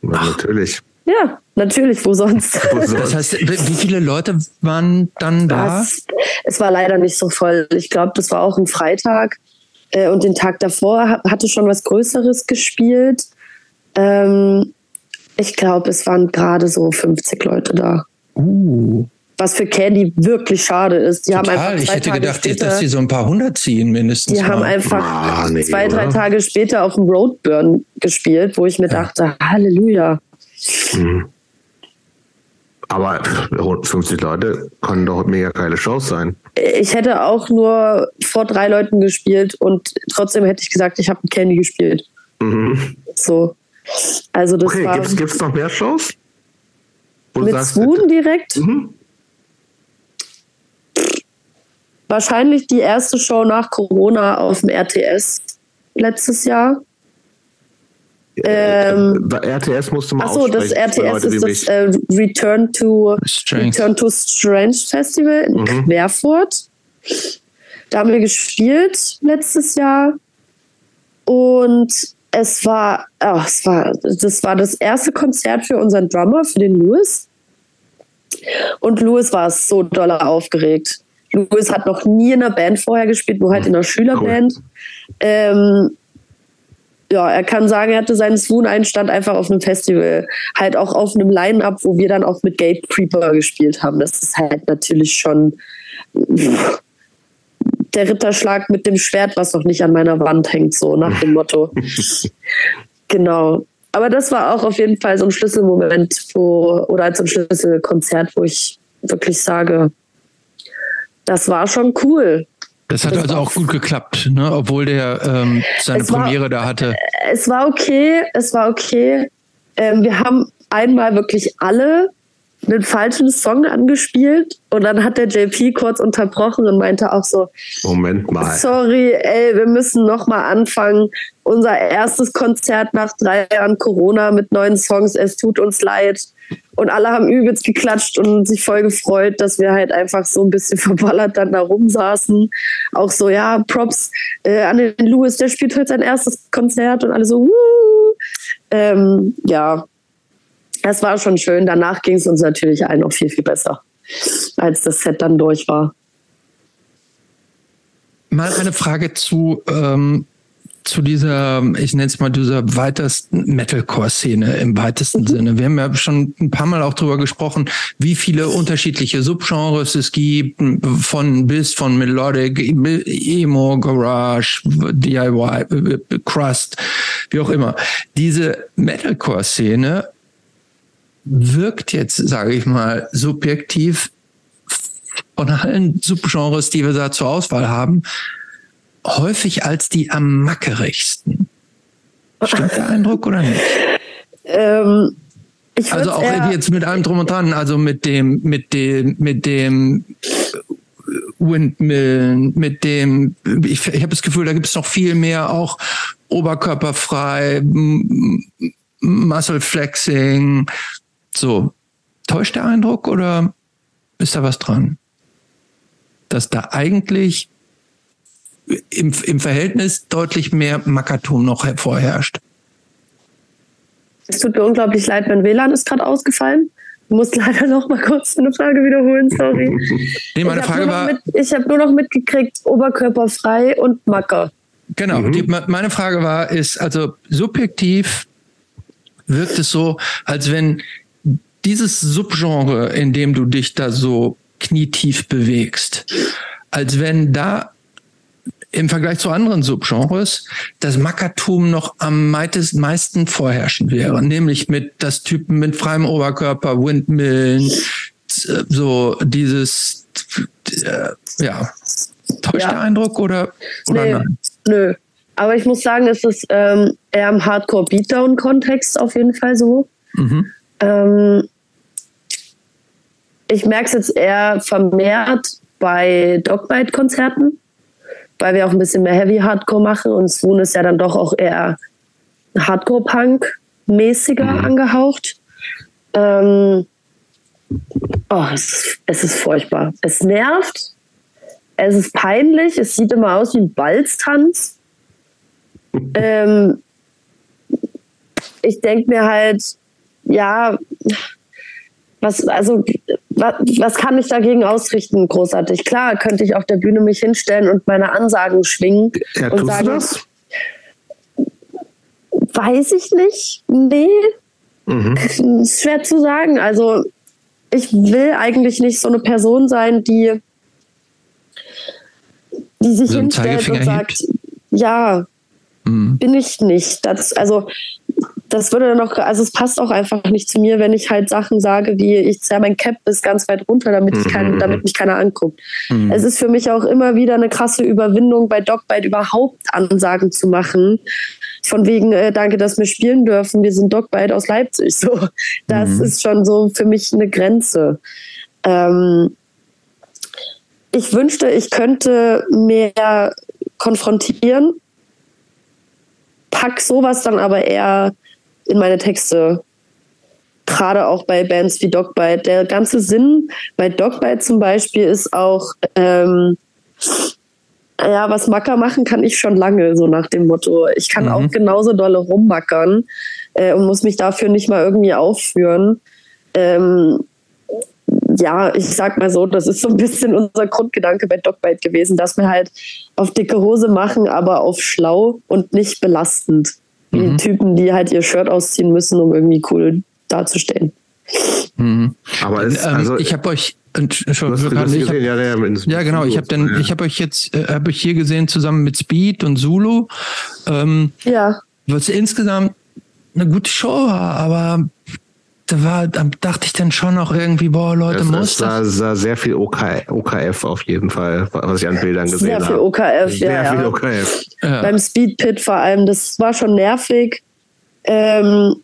Ja, natürlich. Ja, natürlich, wo sonst? wo sonst? Das heißt, wie viele Leute waren dann da? Es, es war leider nicht so voll. Ich glaube, das war auch ein Freitag. Äh, und den Tag davor hatte schon was Größeres gespielt. Ähm, ich glaube, es waren gerade so 50 Leute da. Uh. Was für Candy wirklich schade ist. Die Total. haben einfach ich hätte Tage gedacht, später, dass sie so ein paar hundert ziehen mindestens. Die mal. haben einfach ah, nee, zwei, drei oder? Tage später auf dem Roadburn gespielt, wo ich mir ja. dachte, Halleluja. Mhm. Aber 50 Leute können doch mega geile Shows sein. Ich hätte auch nur vor drei Leuten gespielt und trotzdem hätte ich gesagt, ich habe ein Candy gespielt. Mhm. So. Also das okay, gibt es noch mehr Shows? mit Swoon direkt? Mhm. Wahrscheinlich die erste Show nach Corona auf dem RTS letztes Jahr. Ähm, RTS musste man Achso, das RTS ist das äh, Return to Strange. Return to Strange Festival in mhm. Querfurt. Da haben wir gespielt letztes Jahr. Und es war, oh, es war, das war das erste Konzert für unseren Drummer, für den Louis. Und Louis war so doll aufgeregt. Louis hat noch nie in einer Band vorher gespielt, nur halt in einer Schülerband. Cool. Ähm, ja, er kann sagen, er hatte seinen Swoon-Einstand einfach auf einem Festival. Halt auch auf einem Line-Up, wo wir dann auch mit Gate Creeper gespielt haben. Das ist halt natürlich schon der Ritterschlag mit dem Schwert, was noch nicht an meiner Wand hängt, so nach dem Motto. genau. Aber das war auch auf jeden Fall so ein Schlüsselmoment, wo, oder als ein Schlüsselkonzert, wo ich wirklich sage, das war schon cool. Das hat das also auch gut geklappt, ne? obwohl der ähm, seine Premiere da hatte. Es war okay, es war okay. Ähm, wir haben einmal wirklich alle einen falschen Song angespielt und dann hat der JP kurz unterbrochen und meinte auch so: Moment mal. Sorry, ey, wir müssen noch mal anfangen. Unser erstes Konzert nach drei Jahren Corona mit neuen Songs. Es tut uns leid. Und alle haben übelst geklatscht und sich voll gefreut, dass wir halt einfach so ein bisschen verballert dann da rumsaßen. Auch so, ja, Props äh, an den Louis, der spielt heute sein erstes Konzert und alle so, Wuh! Ähm, ja, es war schon schön. Danach ging es uns natürlich allen noch viel, viel besser, als das Set dann durch war. Mal eine Frage zu, ähm, zu dieser, ich nenne es mal dieser weitesten Metalcore-Szene im weitesten mhm. Sinne. Wir haben ja schon ein paar Mal auch drüber gesprochen, wie viele unterschiedliche Subgenres es gibt, von bis von Melodic, Emo, Garage, DIY, Crust, wie auch immer. Diese Metalcore-Szene wirkt jetzt, sage ich mal, subjektiv von allen Subgenres, die wir da zur Auswahl haben, häufig als die am mackerigsten. Stimmt der Eindruck oder nicht? Ähm, also auch jetzt mit allem drum und dran, also mit dem, mit dem, mit dem Windmillen, mit dem, ich, ich habe das Gefühl, da gibt es noch viel mehr auch oberkörperfrei, Muscle Flexing, so, täuscht der Eindruck oder ist da was dran? Dass da eigentlich im, im Verhältnis deutlich mehr Makatum noch vorherrscht. Es tut mir unglaublich leid, mein WLAN ist gerade ausgefallen. Du musst leider noch mal kurz eine Frage wiederholen, sorry. Nee, meine Frage war. Mit, ich habe nur noch mitgekriegt, oberkörperfrei und Macker. Genau. Mhm. Die, meine Frage war, ist also subjektiv wirkt es so, als wenn dieses Subgenre, in dem du dich da so knietief bewegst, als wenn da im Vergleich zu anderen Subgenres das Mackertum noch am meisten vorherrschend wäre, nämlich mit das Typen mit freiem Oberkörper, Windmillen, so dieses, äh, ja, täuscht ja. der Eindruck oder, oder nee, nein? Nö, aber ich muss sagen, es ist ähm, eher im Hardcore-Beatdown-Kontext auf jeden Fall so. Mhm. Ähm, ich merke es jetzt eher vermehrt bei Dogbite-Konzerten, weil wir auch ein bisschen mehr Heavy Hardcore machen und Swoon ist ja dann doch auch eher Hardcore-Punk-mäßiger mhm. angehaucht. Ähm, oh, es ist, es ist furchtbar. Es nervt. Es ist peinlich. Es sieht immer aus wie ein Balztanz. ähm, ich denke mir halt, ja, was, also, was, was kann ich dagegen ausrichten, großartig? Klar, könnte ich auf der Bühne mich hinstellen und meine Ansagen schwingen ja, und sagen, das? weiß ich nicht. Nee. Mhm. Ist schwer zu sagen. Also, ich will eigentlich nicht so eine Person sein, die, die sich so hinstellt und sagt, hebt. ja, mhm. bin ich nicht. Das, also das würde dann auch, also es passt auch einfach nicht zu mir, wenn ich halt Sachen sage, wie ich zerre mein Cap bis ganz weit runter, damit ich kein, mhm. damit mich keiner anguckt. Mhm. Es ist für mich auch immer wieder eine krasse Überwindung, bei Dogbite überhaupt Ansagen zu machen. Von wegen, äh, danke, dass wir spielen dürfen. Wir sind Dogbite aus Leipzig. So, das mhm. ist schon so für mich eine Grenze. Ähm, ich wünschte, ich könnte mehr konfrontieren, pack sowas dann aber eher in meine Texte. Gerade auch bei Bands wie Dogbite. Der ganze Sinn bei Dogbite zum Beispiel ist auch, ähm, ja, was Macker machen kann ich schon lange, so nach dem Motto. Ich kann mhm. auch genauso dolle rummackern äh, und muss mich dafür nicht mal irgendwie aufführen. Ähm, ja, ich sag mal so, das ist so ein bisschen unser Grundgedanke bei Dogbite gewesen, dass wir halt auf dicke Hose machen, aber auf schlau und nicht belastend. Mhm. Typen, die halt ihr Shirt ausziehen müssen, um irgendwie cool dazustehen. Mhm. Aber es, ähm, also, ich habe euch ja, genau. Ich habe dann, ja. ich habe euch jetzt, äh, habe euch hier gesehen zusammen mit Speed und Zulu. Ähm, ja. Was insgesamt eine gute Show war, aber da war, da dachte ich dann schon auch irgendwie, boah, Leute, es, muss es sah, sah sehr viel OK, OKF auf jeden Fall, was ich an Bildern gesehen habe. Sehr viel OKF, sehr ja. Sehr viel OKF. Ja. Beim Speedpit vor allem, das war schon nervig. Ähm,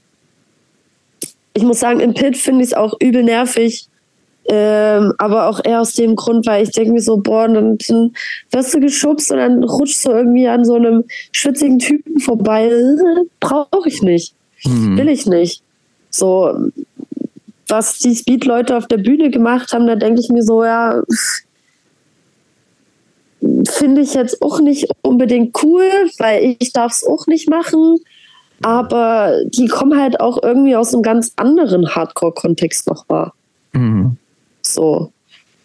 ich muss sagen, im Pit finde ich es auch übel nervig. Ähm, aber auch eher aus dem Grund, weil ich denke mir so, boah, dann, dann wirst du geschubst und dann rutschst du irgendwie an so einem schwitzigen Typen vorbei. Brauche ich nicht. Mhm. Will ich nicht. So, was die Speed-Leute auf der Bühne gemacht haben, da denke ich mir so, ja, finde ich jetzt auch nicht unbedingt cool, weil ich darf es auch nicht machen. Aber die kommen halt auch irgendwie aus einem ganz anderen Hardcore-Kontext noch wahr. Mhm. So.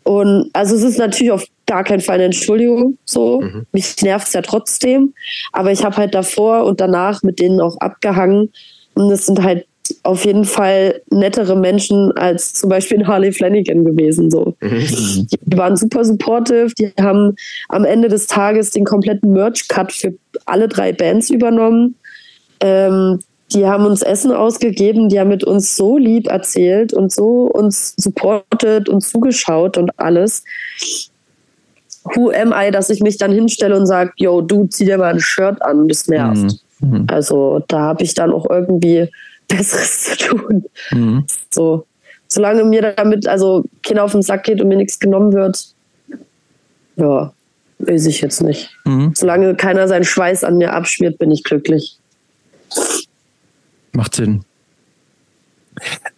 Und also es ist natürlich auf gar keinen Fall eine Entschuldigung. So, mhm. mich nervt es ja trotzdem. Aber ich habe halt davor und danach mit denen auch abgehangen. Und es sind halt auf jeden Fall nettere Menschen als zum Beispiel Harley Flanagan gewesen. So. Mhm. Die waren super supportive, die haben am Ende des Tages den kompletten Merch-Cut für alle drei Bands übernommen. Ähm, die haben uns Essen ausgegeben, die haben mit uns so lieb erzählt und so uns supportet und zugeschaut und alles. Who am I, dass ich mich dann hinstelle und sage, yo, du zieh dir mal ein Shirt an, das nervt. Mhm. mhm. Also da habe ich dann auch irgendwie Besseres zu tun. Mhm. So, solange mir damit also Kinder auf den Sack geht und mir nichts genommen wird, ja, weiß ich jetzt nicht. Mhm. Solange keiner seinen Schweiß an mir abschmiert, bin ich glücklich. Macht Sinn.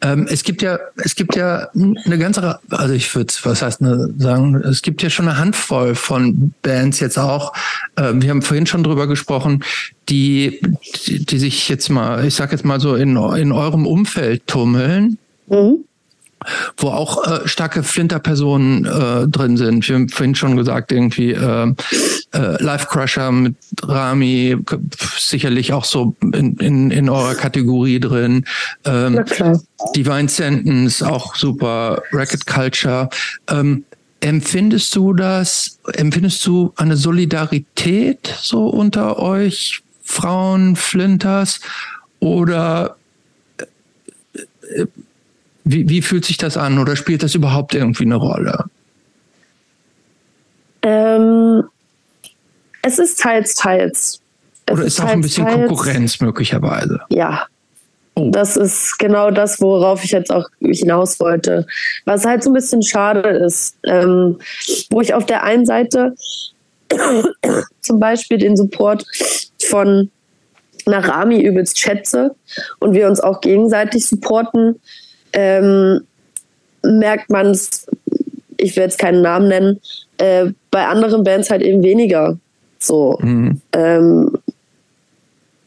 Ähm, es gibt ja, es gibt ja eine ganze, also ich würde, was heißt eine, sagen, es gibt ja schon eine Handvoll von Bands jetzt auch. Äh, wir haben vorhin schon drüber gesprochen, die, die, die sich jetzt mal, ich sag jetzt mal so in, in eurem Umfeld tummeln. Mhm wo auch äh, starke Flinter-Personen äh, drin sind. Wir haben vorhin schon gesagt, irgendwie äh, äh, Life Crusher mit Rami, sicherlich auch so in, in, in eurer Kategorie drin. Ähm, Na klar. Divine Sentence, auch super. Racket Culture. Ähm, empfindest du das, empfindest du eine Solidarität so unter euch Frauen, Flinters? Oder äh, wie, wie fühlt sich das an oder spielt das überhaupt irgendwie eine Rolle? Ähm, es ist teils, teils. Oder ist, ist auch ein bisschen teils, Konkurrenz möglicherweise? Ja. Oh. Das ist genau das, worauf ich jetzt auch hinaus wollte. Was halt so ein bisschen schade ist, ähm, wo ich auf der einen Seite zum Beispiel den Support von Narami übelst schätze und wir uns auch gegenseitig supporten, ähm, merkt man es, ich will jetzt keinen Namen nennen, äh, bei anderen Bands halt eben weniger. So. Mhm. Ähm,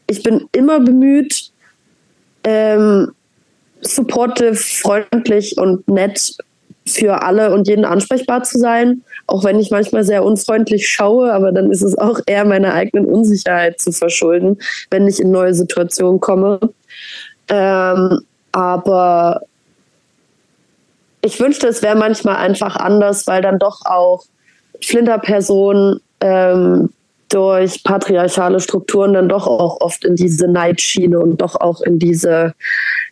ich bin immer bemüht, ähm, supportive, freundlich und nett für alle und jeden ansprechbar zu sein, auch wenn ich manchmal sehr unfreundlich schaue, aber dann ist es auch eher meiner eigenen Unsicherheit zu verschulden, wenn ich in neue Situationen komme. Ähm, aber ich wünschte, es wäre manchmal einfach anders, weil dann doch auch Flinterpersonen ähm, durch patriarchale Strukturen dann doch auch oft in diese Neidschiene und doch auch in diese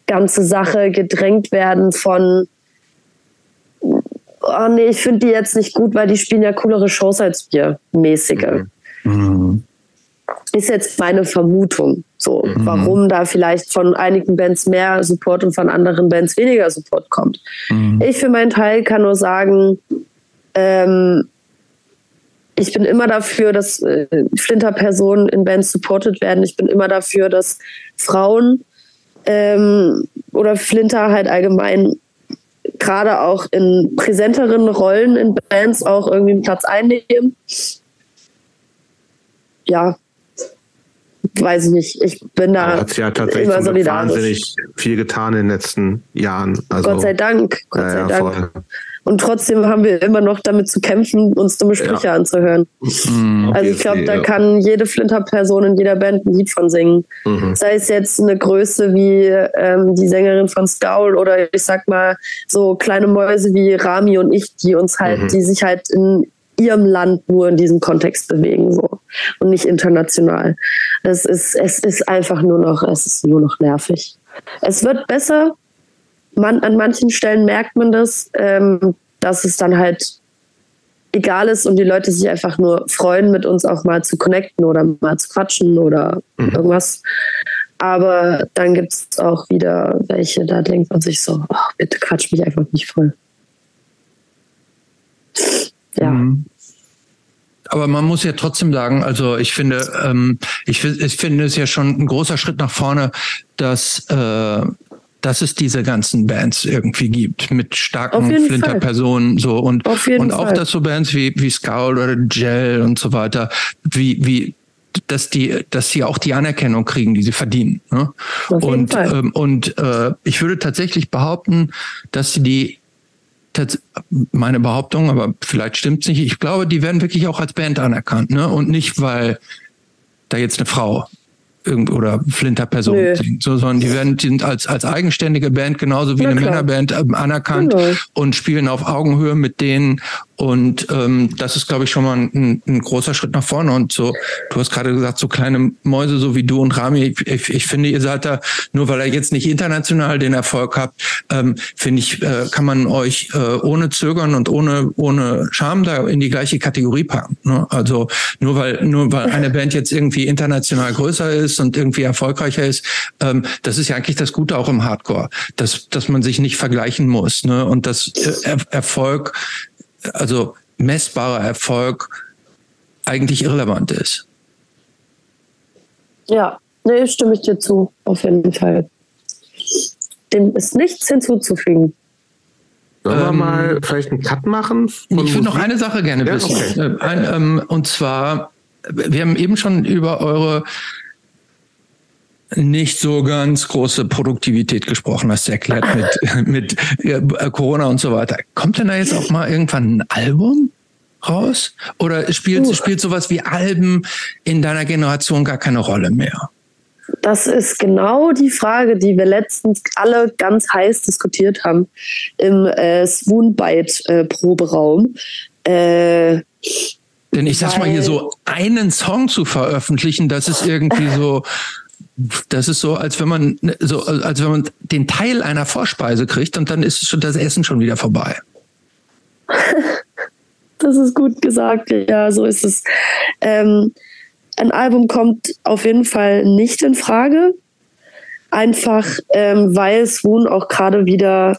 ganze Sache gedrängt werden von oh nee, ich finde die jetzt nicht gut, weil die spielen ja coolere Shows als wir, mäßige. Mhm. Ist jetzt meine Vermutung. So, mhm. warum da vielleicht von einigen Bands mehr Support und von anderen Bands weniger Support kommt. Mhm. Ich für meinen Teil kann nur sagen, ähm, ich bin immer dafür, dass äh, Flinter-Personen in Bands supported werden. Ich bin immer dafür, dass Frauen ähm, oder Flinter halt allgemein gerade auch in präsenteren Rollen in Bands auch irgendwie einen Platz einnehmen. Ja, weiß ich nicht. Ich bin da. Ja, hat ja tatsächlich immer solidarisch. wahnsinnig viel getan in den letzten Jahren. Also, Gott sei Dank. Gott ja, sei Dank. Voll. Und trotzdem haben wir immer noch damit zu kämpfen, uns dumme Sprüche ja. anzuhören. Mhm, also ich glaube, da kann jede Flinter-Person in jeder Band ein Lied von singen. Mhm. Sei es jetzt eine Größe wie ähm, die Sängerin von Scowl oder ich sag mal so kleine Mäuse wie Rami und ich, die uns halt, mhm. die sich halt in ihrem Land nur in diesem Kontext bewegen so und nicht international. Es ist es ist einfach nur noch es ist nur noch nervig. Es wird besser, man, an manchen Stellen merkt man das, ähm, dass es dann halt egal ist und die Leute sich einfach nur freuen, mit uns auch mal zu connecten oder mal zu quatschen oder mhm. irgendwas. Aber dann gibt es auch wieder welche, da denkt man sich so, oh, bitte quatsch mich einfach nicht voll. Ja. Mhm. Aber man muss ja trotzdem sagen, also ich finde, ähm, ich, ich finde es ja schon ein großer Schritt nach vorne, dass äh, dass es diese ganzen Bands irgendwie gibt mit starken Flinterpersonen so und und auch Fall. dass so Bands wie wie Scowl oder Gel und so weiter wie wie dass die dass sie auch die Anerkennung kriegen, die sie verdienen. Ne? und ähm, und äh, ich würde tatsächlich behaupten, dass sie die meine Behauptung, aber vielleicht stimmt's nicht. Ich glaube, die werden wirklich auch als Band anerkannt, ne? Und nicht weil da jetzt eine Frau oder Flinter-Person singt, so, sondern die werden die sind als, als eigenständige Band genauso wie Na eine klar. Männerband ähm, anerkannt genau. und spielen auf Augenhöhe mit denen und ähm, das ist, glaube ich, schon mal ein, ein, großer Schritt nach vorne. Und so, du hast gerade gesagt, so kleine Mäuse, so wie du und Rami, ich, ich, finde, ihr seid da, nur weil er jetzt nicht international den Erfolg habt, ähm, finde ich, äh, kann man euch äh, ohne Zögern und ohne, ohne Scham da in die gleiche Kategorie packen. Ne? Also nur weil, nur weil eine Band jetzt irgendwie international größer ist und irgendwie erfolgreicher ist, ähm, das ist ja eigentlich das Gute auch im Hardcore, dass, dass man sich nicht vergleichen muss. Ne? Und das äh, Erfolg also messbarer Erfolg eigentlich irrelevant ist. Ja, nee, stimme ich dir zu, auf jeden Fall. Dem ist nichts hinzuzufügen. Sollen wir ähm, mal vielleicht einen Cut machen? Ich würde noch eine Sache gerne ja, wissen. Okay. Äh, ein, ähm, und zwar, wir haben eben schon über eure nicht so ganz große Produktivität gesprochen, hast erklärt mit, mit äh, Corona und so weiter. Kommt denn da jetzt auch mal irgendwann ein Album raus? Oder spielt, uh. spielt sowas wie Alben in deiner Generation gar keine Rolle mehr? Das ist genau die Frage, die wir letztens alle ganz heiß diskutiert haben im äh, Swoonbite-Proberaum. Äh, Denn ich sag's mal hier so, einen Song zu veröffentlichen, das ist irgendwie so das ist so, als wenn man so, als wenn man den Teil einer Vorspeise kriegt und dann ist schon das Essen schon wieder vorbei. Das ist gut gesagt, ja, so ist es. Ähm, ein Album kommt auf jeden Fall nicht in Frage. Einfach ähm, weil Swoon auch gerade wieder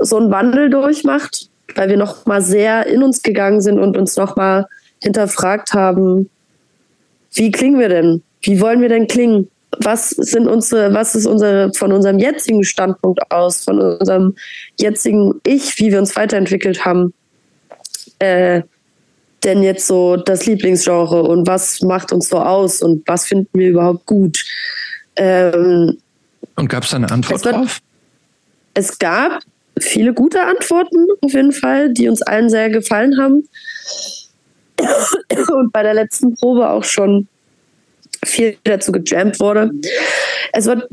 so einen Wandel durchmacht, weil wir noch mal sehr in uns gegangen sind und uns noch mal hinterfragt haben, wie klingen wir denn? Wie wollen wir denn klingen? Was sind unsere, was ist unsere von unserem jetzigen Standpunkt aus, von unserem jetzigen Ich, wie wir uns weiterentwickelt haben, äh, denn jetzt so das Lieblingsgenre und was macht uns so aus und was finden wir überhaupt gut? Ähm, und gab es eine Antwort es wird, drauf? Es gab viele gute Antworten auf jeden Fall, die uns allen sehr gefallen haben. Und bei der letzten Probe auch schon viel dazu gejammt wurde. Es wird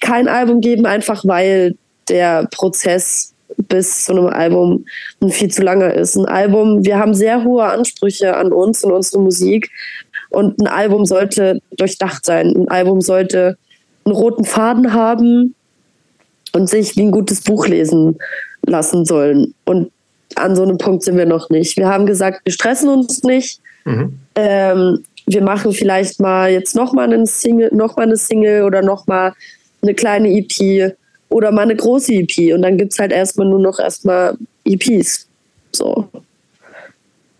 kein Album geben, einfach weil der Prozess bis zu einem Album viel zu lange ist. Ein Album, wir haben sehr hohe Ansprüche an uns und unsere Musik. Und ein Album sollte durchdacht sein. Ein Album sollte einen roten Faden haben und sich wie ein gutes Buch lesen lassen sollen. Und an so einem Punkt sind wir noch nicht. Wir haben gesagt, wir stressen uns nicht. Mhm. Ähm, wir machen vielleicht mal jetzt noch mal einen Single, noch mal eine Single oder noch mal eine kleine EP oder mal eine große EP und dann gibt es halt erstmal nur noch erstmal EPs. So.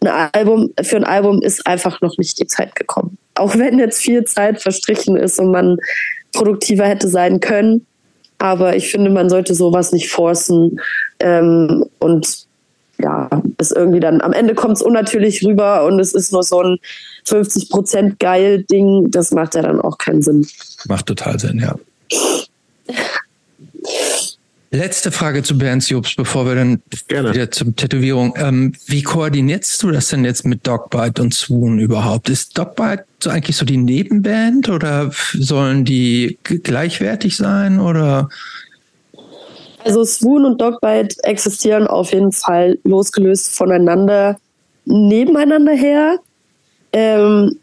Ein Album, für ein Album ist einfach noch nicht die Zeit gekommen. Auch wenn jetzt viel Zeit verstrichen ist und man produktiver hätte sein können. Aber ich finde, man sollte sowas nicht forcen. Ähm, und ja, ist irgendwie dann, am Ende kommt es unnatürlich rüber und es ist nur so ein 50% geil Ding. Das macht ja dann auch keinen Sinn. Macht total Sinn, ja. Letzte Frage zu Bernd Jobs, bevor wir dann Gerne. wieder zur Tätowierung. Ähm, wie koordinierst du das denn jetzt mit Dogbite und Swoon überhaupt? Ist Dogbite so eigentlich so die Nebenband oder sollen die gleichwertig sein oder? Also Swoon und Dogbite existieren auf jeden Fall losgelöst voneinander nebeneinander her. Ähm,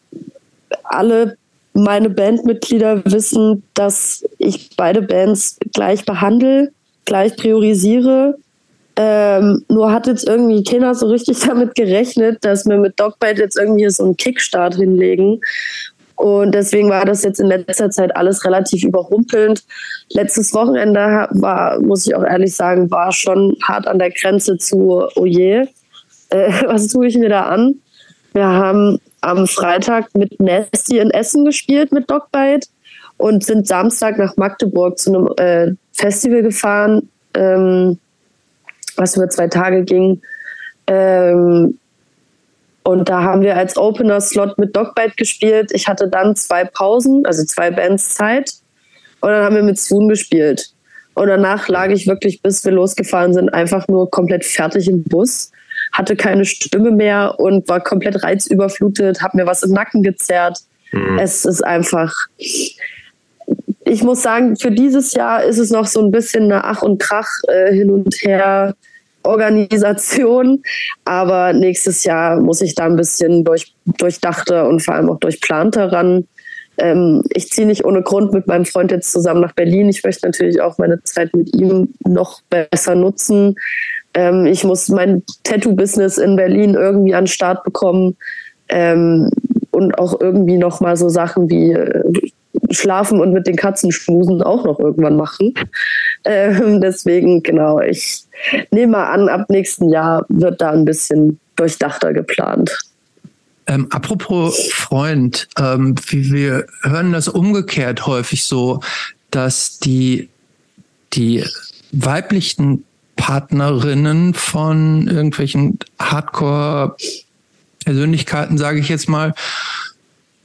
alle meine Bandmitglieder wissen, dass ich beide Bands gleich behandle gleich priorisiere. Ähm, nur hat jetzt irgendwie keiner so richtig damit gerechnet, dass wir mit Dogbite jetzt irgendwie so einen Kickstart hinlegen. Und deswegen war das jetzt in letzter Zeit alles relativ überrumpelnd. Letztes Wochenende war, muss ich auch ehrlich sagen, war schon hart an der Grenze zu, oh je, äh, was tue ich mir da an? Wir haben am Freitag mit Nasty in Essen gespielt mit Dogbite und sind Samstag nach Magdeburg zu einem äh, Festival gefahren, ähm, was über zwei Tage ging. Ähm, und da haben wir als Opener-Slot mit Dogbite gespielt. Ich hatte dann zwei Pausen, also zwei Bands Zeit. Und dann haben wir mit Swoon gespielt. Und danach lag ich wirklich, bis wir losgefahren sind, einfach nur komplett fertig im Bus. Hatte keine Stimme mehr und war komplett reizüberflutet, hab mir was im Nacken gezerrt. Mhm. Es ist einfach, ich muss sagen, für dieses Jahr ist es noch so ein bisschen eine Ach und Krach äh, hin und her Organisation. Aber nächstes Jahr muss ich da ein bisschen durch, durchdachter und vor allem auch durchplanter ran. Ähm, ich ziehe nicht ohne Grund mit meinem Freund jetzt zusammen nach Berlin. Ich möchte natürlich auch meine Zeit mit ihm noch besser nutzen. Ähm, ich muss mein Tattoo-Business in Berlin irgendwie an den Start bekommen. Ähm, und auch irgendwie noch mal so Sachen wie äh, schlafen und mit den Katzen schmusen auch noch irgendwann machen. Ähm, deswegen, genau, ich nehme mal an, ab nächsten Jahr wird da ein bisschen durchdachter geplant. Ähm, apropos Freund, ähm, wir hören das umgekehrt häufig so, dass die, die weiblichen Partnerinnen von irgendwelchen Hardcore-Persönlichkeiten, sage ich jetzt mal,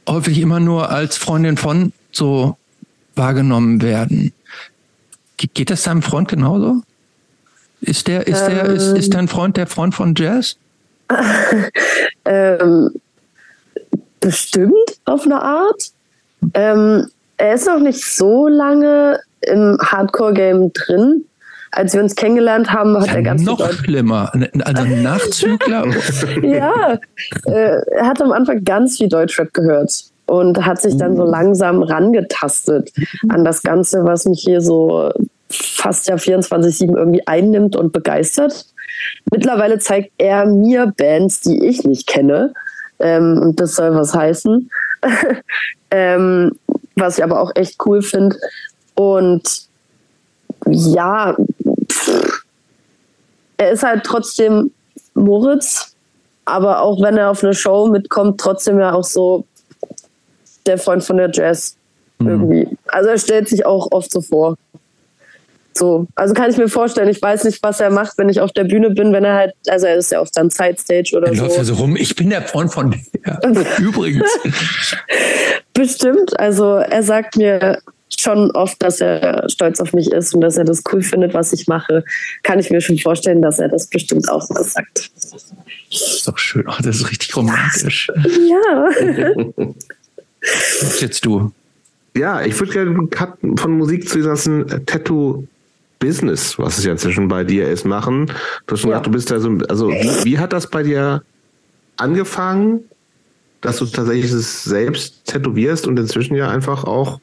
häufig immer nur als Freundin von so wahrgenommen werden. Geht das deinem Freund genauso? Ist der, ist der, ähm, ist, ist dein Freund der Freund von Jazz? ähm, bestimmt auf eine Art. Ähm, er ist noch nicht so lange im Hardcore-Game drin. Als wir uns kennengelernt haben, hat ja, er ganz noch schlimmer, also ein Nachzügler. ja, äh, er hat am Anfang ganz viel Deutschrap gehört und hat sich dann so mhm. langsam rangetastet an das Ganze, was mich hier so fast ja 24-7 irgendwie einnimmt und begeistert. Mittlerweile zeigt er mir Bands, die ich nicht kenne. Ähm, und das soll was heißen. ähm, was ich aber auch echt cool finde. Und ja, er ist halt trotzdem Moritz, aber auch wenn er auf eine Show mitkommt, trotzdem ja auch so der Freund von der Jazz mhm. irgendwie. Also er stellt sich auch oft so vor. So, also kann ich mir vorstellen, ich weiß nicht, was er macht, wenn ich auf der Bühne bin, wenn er halt, also er ist ja auf dann Sidestage oder er so. läuft ja so rum, ich bin der Freund von der. Übrigens. Bestimmt, also er sagt mir schon oft, dass er stolz auf mich ist und dass er das cool findet, was ich mache. Kann ich mir schon vorstellen, dass er das bestimmt auch mal sagt. Das ist doch schön, oh, das ist richtig romantisch. Ja. Jetzt du. Ja, ich würde gerne einen Cut von Musik zu diesem Tattoo Business, was es ja inzwischen bei dir ist, machen. Du hast schon ja. gesagt, du bist da so, also wie, wie, hat das bei dir angefangen, dass du tatsächlich es selbst tätowierst und inzwischen ja einfach auch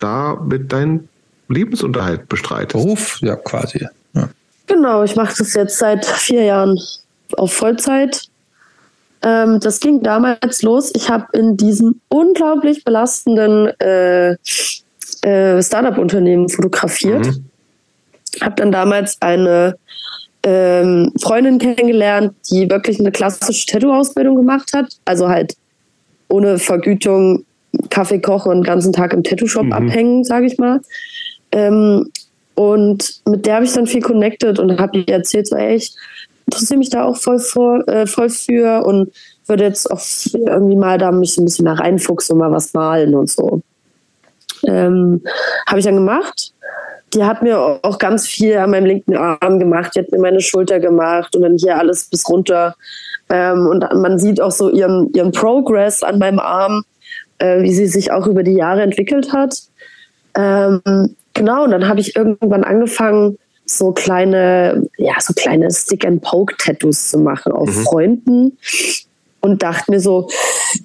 da mit deinem Lebensunterhalt bestreitest? Beruf, ja, quasi. Ja. Genau, ich mache das jetzt seit vier Jahren auf Vollzeit. Ähm, das ging damals los. Ich habe in diesem unglaublich belastenden äh, äh, Startup-Unternehmen fotografiert. Mhm habe dann damals eine ähm, Freundin kennengelernt, die wirklich eine klassische Tattoo-Ausbildung gemacht hat. Also halt ohne Vergütung Kaffee kochen und den ganzen Tag im Tattoo-Shop mhm. abhängen, sage ich mal. Ähm, und mit der habe ich dann viel connected und habe ihr erzählt, so, ey, ich interessiere mich da auch voll, vor, äh, voll für und würde jetzt auch irgendwie mal da mich so ein bisschen mehr reinfuchsen und mal was malen und so. Ähm, habe ich dann gemacht die hat mir auch ganz viel an meinem linken Arm gemacht. Die hat mir meine Schulter gemacht und dann hier alles bis runter. Ähm, und man sieht auch so ihren, ihren Progress an meinem Arm, äh, wie sie sich auch über die Jahre entwickelt hat. Ähm, genau, und dann habe ich irgendwann angefangen, so kleine, ja, so kleine Stick-and-Poke-Tattoos zu machen auf mhm. Freunden und dachte mir so,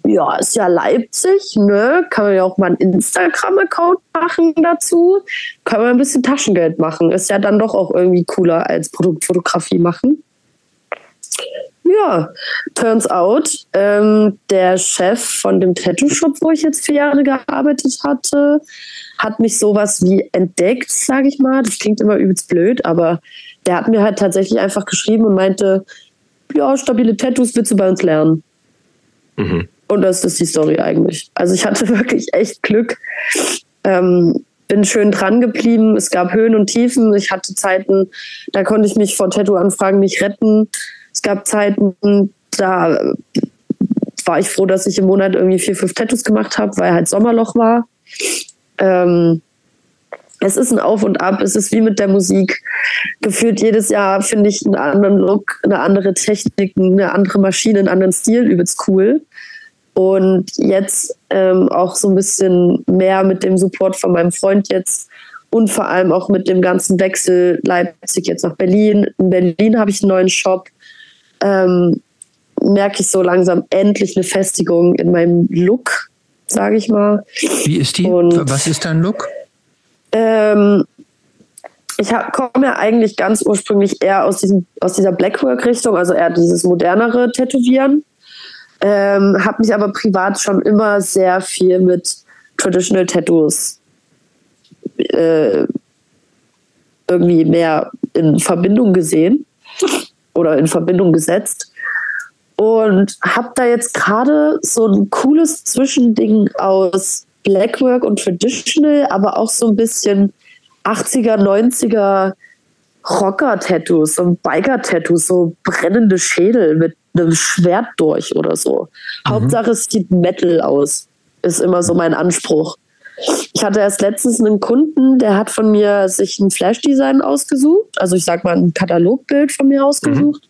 ja, ist ja Leipzig, ne? Kann man ja auch mal einen Instagram-Account machen dazu. Kann man ein bisschen Taschengeld machen. Ist ja dann doch auch irgendwie cooler als Produktfotografie machen. Ja, turns out, ähm, der Chef von dem Tattoo-Shop, wo ich jetzt vier Jahre gearbeitet hatte, hat mich sowas wie entdeckt, sage ich mal. Das klingt immer übelst blöd, aber der hat mir halt tatsächlich einfach geschrieben und meinte, ja, stabile Tattoos willst du bei uns lernen. Mhm. Und das ist die Story eigentlich. Also ich hatte wirklich echt Glück. Ähm, bin schön dran geblieben. Es gab Höhen und Tiefen. Ich hatte Zeiten, da konnte ich mich vor Tattoo-Anfragen nicht retten. Es gab Zeiten, da war ich froh, dass ich im Monat irgendwie vier, fünf Tattoos gemacht habe, weil halt Sommerloch war. Ähm, es ist ein Auf und Ab, es ist wie mit der Musik. Gefühlt jedes Jahr finde ich einen anderen Look, eine andere Technik, eine andere Maschine, einen anderen Stil übelst cool. Und jetzt ähm, auch so ein bisschen mehr mit dem Support von meinem Freund jetzt und vor allem auch mit dem ganzen Wechsel Leipzig jetzt nach Berlin. In Berlin habe ich einen neuen Shop. Ähm, merke ich so langsam endlich eine Festigung in meinem Look, sage ich mal. Wie ist die? Und Was ist dein Look? Ähm, ich komme ja eigentlich ganz ursprünglich eher aus, diesem, aus dieser Blackwork-Richtung, also eher dieses modernere Tätowieren. Ähm, habe mich aber privat schon immer sehr viel mit Traditional Tattoos äh, irgendwie mehr in Verbindung gesehen oder in Verbindung gesetzt. Und habe da jetzt gerade so ein cooles Zwischending aus Blackwork und Traditional, aber auch so ein bisschen 80er, 90er Rocker-Tattoos, so Biker-Tattoos, so brennende Schädel mit einem Schwert durch oder so. Mhm. Hauptsache es sieht Metal aus, ist immer so mein Anspruch. Ich hatte erst letztens einen Kunden, der hat von mir sich ein Flash-Design ausgesucht, also ich sag mal ein Katalogbild von mir ausgesucht.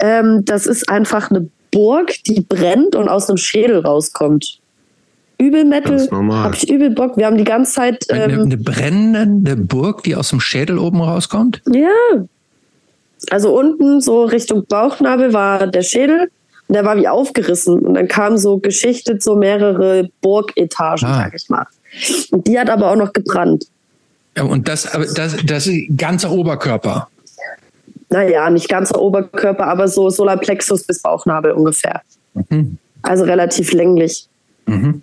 Mhm. Ähm, das ist einfach eine Burg, die brennt und aus einem Schädel rauskommt übel Metal. Hab ich übel Bock. Wir haben die ganze Zeit. Ähm, eine, eine brennende Burg, die aus dem Schädel oben rauskommt? Ja. Also unten so Richtung Bauchnabel war der Schädel und der war wie aufgerissen. Und dann kamen so geschichtet so mehrere Burgetagen, ah. sag ich mal. Und die hat aber auch noch gebrannt. Ja, und das, das, das ganze Oberkörper. Naja, nicht ganzer Oberkörper, aber so Solarplexus bis Bauchnabel ungefähr. Mhm. Also relativ länglich. Mhm.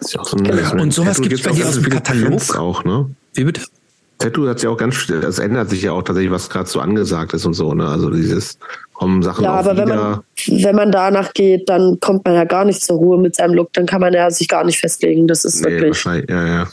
So eine, so Und sowas gibt es bei dir aus dem Katalog? Auch, ne? Wie bitte? Tattoo hat ja auch ganz, es ändert sich ja auch tatsächlich, was gerade so angesagt ist und so, ne? Also dieses kommen Sachen Ja, auch aber wenn man, wenn man danach geht, dann kommt man ja gar nicht zur Ruhe mit seinem Look. Dann kann man ja sich gar nicht festlegen. Das ist nee, wirklich. ja, ja.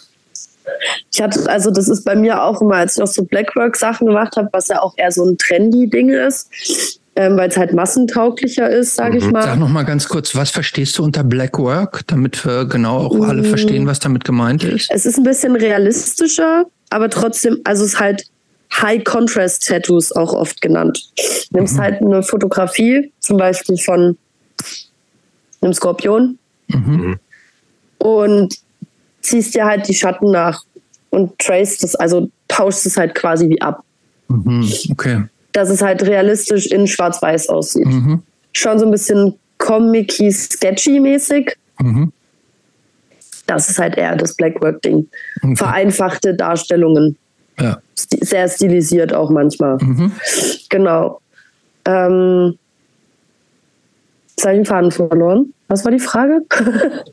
Ich hatte, also das ist bei mir auch immer, als ich noch so Blackwork-Sachen gemacht habe, was ja auch eher so ein trendy Ding ist, ähm, weil es halt massentauglicher ist, sage ich Mhm. mal. Sag noch mal ganz kurz, was verstehst du unter Black Work, damit wir genau auch alle Mhm. verstehen, was damit gemeint ist? Es ist ein bisschen realistischer, aber trotzdem, also es ist halt High-Contrast-Tattoos auch oft genannt. Du nimmst halt eine Fotografie, zum Beispiel von einem Skorpion, Mhm. und ziehst dir halt die Schatten nach und trace das, also tauschst es halt quasi wie ab. Mhm. Okay. Dass es halt realistisch in Schwarz-Weiß aussieht. Mhm. Schon so ein bisschen comic sketchy-mäßig. Mhm. Das ist halt eher das Blackwork-Ding. Okay. Vereinfachte Darstellungen. Ja. Sehr stilisiert auch manchmal. Mhm. Genau. Ähm, jetzt habe ich den Faden verloren. Was war die Frage?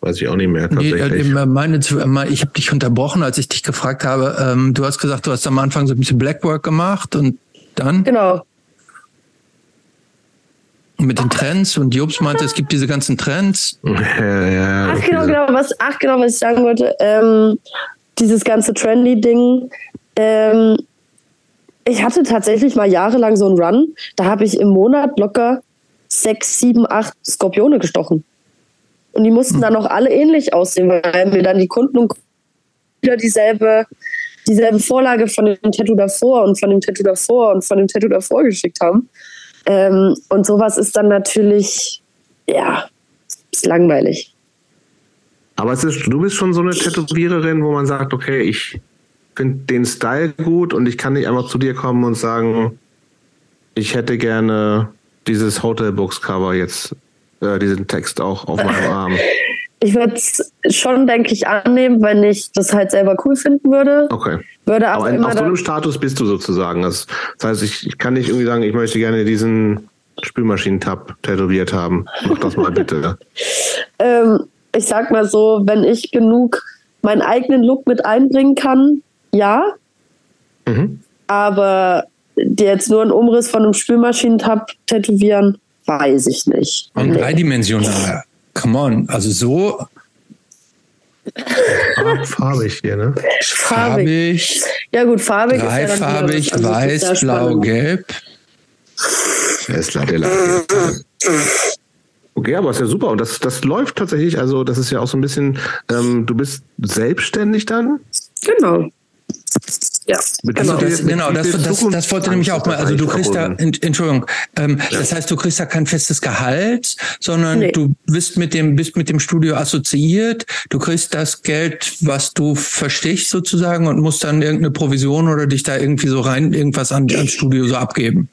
Weiß ich auch nicht mehr Nee, tatsächlich. äh, meine, äh, ich habe dich unterbrochen, als ich dich gefragt habe. Ähm, du hast gesagt, du hast am Anfang so ein bisschen Blackwork gemacht und dann genau. Mit den Trends und Jobs meinte, es gibt diese ganzen Trends. ja, ja, Ach genau, genau, was, ach genau, was ich sagen wollte. Ähm, dieses ganze Trendy-Ding. Ähm, ich hatte tatsächlich mal jahrelang so einen Run. Da habe ich im Monat locker sechs, sieben, acht Skorpione gestochen. Und die mussten dann auch alle ähnlich aussehen, weil mir dann die Kunden und wieder dieselbe, dieselbe Vorlage von dem Tattoo davor und von dem Tattoo davor und von dem Tattoo davor geschickt haben. Ähm, und sowas ist dann natürlich, ja, ist langweilig. Aber es ist, du bist schon so eine Tätowiererin, wo man sagt, okay, ich finde den Style gut und ich kann nicht einfach zu dir kommen und sagen, ich hätte gerne dieses Hotelbooks-Cover jetzt, äh, diesen Text auch auf meinem Arm. Ich würde es schon, denke ich, annehmen, wenn ich das halt selber cool finden würde. Okay. Würde aber, Aber in, immer auf so einem Status bist du sozusagen. Das, das heißt, ich, ich kann nicht irgendwie sagen, ich möchte gerne diesen Spülmaschinentab tätowiert haben. Mach das mal bitte. ähm, ich sag mal so, wenn ich genug meinen eigenen Look mit einbringen kann, ja. Mhm. Aber dir jetzt nur einen Umriss von einem Spülmaschinentab tätowieren, weiß ich nicht. Und Nee. dreidimensional. Come on. Also so farbig hier, ne? farbig, Ja gut, farbig ist ja dann dreifarbig, weiß, sehr blau, gelb. Okay, aber ist ja super. Und das, das läuft tatsächlich. Also, das ist ja auch so ein bisschen, ähm, du bist selbstständig dann? Genau. Ja, Mit genau. viel- Das, genau, das, das, das wollte nämlich auch mal. Also du kriegst da, Entschuldigung, ähm, das heißt, du kriegst da kein festes Gehalt, sondern Nee. du bist mit dem, bist mit dem Studio assoziiert. Du kriegst das Geld, was du verstichst sozusagen und musst dann irgendeine Provision oder dich da irgendwie so rein, irgendwas an, ans Studio so abgeben.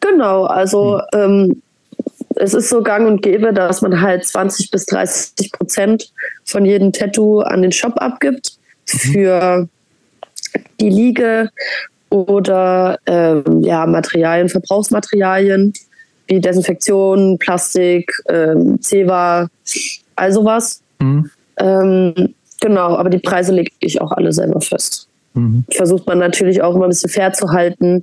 Genau, also ähm, es ist so gang und gäbe, dass man halt 20 bis 30 Prozent von jedem Tattoo an den Shop abgibt für die Liege oder ähm, ja, Materialien, Verbrauchsmaterialien wie Desinfektion, Plastik, ähm, Zewa, all sowas. Mhm. Ähm, genau, aber die Preise lege ich auch alle selber fest. Mhm. Versucht man natürlich auch immer ein bisschen fair zu halten.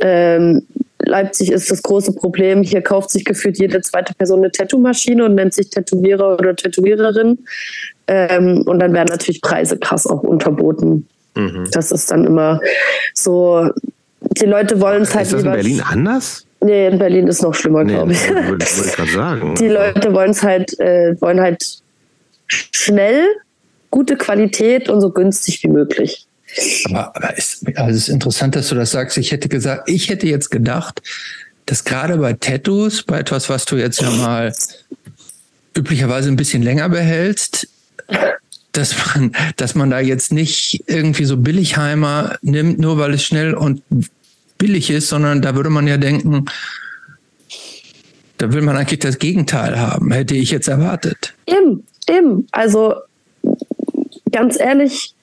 Ähm, Leipzig ist das große Problem. Hier kauft sich gefühlt jede zweite Person eine Tattoo-Maschine und nennt sich Tätowierer oder Tätowiererin. Ähm, und dann werden natürlich Preise krass auch unterboten. Mhm. Das ist dann immer so. Die Leute wollen es halt Ist das in. Berlin anders? Nee, in Berlin ist noch schlimmer, Nee, glaube ich. würde wollte ich gerade sagen. Die Leute wollen es halt, äh, wollen halt schnell, gute Qualität und so günstig wie möglich. Aber, aber ist, also es ist interessant, dass du das sagst. Ich hätte gesagt, ich hätte jetzt gedacht, dass gerade bei Tattoos, bei etwas, was du jetzt ja mal üblicherweise ein bisschen länger behältst, dass man, dass man da jetzt nicht irgendwie so Billigheimer nimmt, nur weil es schnell und billig ist, sondern da würde man ja denken, da will man eigentlich das Gegenteil haben, hätte ich jetzt erwartet. Eben, eben. Also ganz ehrlich,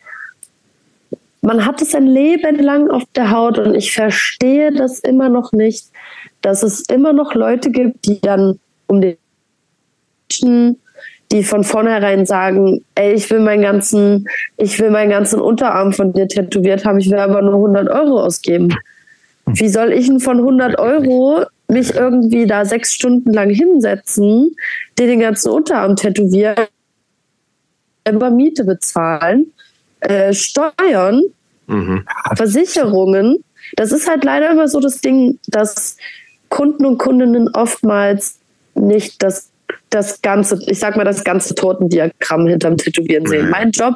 man hat es ein Leben lang auf der Haut und ich verstehe das immer noch nicht, dass es immer noch Leute gibt, die dann um den Menschen, die von vornherein sagen, ey, ich will meinen ganzen, ich will meinen ganzen Unterarm von dir tätowiert haben, ich will aber nur 100 Euro ausgeben. Wie soll ich denn von 100 Euro mich irgendwie da sechs Stunden lang hinsetzen, dir den ganzen Unterarm tätowieren, über Miete bezahlen, äh, Steuern, mhm. Versicherungen. Das ist halt leider immer so das Ding, dass Kunden und Kundinnen oftmals nicht das, das ganze, ich sag mal, das ganze Tortendiagramm hinterm Tätowieren sehen. Mein Job,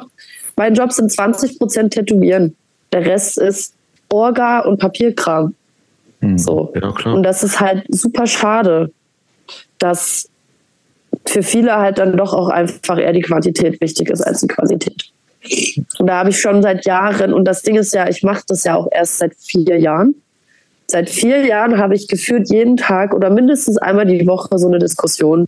mein Job sind 20 Prozent Tätowieren. Der Rest ist Orga und Papierkram. Mhm. So. Ja. Und das ist halt super schade, dass für viele halt dann doch auch einfach eher die Quantität wichtig ist als die Qualität. Und da habe ich schon seit Jahren, und das Ding ist ja, ich mache das ja auch erst seit vier Jahren. Seit vier Jahren habe ich gefühlt jeden Tag oder mindestens einmal die Woche so eine Diskussion.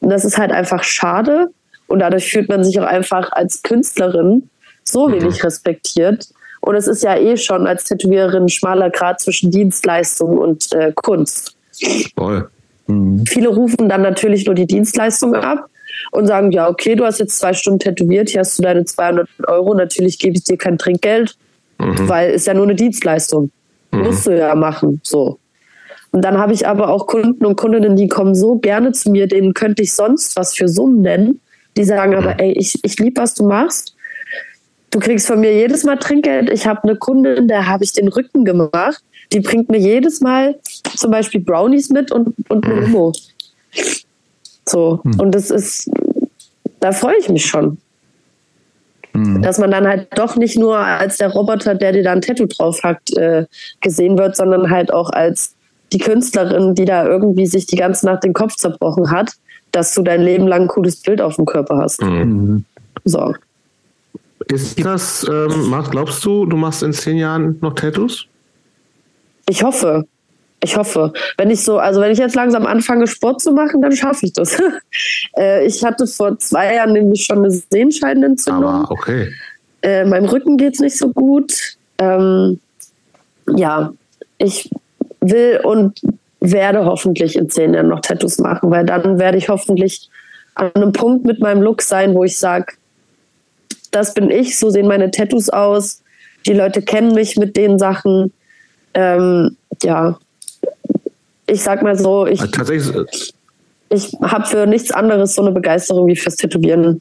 Und das ist halt einfach schade. Und dadurch fühlt man sich auch einfach als Künstlerin so mhm. wenig respektiert. Und es ist ja eh schon als Tätowiererin ein schmaler Grad zwischen Dienstleistung und äh, Kunst. Voll. Mhm. Viele rufen dann natürlich nur die Dienstleistung ab und sagen, ja, okay, du hast jetzt zwei Stunden tätowiert, hier hast du deine 200 Euro, natürlich gebe ich dir kein Trinkgeld, mhm. weil ist ja nur eine Dienstleistung. Mhm. Musst du ja machen, so. Und dann habe ich aber auch Kunden und Kundinnen, die kommen so gerne zu mir, denen könnte ich sonst was für Summen nennen. Die sagen aber, mhm. ey, ich, ich liebe, was du machst. Du kriegst von mir jedes Mal Trinkgeld. Ich habe eine Kundin, der habe ich den Rücken gemacht. Die bringt mir jedes Mal zum Beispiel Brownies mit und, und eine Limo. So. Hm. Und das ist, da freue ich mich schon. Hm. Dass man dann halt doch nicht nur als der Roboter, der dir da ein Tattoo drauf hat, äh, gesehen wird, sondern halt auch als die Künstlerin, die da irgendwie sich die ganze Nacht den Kopf zerbrochen hat, dass du dein Leben lang ein cooles Bild auf dem Körper hast. Mhm. So. Ist das, ähm, glaubst du, du machst in zehn Jahren noch Tattoos? Ich hoffe. Ich hoffe. Wenn ich so, also wenn ich jetzt langsam anfange, Sport zu machen, dann schaffe ich das. Äh, ich hatte vor zwei Jahren nämlich schon eine Sehenscheidenentzündung. Aber okay. Äh, meinem Rücken geht es nicht so gut. Ähm, ja, ich will und werde hoffentlich in zehn Jahren noch Tattoos machen, weil dann werde ich hoffentlich an einem Punkt mit meinem Look sein, wo ich sage, das bin ich, so sehen meine Tattoos aus. Die Leute kennen mich mit den Sachen ähm, ja, ich sag mal so, ich, tatsächlich, ich habe für nichts anderes so eine Begeisterung wie fürs Tätowieren.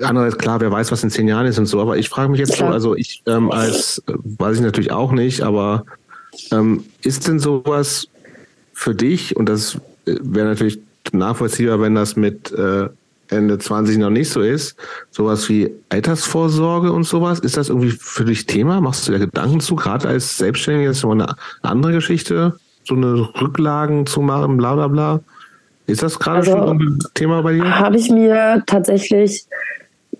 Andererseits klar, wer weiß, was in zehn Jahren ist und so, aber ich frage mich jetzt klar. so, also ich ähm, als, weiß ich natürlich auch nicht, aber ähm, ist denn sowas für dich, und das äh, wäre natürlich nachvollziehbar, wenn das mit äh, Ende 20 noch nicht so ist, sowas wie Altersvorsorge und sowas, ist das irgendwie für dich Thema? Machst du dir Gedanken zu, gerade als Selbstständige, das ist immer eine andere Geschichte, so eine Rücklagen zu machen, bla bla bla. Ist das gerade also, schon ein Thema bei dir? Habe ich mir tatsächlich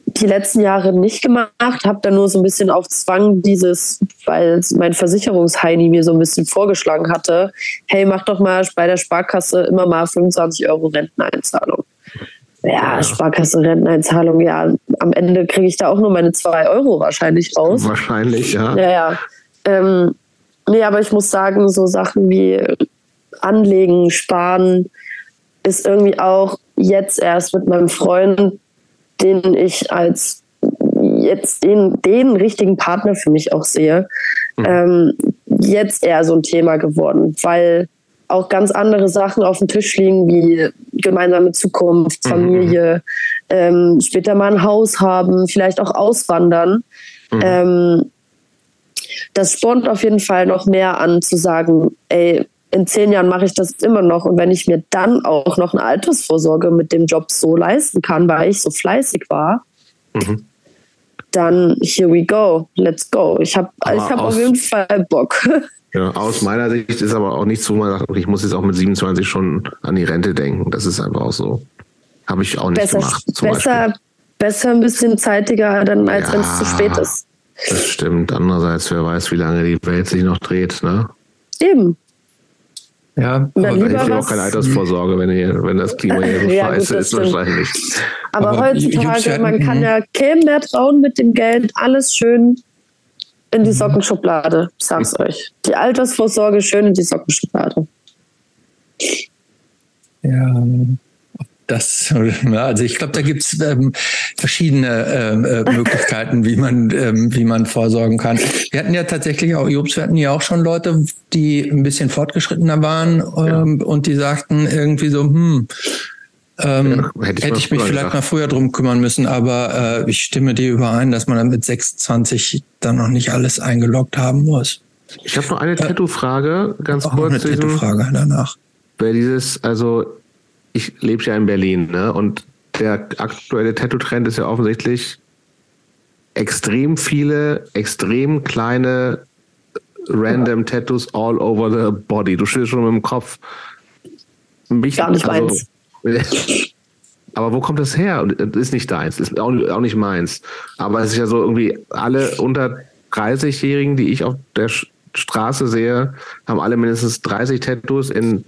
die letzten Jahre nicht gemacht, habe da nur so ein bisschen auf Zwang dieses, weil mein Versicherungsheini mir so ein bisschen vorgeschlagen hatte, hey, mach doch mal bei der Sparkasse immer mal 25 Euro Renteneinzahlung ja, Sparkasse, Renteneinzahlung, ja, am Ende kriege ich da auch nur meine zwei Euro wahrscheinlich raus. Wahrscheinlich, ja. Ja, ja. Ähm, nee, aber ich muss sagen, so Sachen wie Anlegen, Sparen ist irgendwie auch jetzt erst mit meinem Freund, den ich als jetzt den, den richtigen Partner für mich auch sehe, mhm. ähm, jetzt eher so ein Thema geworden, weil auch ganz andere Sachen auf dem Tisch liegen, wie gemeinsame Zukunft, mhm. Familie, mhm. ähm, später mal ein Haus haben, vielleicht auch auswandern. Mhm. Ähm, das spornt auf jeden Fall noch mehr an, zu sagen, ey, in zehn Jahren mache ich das immer noch. Und wenn ich mir dann auch noch eine Altersvorsorge mit dem Job so leisten kann, weil ich so fleißig war, mhm. dann here we go, let's go. Ich habe ich hab auf jeden Fall Bock. Ja, aus meiner Sicht ist aber auch nicht so, man sagt, ich muss jetzt auch mit 27 schon an die Rente denken. Das ist einfach auch so. Habe ich auch nicht besser, gemacht. besser, besser ein bisschen zeitiger, dann, als ja, wenn es zu spät ist. Das stimmt. Andererseits, wer weiß, wie lange die Welt sich noch dreht, ne? Eben. Ja, aber dann ich auch keine Altersvorsorge, wenn, hier, wenn das Klima hier so ja, scheiße ist, wahrscheinlich. Aber, aber heutzutage, man kann ja keinem mehr trauen mit dem Geld, alles schön in die mhm. Sockenschublade, ich sag's euch. Die Altersvorsorge schön in die Sockenschublade. Ja, das, also ich glaube, da gibt es ähm, verschiedene ähm, äh, Möglichkeiten, wie man, ähm, wie man vorsorgen kann. Wir hatten ja tatsächlich auch, Jobs, wir hatten ja auch schon Leute, die ein bisschen fortgeschrittener waren ähm, ja. und die sagten irgendwie so, hm, ähm, ja, hätte ich, hätte ich mich vielleicht gedacht. mal früher drum kümmern müssen, aber äh, ich stimme dir überein, dass man dann mit 26 dann noch nicht alles eingeloggt haben muss. Ich habe noch eine äh, Tattoo-Frage, ganz auch kurz. Eine Tattoo-Frage danach. Weil dieses, also ich lebe ja in Berlin, ne? Und der aktuelle Tattoo-Trend ist ja offensichtlich extrem viele, extrem kleine random Tattoos all over the body. Du stehst schon mit dem Kopf. Mich, Gar nicht also, meins. Aber wo kommt das her? Das ist nicht deins, ist auch, auch nicht meins. Aber es ist ja so irgendwie alle unter 30-Jährigen, die ich auf der Straße sehe, haben alle mindestens 30 Tattoos in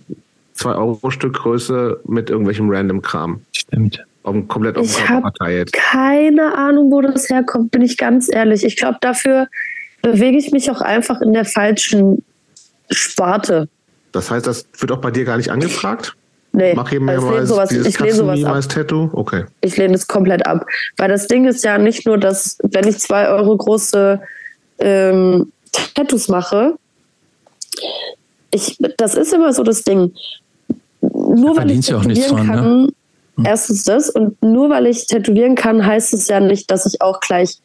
2-Euro-Stück Größe mit irgendwelchem random Kram. Stimmt. Auf komplett auf ich habe keine Ahnung, wo das herkommt, bin ich ganz ehrlich. Ich glaube, dafür bewege ich mich auch einfach in der falschen Sparte. Das heißt, das wird auch bei dir gar nicht angefragt? Nee, Mach eben also ich lehne sowas, ich lehne sowas ab. Tattoo? Okay. Ich lehne es komplett ab. Weil das Ding ist ja nicht nur, dass, wenn ich zwei Euro große ähm, Tattoos mache, ich, das ist immer so das Ding nur weil ich tätowieren kann, ne? Hm. erstens das und nur weil ich tätowieren kann, heißt es ja nicht, dass ich auch gleich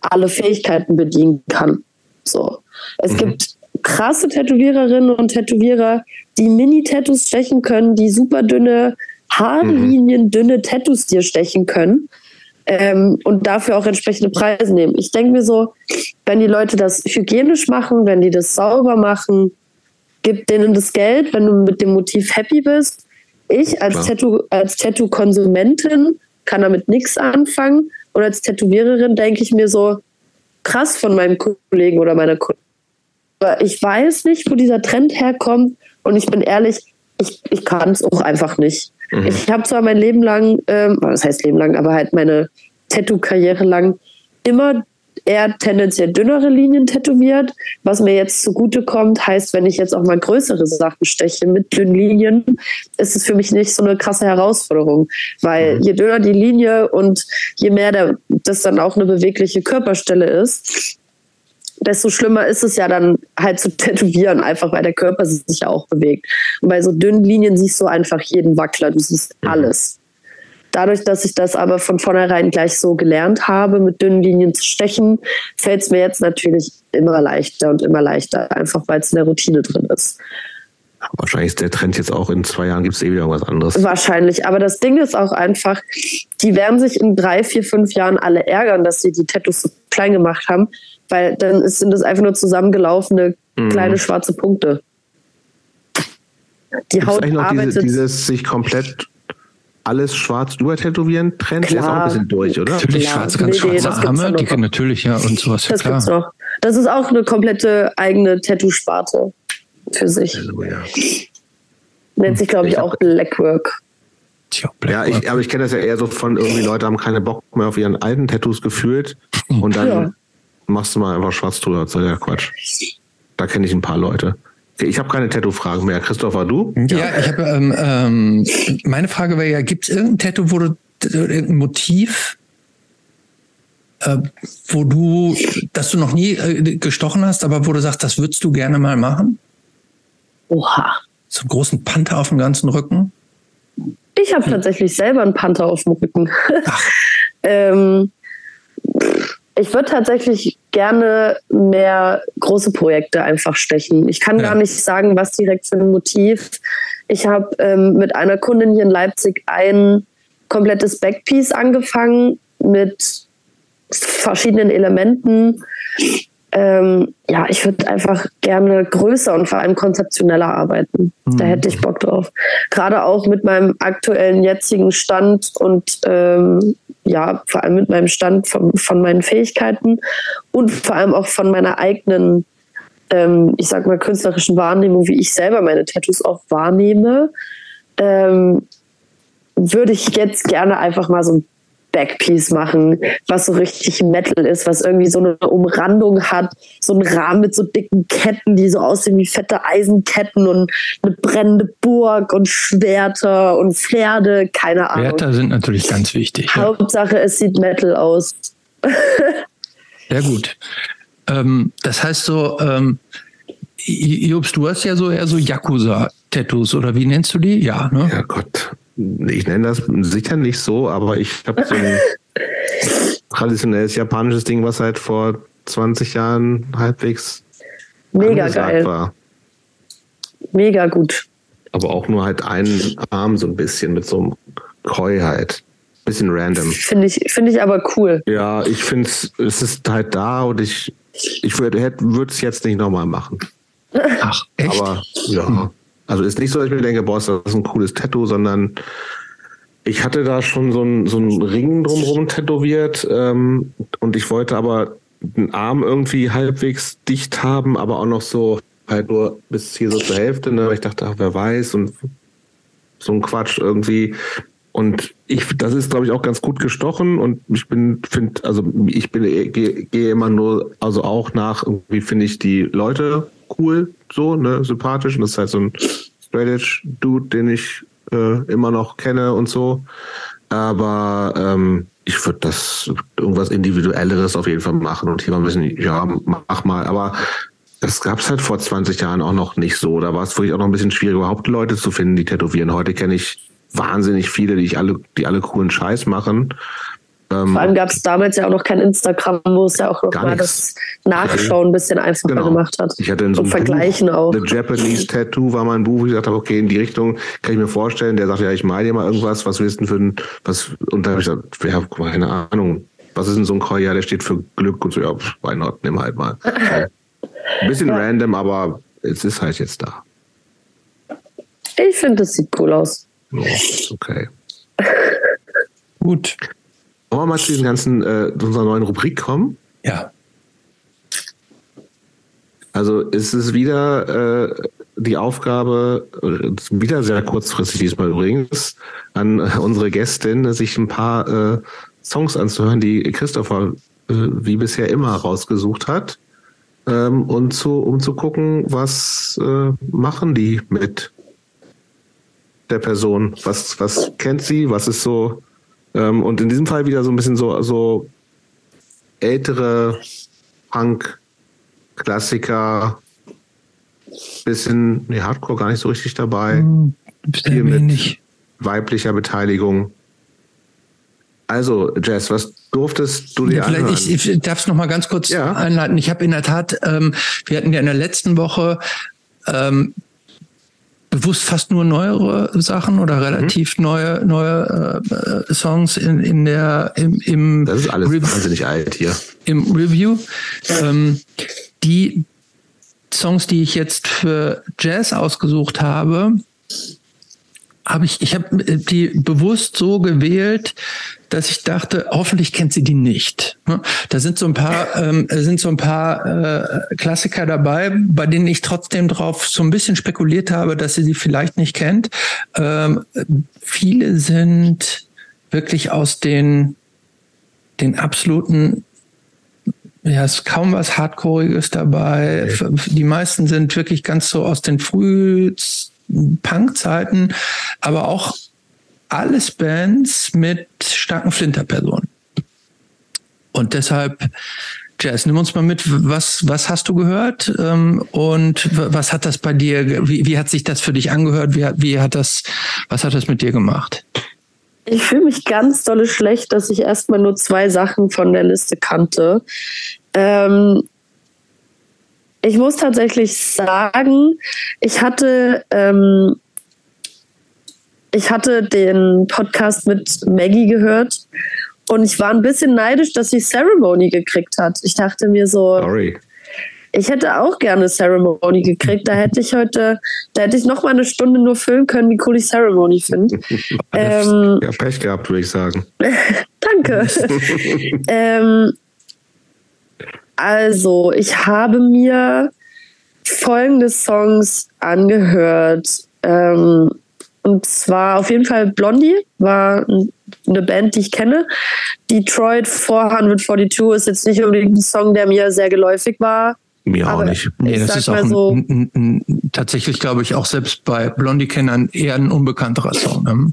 alle Fähigkeiten bedienen kann. So. Es mhm. gibt krasse Tätowiererinnen und Tätowierer, die Mini-Tattoos stechen können, die super dünne Haarlinien, mhm. dünne Tattoos dir stechen können ähm, und dafür auch entsprechende Preise nehmen. Ich denke mir so, wenn die Leute das hygienisch machen, wenn die das sauber machen, gib denen das Geld, wenn du mit dem Motiv happy bist. Ich als, Tattoo, als Tattoo-Konsumentin kann damit nichts anfangen. Und als Tätowiererin denke ich mir so, krass von meinem Kollegen oder meiner Kollegin. Aber ich weiß nicht, wo dieser Trend herkommt. Und ich bin ehrlich, ich, ich kann es auch einfach nicht. Mhm. Ich habe zwar mein Leben lang, ähm, was heißt Leben lang, aber halt meine Tattoo-Karriere lang immer eher tendenziell dünnere Linien tätowiert. Was mir jetzt zugute kommt, heißt, wenn ich jetzt auch mal größere Sachen steche mit dünnen Linien, ist es für mich nicht so eine krasse Herausforderung. Weil mhm. je dünner die Linie und je mehr der, das dann auch eine bewegliche Körperstelle ist, desto schlimmer ist es ja dann halt zu tätowieren, einfach weil der Körper sich ja auch bewegt. Und bei so dünnen Linien siehst du einfach jeden Wackler, du siehst mhm. alles. Dadurch, dass ich das aber von vornherein gleich so gelernt habe, mit dünnen Linien zu stechen, fällt es mir jetzt natürlich immer leichter und immer leichter, einfach weil es in der Routine drin ist. Wahrscheinlich ist der Trend jetzt auch in zwei Jahren gibt es eh wieder was anderes. Wahrscheinlich, aber das Ding ist auch einfach, die werden sich in drei, vier, fünf Jahren alle ärgern, dass sie die Tattoos so klein gemacht haben, weil dann sind das einfach nur zusammengelaufene mhm. kleine schwarze Punkte. Die Gibt's Haut arbeitet. Diese, dieses sich komplett alles schwarz übertätowieren Trend klar. ist auch ein bisschen durch, oder? Natürlich klar. schwarze, ganz nee, schwarze Arme, die können natürlich ja und sowas. Das klar. gibt's noch. Das ist auch eine komplette eigene Tattoo-Sparte für sich. Also, ja. Nennt sich, glaube ich, auch Blackwork. Tja, Blackwork. Ja, ich, aber ich kenne das ja eher so von irgendwie Leute haben keine Bock mehr auf ihren alten Tattoos gefühlt und dann ja. Machst du mal einfach schwarz drüber. Das ist ja Quatsch. Da kenne ich ein paar Leute. Ich habe keine Tattoo-Fragen mehr. Christopher, du? Ja, ja ich habe. Ähm, ähm, meine Frage wäre ja: Gibt es irgendein Tattoo, wo du irgendein Motiv, äh, wo du, dass du noch nie äh, gestochen hast, aber wo du sagst, das würdest du gerne mal machen? Oha. So einen großen Panther auf dem ganzen Rücken? Ich habe hm. tatsächlich selber einen Panther auf dem Rücken. ähm, ich würde tatsächlich gerne mehr große Projekte einfach stechen. Ich kann ja. gar nicht sagen, was direkt für ein Motiv. Ich habe ähm, mit einer Kundin hier in Leipzig ein komplettes Backpiece angefangen mit verschiedenen Elementen. Ähm, ja, ich würde einfach gerne größer und vor allem konzeptioneller arbeiten. Mhm. Da hätte ich Bock drauf. Gerade auch mit meinem aktuellen jetzigen Stand und ähm, ja, vor allem mit meinem Stand von, von meinen Fähigkeiten und vor allem auch von meiner eigenen, ähm, ich sag mal, künstlerischen Wahrnehmung, wie ich selber meine Tattoos auch wahrnehme, ähm, würde ich jetzt gerne einfach mal so ein Backpiece machen, was so richtig Metal ist, was irgendwie so eine Umrandung hat, so einen Rahmen mit so dicken Ketten, die so aussehen wie fette Eisenketten und eine brennende Burg und Schwerter und Pferde, keine Ahnung. Schwerter sind natürlich ganz wichtig. Ja. Hauptsache, es sieht Metal aus. Sehr gut. Ähm, das heißt so, ähm, Jobst, du hast ja so eher so Yakuza-Tattoos, oder wie nennst du die? Ja, ne? Ja, Gott. Ich nenne das sicher nicht so, aber ich habe so ein traditionelles japanisches Ding, was halt vor 20 Jahren halbwegs Mega geil. war. Mega gut. Aber auch nur halt einen Arm so ein bisschen mit so einem Koi halt. Bisschen random. Finde ich, finde ich aber cool. Ja, ich finde es, es ist halt da und ich, ich würde es jetzt nicht nochmal machen. Ach, echt? Aber ja. Also ist nicht so, dass ich mir denke, boah, ist das ein cooles Tattoo, sondern ich hatte da schon so einen so Ring drumherum tätowiert ähm, und ich wollte aber den Arm irgendwie halbwegs dicht haben, aber auch noch so halt nur bis hier so zur Hälfte. Ne? Ich dachte, ach, wer weiß und so ein Quatsch irgendwie. Und ich, das ist, glaube ich, auch ganz gut gestochen und ich bin, finde, also ich bin, gehe geh immer nur, also auch nach, irgendwie finde ich die Leute cool, so, ne, sympathisch. Und das ist halt so ein Straight Dude, den ich äh, immer noch kenne und so. Aber ähm, ich würde das irgendwas Individuelleres auf jeden Fall machen und hier mal ein bisschen, ja, mach mal. Aber das gab es halt vor 20 Jahren auch noch nicht so. Da war es wirklich auch noch ein bisschen schwierig, überhaupt Leute zu finden, die tätowieren. Heute kenne ich wahnsinnig viele, die ich alle, die alle coolen Scheiß machen. Ähm, Vor allem gab es damals ja auch noch kein Instagram, wo es ja auch noch mal das Nachschauen ein bisschen einfacher genau. gemacht hat. Ich hatte in so einem Vergleichen Buch, auch. The Japanese Tattoo war mein Buch, wo ich gesagt habe, okay, in die Richtung kann ich mir vorstellen. Der sagt, ja, ich mal dir mal irgendwas, was willst du denn für ein, was, und da habe ich gesagt, ja, keine Ahnung, was ist denn so ein Koi? Ja, der steht für Glück und so, ja, why not, nimm halt mal. ein bisschen ja. random, aber es ist halt jetzt da. Ich finde, es sieht cool aus. Oh, okay. Gut. Wollen wir mal zu, diesen ganzen, äh, zu unserer neuen Rubrik kommen? Ja. Also ist es wieder äh, die Aufgabe, äh, wieder sehr kurzfristig diesmal übrigens, an unsere Gästin, sich ein paar äh, Songs anzuhören, die Christopher äh, wie bisher immer rausgesucht hat. Ähm, und zu, um zu gucken, was äh, machen die mit der Person? Was, was kennt sie? Was ist so ähm, und in diesem Fall wieder so ein bisschen so, so ältere Punk-Klassiker, bisschen, nee, Hardcore gar nicht so richtig dabei. Hm, Hier mit weiblicher Beteiligung. Also, Jess, was durftest du dir ja, vielleicht anhören? Ich, ich darf es noch mal ganz kurz ja. einleiten. Ich habe in der Tat, ähm, wir hatten ja in der letzten Woche ähm, bewusst fast nur neuere Sachen oder relativ mhm. neue neue äh, Songs in, in der im, im Das ist alles Re wahnsinnig alt hier. Im Review. Ähm, die Songs, die ich jetzt für Jazz ausgesucht habe, habe ich, ich habe die bewusst so gewählt, dass ich dachte, hoffentlich kennt sie die nicht. Ne? Da sind so ein paar, ähm, sind so ein paar äh, Klassiker dabei, bei denen ich trotzdem drauf so ein bisschen spekuliert habe, dass sie sie vielleicht nicht kennt. Ähm, viele sind wirklich aus den, den absoluten ja, ist kaum was Hardcoreiges dabei. Die meisten sind wirklich ganz so aus den früh Punk-Zeiten, aber auch alles Bands mit starken Flinterpersonen. Und deshalb, Jazz, nimm uns mal mit, was, was hast du gehört ähm, und was hat das bei dir, wie, wie hat sich das für dich angehört, wie, wie hat das, was hat das mit dir gemacht? Ich fühle mich ganz dolle schlecht, dass ich erstmal nur zwei Sachen von der Liste kannte. Ähm, ich muss tatsächlich sagen, ich hatte ähm, ich hatte den Podcast mit Maggie gehört und ich war ein bisschen neidisch, dass sie Ceremony gekriegt hat. Ich dachte mir so, Sorry. ich hätte auch gerne Ceremony gekriegt. Da hätte ich heute, da hätte ich noch mal eine Stunde nur füllen können, wie cool ich Ceremony finde. ähm, ja, Pech gehabt, würde ich sagen. Danke. ähm, also, ich habe mir folgende Songs angehört. Ähm, Und zwar auf jeden Fall Blondie, war eine Band, die ich kenne. Detroit 442 ist jetzt nicht unbedingt ein Song, der mir sehr geläufig war. Mir auch nicht. Nee, das ist auch ein, so, ein, ein, ein, tatsächlich, glaube ich, auch selbst bei Blondie-Kennern eher ein unbekannterer Song. Ne?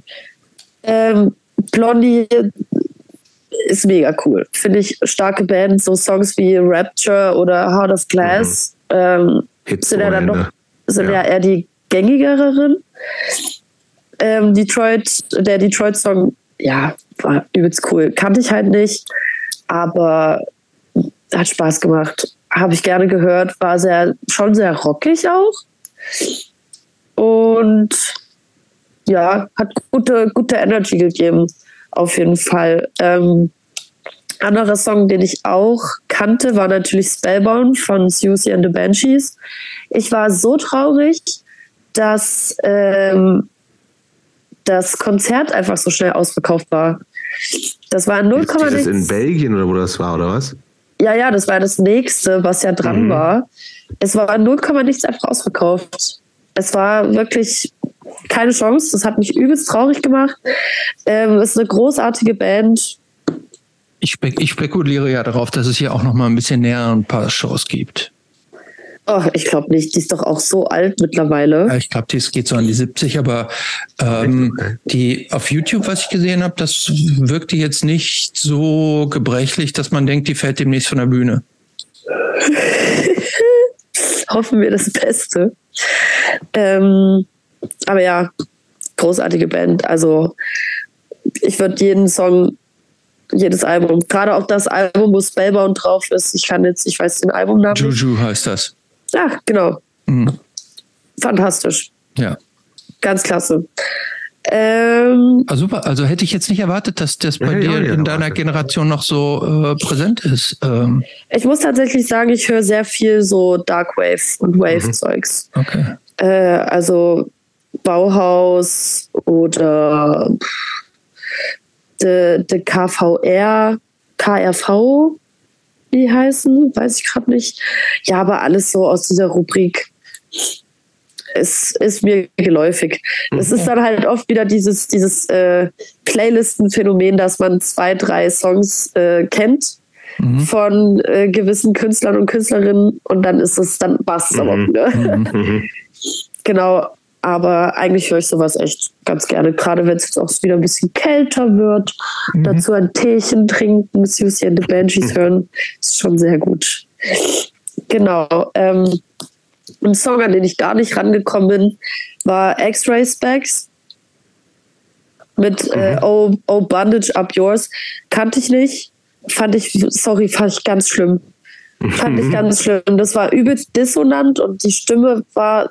Ähm, Blondie ist mega cool. Finde ich starke Band, so Songs wie Rapture oder Heart of Glass mhm. ähm, sind ja dann noch sind ja. ja eher die gängigeren. Ähm, Detroit, der Detroit-Song, ja, war übelst cool. Kannte ich halt nicht, aber hat Spaß gemacht. Habe ich gerne gehört, war sehr, schon sehr rockig auch. Und ja, hat gute, gute Energy gegeben, auf jeden Fall. Ähm, anderer Song, den ich auch kannte, war natürlich Spellbound von Susie and the Banshees. Ich war so traurig, dass ähm, das Konzert einfach so schnell ausverkauft war. Das war 0, Ist das in Belgien oder wo das war, oder was? Ja, ja, das war das nächste, was ja dran mhm. war. Es war 0, nichts einfach ausverkauft. Es war wirklich keine Chance. Das hat mich übelst traurig gemacht. Ähm, es ist eine großartige Band. Ich spekuliere ja darauf, dass es hier auch noch mal ein bisschen näher ein paar Shows gibt. Oh, ich glaube nicht. Die ist doch auch so alt mittlerweile. Ja, ich glaube, die geht so an die 70, aber ähm, die auf YouTube, was ich gesehen habe, das wirkte jetzt nicht so gebrechlich, dass man denkt, die fällt demnächst von der Bühne. Hoffen wir das Beste. Ähm, aber ja, großartige Band. Also ich würde jeden Song jedes Album. Gerade auch das Album, wo Spellbound drauf ist. Ich kann jetzt, ich weiß den Albumnamen. Juju heißt das. Ja, genau. Mhm. Fantastisch. Ja. Ganz klasse. Ähm, ah, super, also hätte ich jetzt nicht erwartet, dass das bei ja, dir ja, in deiner Generation noch so äh, präsent ist. Ähm. Ich muss tatsächlich sagen, ich höre sehr viel so Dark Wave und Wave-Zeugs. Mhm. Okay. Äh, also Bauhaus oder de, de KVR, KRV, die heißen, weiß ich gerade nicht. Ja, aber alles so aus dieser Rubrik ist, ist mir geläufig. Es ist dann halt oft wieder dieses, dieses äh, Playlisten-Phänomen, dass man zwei, drei Songs äh, kennt mhm. von äh, gewissen Künstlern und Künstlerinnen und dann ist es, dann passt es mhm. aber wieder. Mhm. mhm. genau, aber eigentlich höre ich sowas echt ganz gerne, gerade wenn es jetzt auch wieder ein bisschen kälter wird. Mhm. Dazu ein Teechen trinken, Susie and the Banshees hören, ist schon sehr gut. Genau. Ähm, ein Song, an den ich gar nicht rangekommen bin, war X-Ray Specs mit äh, mhm. oh, oh Bandage Up Yours. Kannte ich nicht. Fand ich, sorry, fand ich ganz schlimm. Fand ich mhm. ganz schlimm. Das war übelst dissonant und die Stimme war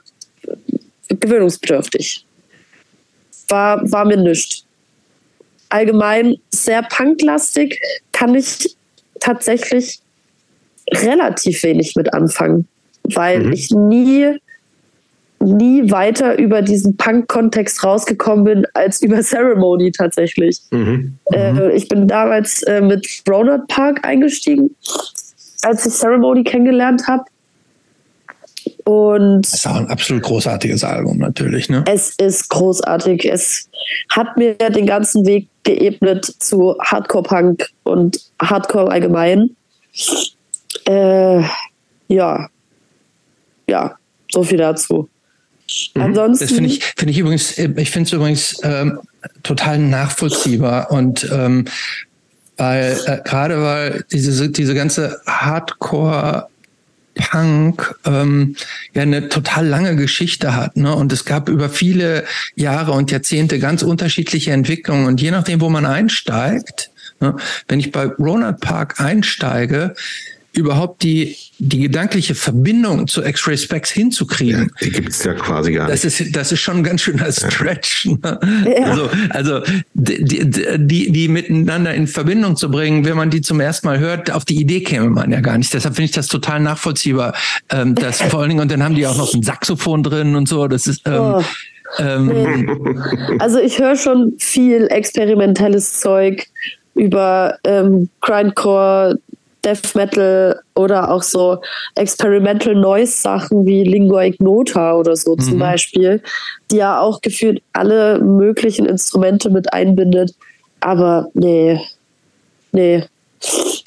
gewöhnungsbedürftig. War, war mir nichts. Allgemein sehr punklastig, kann ich tatsächlich relativ wenig mit anfangen, weil mhm. ich nie, nie weiter über diesen Punk-Kontext rausgekommen bin als über Ceremony tatsächlich. Mhm. Äh, mhm. ich bin damals äh, mit Ronald Park eingestiegen, als ich Ceremony kennengelernt habe. Und das ist auch ein absolut großartiges Album, natürlich. Ne? Es ist großartig. Es hat mir den ganzen Weg geebnet zu Hardcore-Punk und Hardcore allgemein. Äh, ja. Ja, so viel dazu. Mhm. Ansonsten. Das finde ich, finde ich übrigens, ich finde es übrigens ähm, total nachvollziehbar und ähm, weil, äh, gerade weil diese, diese ganze Hardcore Punk ähm, ja eine total lange Geschichte hat. Ne? Und es gab über viele Jahre und Jahrzehnte ganz unterschiedliche Entwicklungen. Und je nachdem, wo man einsteigt, ne? wenn ich bei Ronald Park einsteige, überhaupt die, die gedankliche Verbindung zu X-Ray Specs hinzukriegen. Ja, die gibt's ja quasi gar nicht. Das ist, das ist schon ganz schön als Stretch. Ne? Ja. Also, also die, die, die miteinander in Verbindung zu bringen, wenn man die zum ersten Mal hört, auf die Idee käme man ja gar nicht. Deshalb finde ich das total nachvollziehbar. Ähm, das vor allen Dingen, und dann haben die auch noch ein Saxophon drin und so. Das ist. Ähm, oh. Ähm, also ich höre schon viel experimentelles Zeug über ähm, Grindcore, Death Metal oder auch so Experimental Noise Sachen wie Lingua Ignota oder so mhm. zum Beispiel, die ja auch gefühlt alle möglichen Instrumente mit einbindet. Aber nee, nee,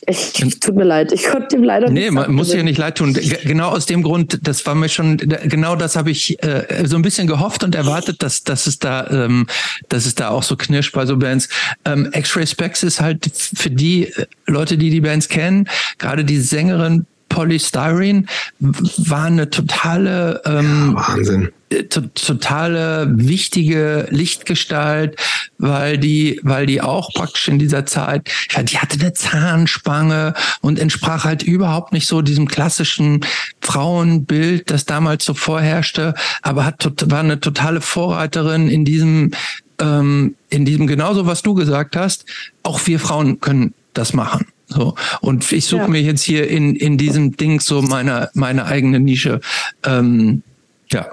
ich, tut mir leid, ich konnte ihm leider nicht. Nee, man muss ja nicht leid tun. Genau aus dem Grund, das war mir schon, genau das habe ich äh, so ein bisschen gehofft und erwartet, dass, dass es da, ähm, dass es da auch so knirscht bei so Bands. Ähm, X-Ray Specs ist halt für die äh, Leute, die die Bands kennen, gerade die Sängerin Polystyrene war eine totale ähm, ja, Wahnsinn totale wichtige Lichtgestalt, weil die, weil die auch praktisch in dieser Zeit, die hatte eine Zahnspange und entsprach halt überhaupt nicht so diesem klassischen Frauenbild, das damals so vorherrschte, aber hat war eine totale Vorreiterin in diesem, ähm, in diesem genauso was du gesagt hast. Auch wir Frauen können das machen. So. Und ich suche ja. mir jetzt hier in, in diesem Ding so meine, meine eigene Nische. Ähm, ja.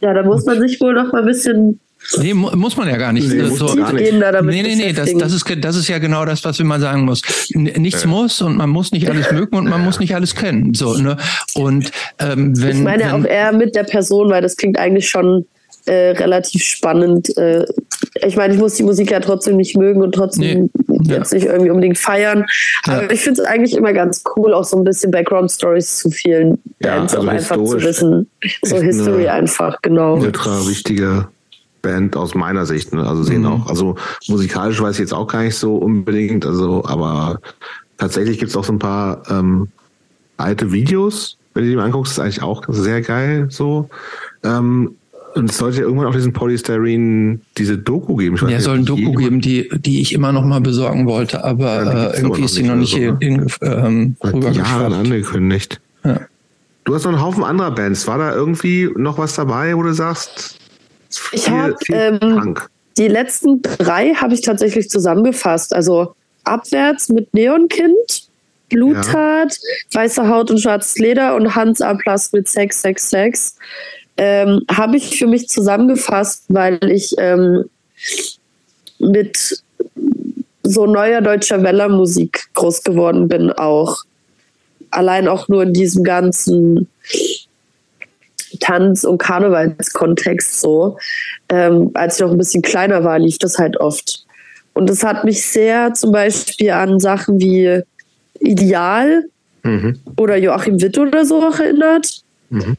Ja, da muss man sich wohl noch mal ein bisschen Nee, muss man ja gar nicht. Nee, so, gar nicht. Da nee, nee, nee, das, das, ist, das ist ja genau das, was man sagen muss. Nichts ja. muss und man muss nicht alles mögen und man muss nicht alles kennen. So, ne? Und ähm, wenn. Ich meine wenn, auch eher mit der Person, weil das klingt eigentlich schon äh, relativ spannend. Äh, ich meine, ich muss die Musik ja trotzdem nicht mögen und trotzdem nee. Jetzt nicht irgendwie unbedingt feiern. Aber ja. ich finde es eigentlich immer ganz cool, auch so ein bisschen Background-Stories zu vielen ja, Bands also einfach zu wissen. So History einfach, genau. Ultra wichtige Band aus meiner Sicht. Ne? Also sehen mhm. auch, also musikalisch weiß ich jetzt auch gar nicht so unbedingt, also, aber tatsächlich gibt es auch so ein paar ähm, alte Videos, wenn du die mal anguckst, ist eigentlich auch sehr geil so. Ähm, und es sollte ja irgendwann auch diesen Polystyrene, diese Doku geben. ja, es soll ein Doku geben, die, die ich immer noch mal besorgen wollte, aber ja, äh, irgendwie ist sie noch nicht hier in, ähm, Jahren angekündigt. Ja. Du hast noch einen Haufen anderer Bands. War da irgendwie noch was dabei, wo du sagst, viel, ich habe ähm, die letzten drei habe ich tatsächlich zusammengefasst. Also abwärts mit Neonkind, Bluttat, ja. weiße Haut und schwarzes Leder und Hans Aplas mit 666 ähm, habe ich für mich zusammengefasst, weil ich ähm, mit so neuer deutscher Wellermusik groß geworden bin, auch. Allein auch nur in diesem ganzen Tanz- und Karnevalskontext so. Ähm, als ich noch ein bisschen kleiner war, lief das halt oft. Und es hat mich sehr zum Beispiel an Sachen wie Ideal mhm. oder Joachim Witt oder so auch erinnert. Mhm.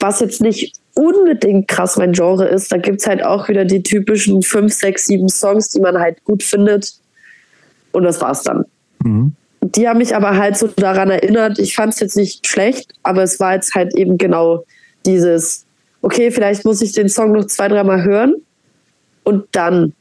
Was jetzt nicht unbedingt krass mein Genre ist, da gibt es halt auch wieder die typischen 5, 6, 7 Songs, die man halt gut findet. Und das war's dann. Mhm. Die haben mich aber halt so daran erinnert, ich fand es jetzt nicht schlecht, aber es war jetzt halt eben genau dieses, okay, vielleicht muss ich den Song noch zwei, dreimal hören und dann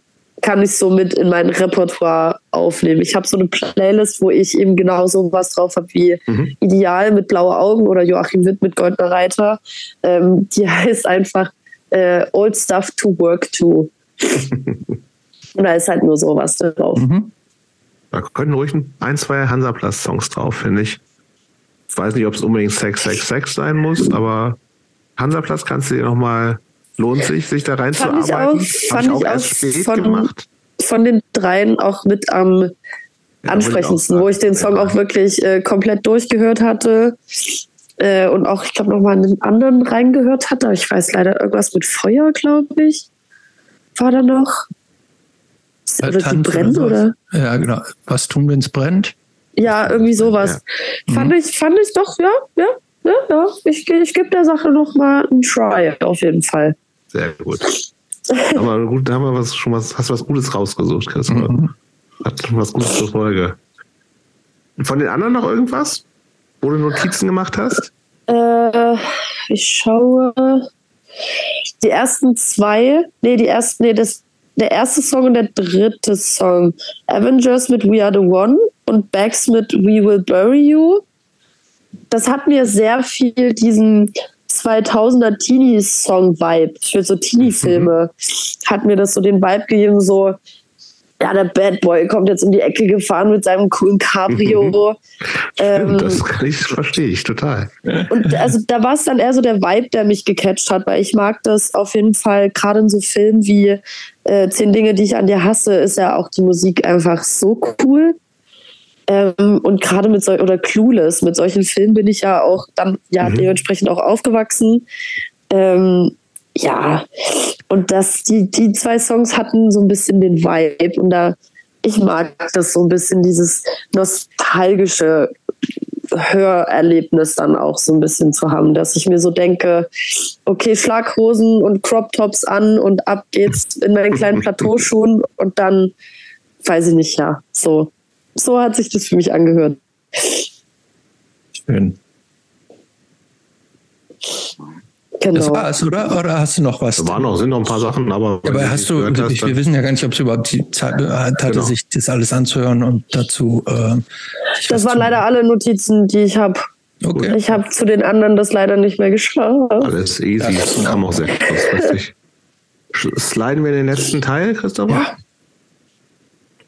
kann ich so mit in mein Repertoire aufnehmen. Ich habe so eine Playlist, wo ich eben genau so was drauf habe wie mhm. Ideal mit blaue Augen oder Joachim Witt mit Goldener Reiter. Ähm, die heißt einfach äh, Old Stuff to Work to. Und da ist halt nur sowas drauf. Mhm. Da können ruhig ein, zwei Hansaplatz-Songs drauf, finde ich. Ich weiß nicht, ob es unbedingt Sex, Sex, Sex sein muss, aber Hansaplatz kannst du dir nochmal lohnt sich, sich da reinzuarbeiten. Fand ich auch, fand ich auch, erst spät von, gemacht. Von den dreien auch mit am ansprechendsten, wo ich den Song auch wirklich äh, komplett durchgehört hatte. Äh, und auch, ich glaube, nochmal einen anderen reingehört hatte. Aber ich weiß leider irgendwas mit Feuer, glaube ich. War da noch? Oder die brennt, oder? Ja, genau. Was tun, wenn es brennt? Ja, irgendwie sowas. Ja. Fand, mhm. ich, fand ich doch, ja, ja, ja, ja. Ich, ich gebe der Sache nochmal einen Try, auf jeden Fall. Sehr gut. Aber gut, da haben wir was, schon was, hast du was Gutes rausgesucht, Chris. Mhm. Hat schon was Gutes zur Folge. Von den anderen noch irgendwas, wo du Notizen gemacht hast? Äh, ich schaue. Die ersten zwei, nee, die ersten, nee, das, der erste Song und der dritte Song. Avengers mit We Are the One und Bags mit We Will Bury You. Das hat mir sehr viel diesen 2000er Teenie-Song-Vibe für so Teenie-Filme. Mhm. Hat mir das so den Vibe gegeben, so, ja, der Bad Boy kommt jetzt um die Ecke gefahren mit seinem coolen Cabrio. Mhm. Ähm, das verstehe ich total. Und also da war es dann eher so der Vibe, der mich gecatcht hat, weil ich mag das auf jeden Fall, gerade in so Filmen wie äh, Zehn Dinge, die ich an dir hasse, ist ja auch die Musik einfach so cool. Ähm, und gerade mit so oder Clueless, mit solchen Filmen bin ich ja auch dann ja mhm. dementsprechend auch aufgewachsen. Ähm, ja, und das, die, die zwei Songs hatten so ein bisschen den Vibe und da, ich mag das so ein bisschen, dieses nostalgische Hörerlebnis dann auch so ein bisschen zu haben, dass ich mir so denke, okay, Schlaghosen und Crop Tops an und ab geht's in meinen kleinen Plateauschuhen und dann, weiß ich nicht, ja, so. So hat sich das für mich angehört. Schön. Genau. Das war's, oder? Oder hast du noch was? Da waren noch, sind noch ein paar Sachen, aber. Ja, aber hast du, hast, wir wissen ja gar nicht, ob es überhaupt die Zeit hatte, genau. sich das alles anzuhören und dazu. Äh, das waren leider alle Notizen, die ich habe. Okay. Ich habe zu den anderen das leider nicht mehr geschaut. Alles easy, das kam auch sehr kurzfristig. Sliden wir in den letzten Teil, Christopher? Ja.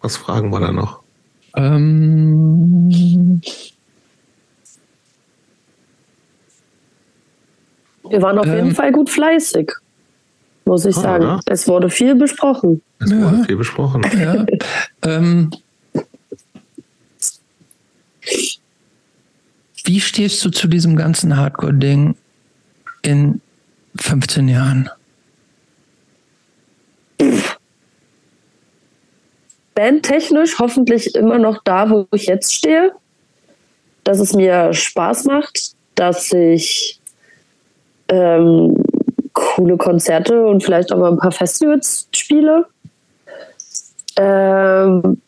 Was fragen wir da noch? Ähm. Wir waren auf ähm, jeden Fall gut fleißig, muss ich ah, sagen. Ja. Es wurde viel besprochen. Es ja. wurde viel besprochen. Ja. ähm, wie stehst du zu diesem ganzen Hardcore-Ding in 15 Jahren? Bandtechnisch hoffentlich immer noch da, wo ich jetzt stehe. Dass es mir Spaß macht, dass ich ähm, coole Konzerte und vielleicht auch mal ein paar Festivals spiele. Ähm,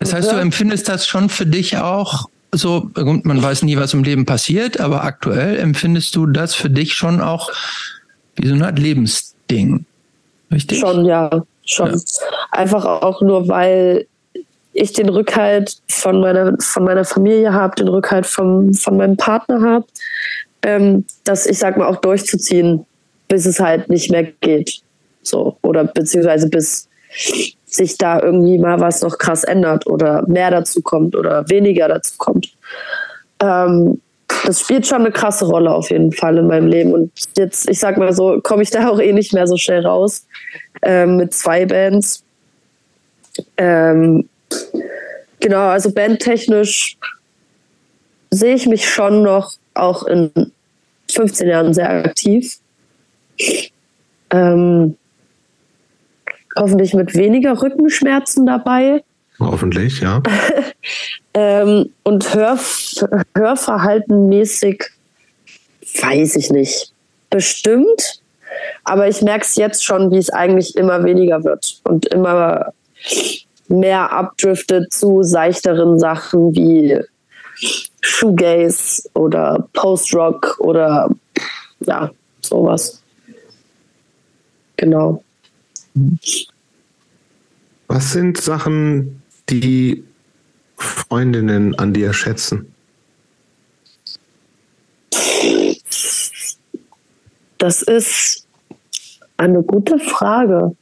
das heißt, du empfindest das schon für dich auch so, man weiß nie, was im Leben passiert, aber aktuell empfindest du das für dich schon auch wie so eine Art Lebensding. Richtig? Schon, ja, schon. Ja. Einfach auch nur, weil ich den Rückhalt von meiner, von meiner Familie habe, den Rückhalt vom, von meinem Partner habe, ähm, das, ich sag mal, auch durchzuziehen, bis es halt nicht mehr geht. So, oder beziehungsweise bis sich da irgendwie mal was noch krass ändert oder mehr dazu kommt oder weniger dazu kommt. Ähm, das spielt schon eine krasse Rolle auf jeden Fall in meinem Leben. Und jetzt, ich sag mal so, komme ich da auch eh nicht mehr so schnell raus ähm, mit zwei Bands. Ähm, genau, also bandtechnisch sehe ich mich schon noch auch in 15 Jahren sehr aktiv. Ähm, hoffentlich mit weniger Rückenschmerzen dabei. Hoffentlich, ja. ähm, und Hör, Hörverhaltenmäßig weiß ich nicht. Bestimmt. Aber ich merke es jetzt schon, wie es eigentlich immer weniger wird und immer mehr abdriftet zu seichteren Sachen wie Shoegaze oder Post-Rock oder ja, sowas. Genau. Was sind Sachen, die Freundinnen an dir schätzen? Das ist eine gute Frage.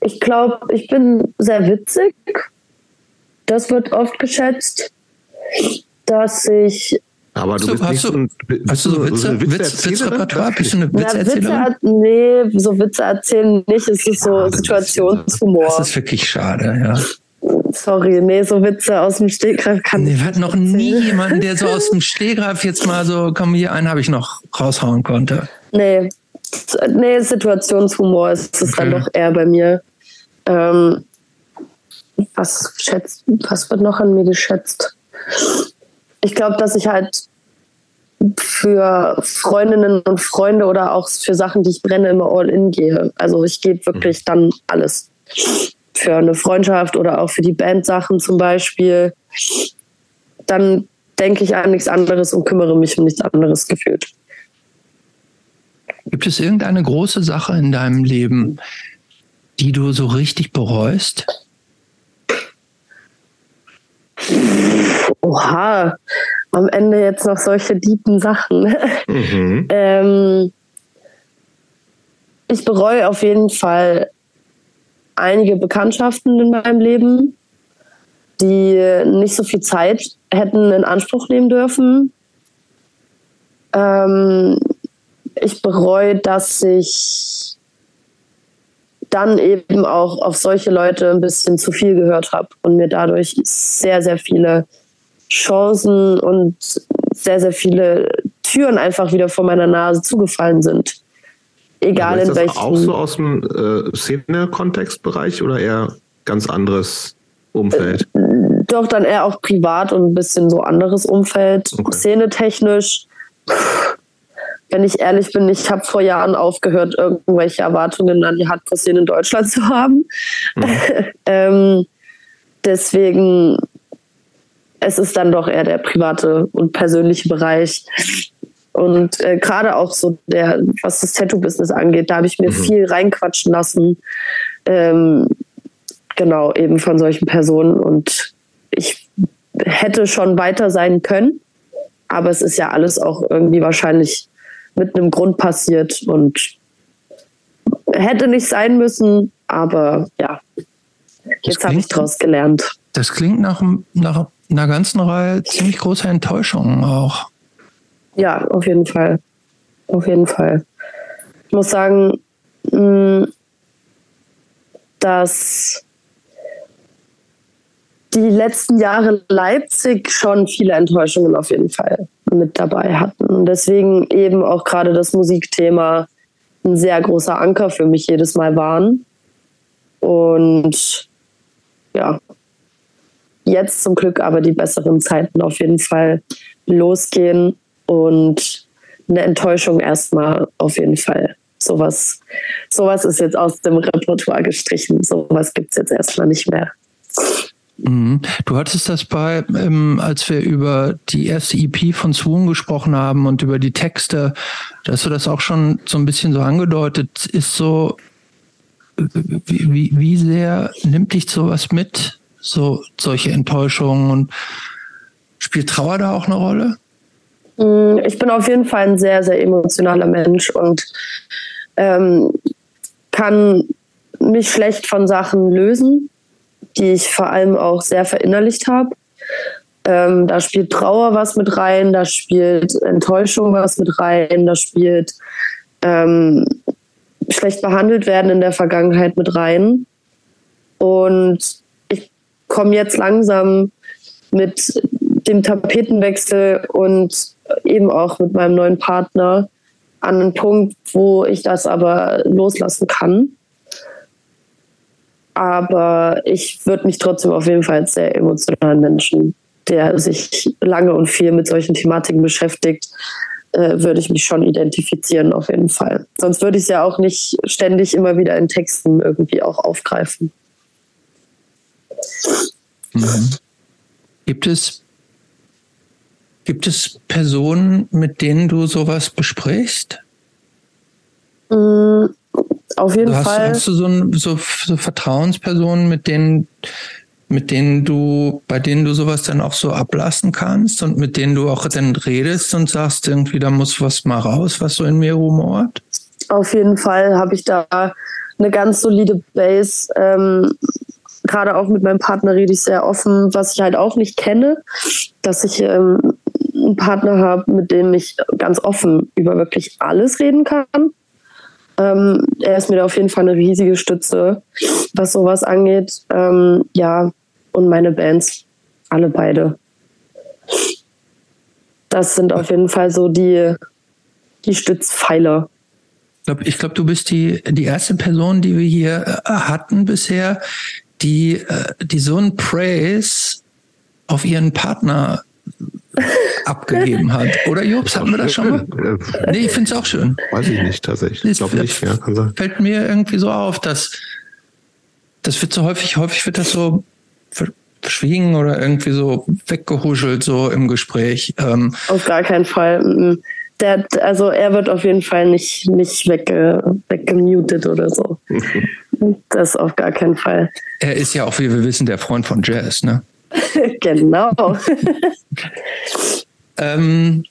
Ich glaube, ich bin sehr witzig. Das wird oft geschätzt dass ich aber du, bist hast nicht so ein, hast du so Witze, so Witz, Witzrepertoire? Bist du eine Witzeerzählerin? Witze, nee, so Witze erzählen nicht. Es ist so ja, Situationshumor. Das ist wirklich schade, ja. Sorry, nee, so Witze aus dem Stegreif kann nee, ich. Wir hatten noch nie jemanden, der so aus dem Stegreif jetzt mal so, komm, hier einen habe ich noch raushauen konnte. Nee, nee, Situationshumor ist es okay. dann doch eher bei mir. Ähm, was schätzt, was wird noch an mir geschätzt? ich glaube, dass ich halt für Freundinnen und Freunde oder auch für Sachen, die ich brenne, immer all in gehe. Also ich gebe wirklich mhm. dann alles. Für eine Freundschaft oder auch für die Bandsachen zum Beispiel. Dann denke ich an nichts anderes und kümmere mich um nichts anderes gefühlt. Gibt es irgendeine große Sache in deinem Leben, die du so richtig bereust? Oha, am Ende jetzt noch solche diepen Sachen. Mhm. ähm, ich bereue auf jeden Fall einige Bekanntschaften in meinem Leben, die nicht so viel Zeit hätten in Anspruch nehmen dürfen. Ähm, ich bereue, dass ich dann eben auch auf solche Leute ein bisschen zu viel gehört habe und mir dadurch sehr, sehr viele Chancen und sehr, sehr viele Türen einfach wieder vor meiner Nase zugefallen sind. Egal in welchem. Ist das auch so aus dem äh, Szene-Kontextbereich oder eher ganz anderes Umfeld? Äh, doch, dann eher auch privat und ein bisschen so anderes Umfeld. Okay. Szenetechnisch wenn ich ehrlich bin, ich habe vor Jahren aufgehört, irgendwelche Erwartungen an die Hardcore-Szene in Deutschland zu haben. Mhm. ähm, deswegen, es ist dann doch eher der private und persönliche Bereich. Und äh, gerade auch so der, was das Tattoo-Business angeht, da habe ich mir mhm. viel reinquatschen lassen. Ähm, genau, eben von solchen Personen. Und ich hätte schon weiter sein können. Aber es ist ja alles auch irgendwie wahrscheinlich mit einem Grund passiert und hätte nicht sein müssen, aber ja, jetzt habe ich daraus gelernt. Das klingt nach, nach einer ganzen Reihe ziemlich großer Enttäuschungen auch. Ja, auf jeden Fall. Auf jeden Fall. Ich muss sagen, mm, dass die letzten Jahre Leipzig schon viele Enttäuschungen auf jeden Fall mit dabei hatten. Und deswegen eben auch gerade das Musikthema ein sehr großer Anker für mich jedes Mal waren. Und ja, jetzt zum Glück aber die besseren Zeiten auf jeden Fall losgehen und eine Enttäuschung erstmal auf jeden Fall. Sowas, sowas ist jetzt aus dem Repertoire gestrichen. Sowas gibt es jetzt erstmal nicht mehr. Mhm. Du hattest das bei, ähm, als wir über die erste EP von Swoon gesprochen haben und über die Texte, da hast du das auch schon so ein bisschen so angedeutet, ist so, wie, wie, wie sehr nimmt dich sowas mit, so solche Enttäuschungen und spielt Trauer da auch eine Rolle? Mm, ich bin auf jeden Fall ein sehr, sehr emotionaler Mensch und ähm, kann mich schlecht von Sachen lösen die ich vor allem auch sehr verinnerlicht habe. Ähm, da spielt Trauer was mit rein, da spielt Enttäuschung was mit rein, da spielt ähm, schlecht behandelt werden in der Vergangenheit mit rein. Und ich komme jetzt langsam mit dem Tapetenwechsel und eben auch mit meinem neuen Partner an einen Punkt, wo ich das aber loslassen kann. Aber ich würde mich trotzdem auf jeden Fall als sehr emotionalen Menschen, der sich lange und viel mit solchen Thematiken beschäftigt, äh, würde ich mich schon identifizieren, auf jeden Fall. Sonst würde ich es ja auch nicht ständig immer wieder in Texten irgendwie auch aufgreifen. Mhm. Gibt es Gibt es Personen, mit denen du sowas besprichst? Mm, auf jeden hast, Fall. Hast du so, ein, so, so Vertrauenspersonen, mit denen, mit denen du, bei denen du sowas dann auch so ablassen kannst und mit denen du auch dann redest und sagst, irgendwie, da muss was mal raus, was so in mir rumort? Auf jeden Fall habe ich da eine ganz solide Base. Ähm, Gerade auch mit meinem Partner rede ich sehr offen, was ich halt auch nicht kenne, dass ich ähm, einen Partner habe, mit dem ich ganz offen über wirklich alles reden kann. Ähm, er ist mir da auf jeden Fall eine riesige Stütze, was sowas angeht. Ähm, ja, und meine Bands, alle beide. Das sind auf jeden Fall so die, die Stützpfeiler. Ich glaube, ich glaub, du bist die, die erste Person, die wir hier äh, hatten bisher, die, äh, die so einen Praise auf ihren Partner abgegeben hat. Oder Jobs, hatten wir das schon mal? Nee, ich finde es auch schön. Weiß ich nicht, tatsächlich. Ich glaube nicht, ja, kann sein. Fällt mir irgendwie so auf, dass das wird so häufig, häufig wird das so verschwiegen oder irgendwie so weggehuschelt so im Gespräch. Ähm, auf gar keinen Fall. Der, also er wird auf jeden Fall nicht, nicht wegge, weggemutet oder so. das auf gar keinen Fall. Er ist ja auch, wie wir wissen, der Freund von Jazz, ne? genau. ähm,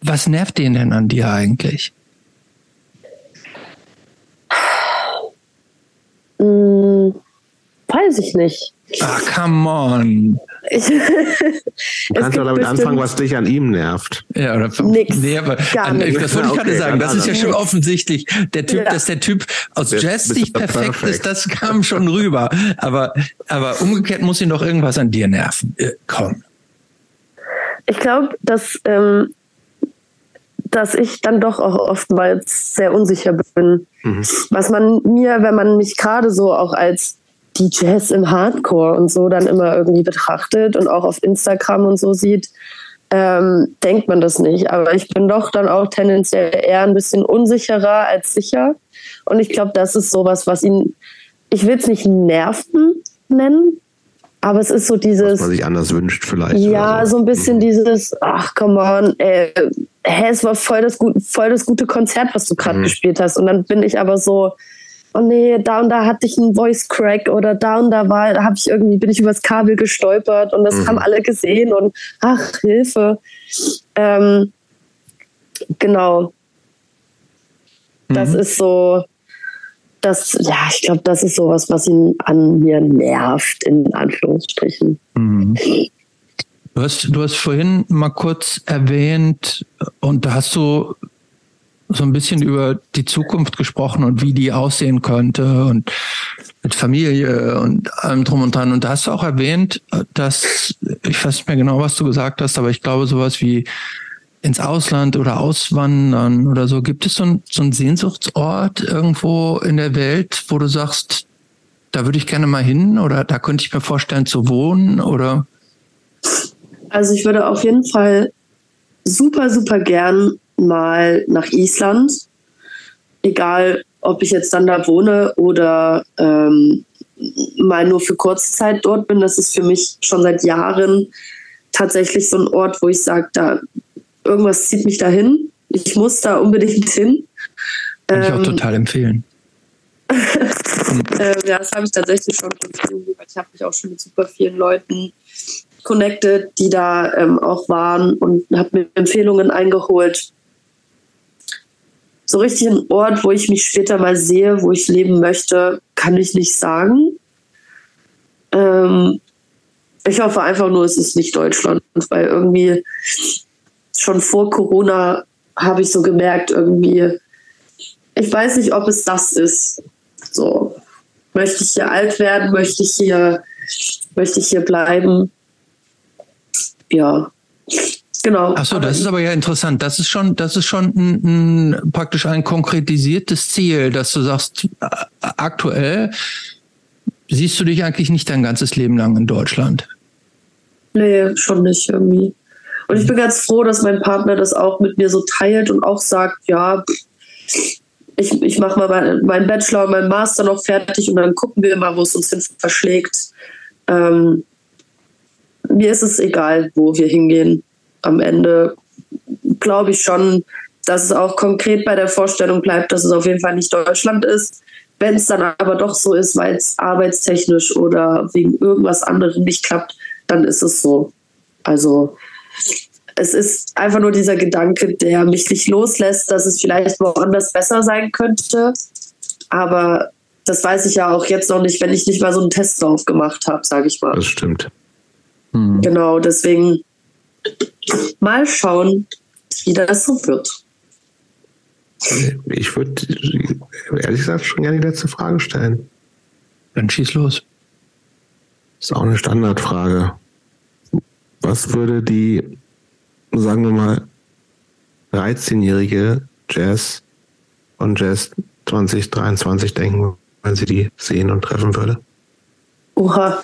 was nervt den denn an dir eigentlich? Hm, weiß ich nicht. Ah, come on. Ich, du kannst ja damit anfangen, was dich an ihm nervt. Ja, oder nix. Nee, aber an, das wollte ich okay, gerade sagen. Das ist ja schon nix. offensichtlich. Der Typ, Ja. dass der Typ aus Jazz nicht perfekt Perfect. ist, das kam schon rüber. Aber, aber umgekehrt muss ihn doch irgendwas an dir nerven. Äh, komm. ich glaube, dass, ähm, dass ich dann doch auch oftmals sehr unsicher bin. Was man mir, wenn man mich gerade so auch als die Jazz im Hardcore und so dann immer irgendwie betrachtet und auch auf Instagram und so sieht, ähm, denkt man das nicht. Aber ich bin doch dann auch tendenziell eher ein bisschen unsicherer als sicher. Und ich glaube, das ist sowas, was ihn, ich will es nicht Nerven nennen, aber es ist so dieses. Was man sich anders wünscht vielleicht. Ja, oder so ein bisschen dieses, ach come on, äh, hä, es war voll das, gut, voll das gute Konzert, was du gerade gespielt hast. Und dann bin ich aber so, oh nee, da und da hatte ich einen Voice Crack oder da und da war, da habe ich irgendwie, bin ich übers Kabel gestolpert und das haben alle gesehen und ach, Hilfe. Ähm, genau. Das ist so, das, ja, ich glaube, das ist sowas, was ihn an mir nervt, in Anführungsstrichen. Du hast, du hast vorhin mal kurz erwähnt, und da hast du so ein bisschen über die Zukunft gesprochen und wie die aussehen könnte und mit Familie und allem drum und dran. Und da hast du auch erwähnt, dass, ich weiß nicht mehr genau, was du gesagt hast, aber ich glaube sowas wie ins Ausland oder auswandern oder so. Gibt es so ein, so Sehnsuchtsort irgendwo in der Welt, wo du sagst, da würde ich gerne mal hin oder da könnte ich mir vorstellen zu wohnen oder? Also ich würde auf jeden Fall super, super gern mal nach Island. Egal, ob ich jetzt dann da wohne oder ähm, mal nur für kurze Zeit dort bin. Das ist für mich schon seit Jahren tatsächlich so ein Ort, wo ich sage, da irgendwas zieht mich dahin. Ich muss da unbedingt hin. Kann ich auch Ähm, total empfehlen. äh, ja, das habe ich tatsächlich schon ich habe mich auch schon mit super vielen Leuten connected, die da ähm, auch waren und habe mir Empfehlungen eingeholt. So richtig ein Ort, wo ich mich später mal sehe, wo ich leben möchte, kann ich nicht sagen. Ähm, ich hoffe einfach nur, es ist nicht Deutschland, weil irgendwie schon vor Corona habe ich so gemerkt, irgendwie, ich weiß nicht, ob es das ist. So, möchte ich hier alt werden, möchte ich hier, möchte ich hier bleiben? Ja, genau. Ach so, Aber das ist aber ja interessant. Das ist schon, das ist schon ein, ein, praktisch ein konkretisiertes Ziel, dass du sagst, äh, aktuell siehst du dich eigentlich nicht dein ganzes Leben lang in Deutschland. Nee, schon nicht irgendwie. Und ich bin ganz froh, dass mein Partner das auch mit mir so teilt und auch sagt, ja, ich, ich mache mal meinen mein Bachelor und meinen Master noch fertig und dann gucken wir mal, wo es uns hin verschlägt. Ähm, mir ist es egal, wo wir hingehen. Am Ende glaube ich schon, dass es auch konkret bei der Vorstellung bleibt, dass es auf jeden Fall nicht Deutschland ist. Wenn es dann aber doch so ist, weil es arbeitstechnisch oder wegen irgendwas anderem nicht klappt, dann ist es so. Also es ist einfach nur dieser Gedanke, der mich nicht loslässt, dass es vielleicht woanders besser sein könnte. Aber das weiß ich ja auch jetzt noch nicht, wenn ich nicht mal so einen Testlauf gemacht habe, sage ich mal. Das stimmt. Genau, deswegen mal schauen, wie das so wird. Ich würde ehrlich gesagt schon gerne die letzte Frage stellen. Dann schieß los. Ist auch eine Standardfrage. Was würde die, sagen wir mal, 13-jährige Jazz und Jazz 2023 denken, wenn sie die sehen und treffen würde? Oha.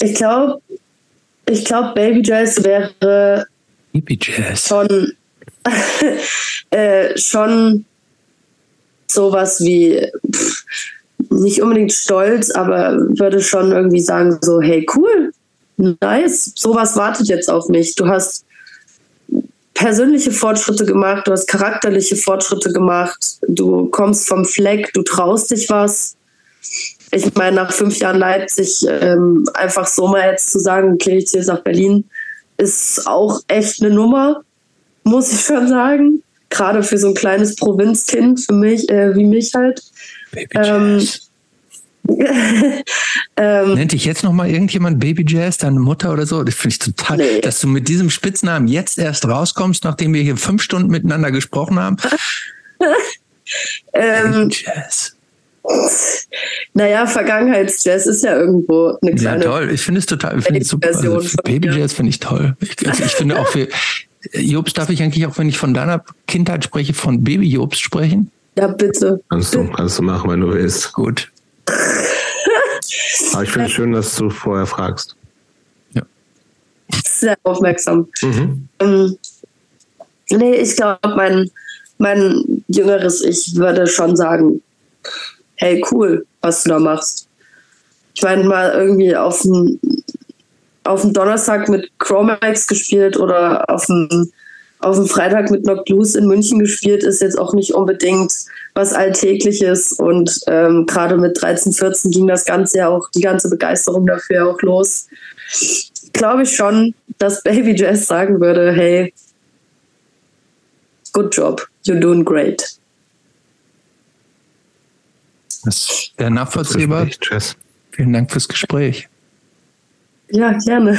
Ich glaube, ich glaube, Baby Jazz wäre Hippie Jazz. schon, äh, schon sowas wie pff, nicht unbedingt stolz, aber würde schon irgendwie sagen so, hey cool, nice, sowas wartet jetzt auf mich. Du hast persönliche Fortschritte gemacht, du hast charakterliche Fortschritte gemacht, du kommst vom Fleck, du traust dich was. Ich meine, nach fünf Jahren Leipzig ähm, einfach so mal jetzt zu sagen, okay, ich ziehe jetzt nach Berlin, ist auch echt eine Nummer, muss ich schon sagen. Gerade für so ein kleines Provinzkind, für mich, äh, wie mich halt. Baby Ähm, Jazz. ähm, Nennt dich jetzt noch mal irgendjemand Baby Jazz, deine Mutter oder so? Das finde ich total, nee. dass du mit diesem Spitznamen jetzt erst rauskommst, nachdem wir hier fünf Stunden miteinander gesprochen haben. ähm, Baby Jazz. Naja, Vergangenheitsjazz ist ja irgendwo eine kleine. Ja, toll. Ich finde es total, ich finde es super. Also Baby Jazz finde ich toll. Ich, also ich finde auch für Jobs darf ich eigentlich auch, wenn ich von deiner Kindheit spreche, von Baby Jobs sprechen? Ja, bitte. Kannst du, kannst du machen, wenn du willst. Gut. Aber ich finde es schön, dass du vorher fragst. Ja. Sehr aufmerksam. Mhm. Ähm, nee, ich glaube, mein, mein jüngeres Ich würde schon sagen, hey, cool, was du da machst. Ich meine, mal irgendwie auf dem, auf dem Donnerstag mit Chromax gespielt oder auf dem, auf Freitag mit Knock Loose in München gespielt, ist jetzt auch nicht unbedingt was Alltägliches. Und ähm, gerade mit 13, 14 ging das Ganze ja auch, die ganze Begeisterung dafür auch los. Glaube ich schon, dass Baby Jazz sagen würde, hey, good job, you're doing great. Das wäre nachvollziehbar. Vielen Dank fürs Gespräch. Ja, gerne.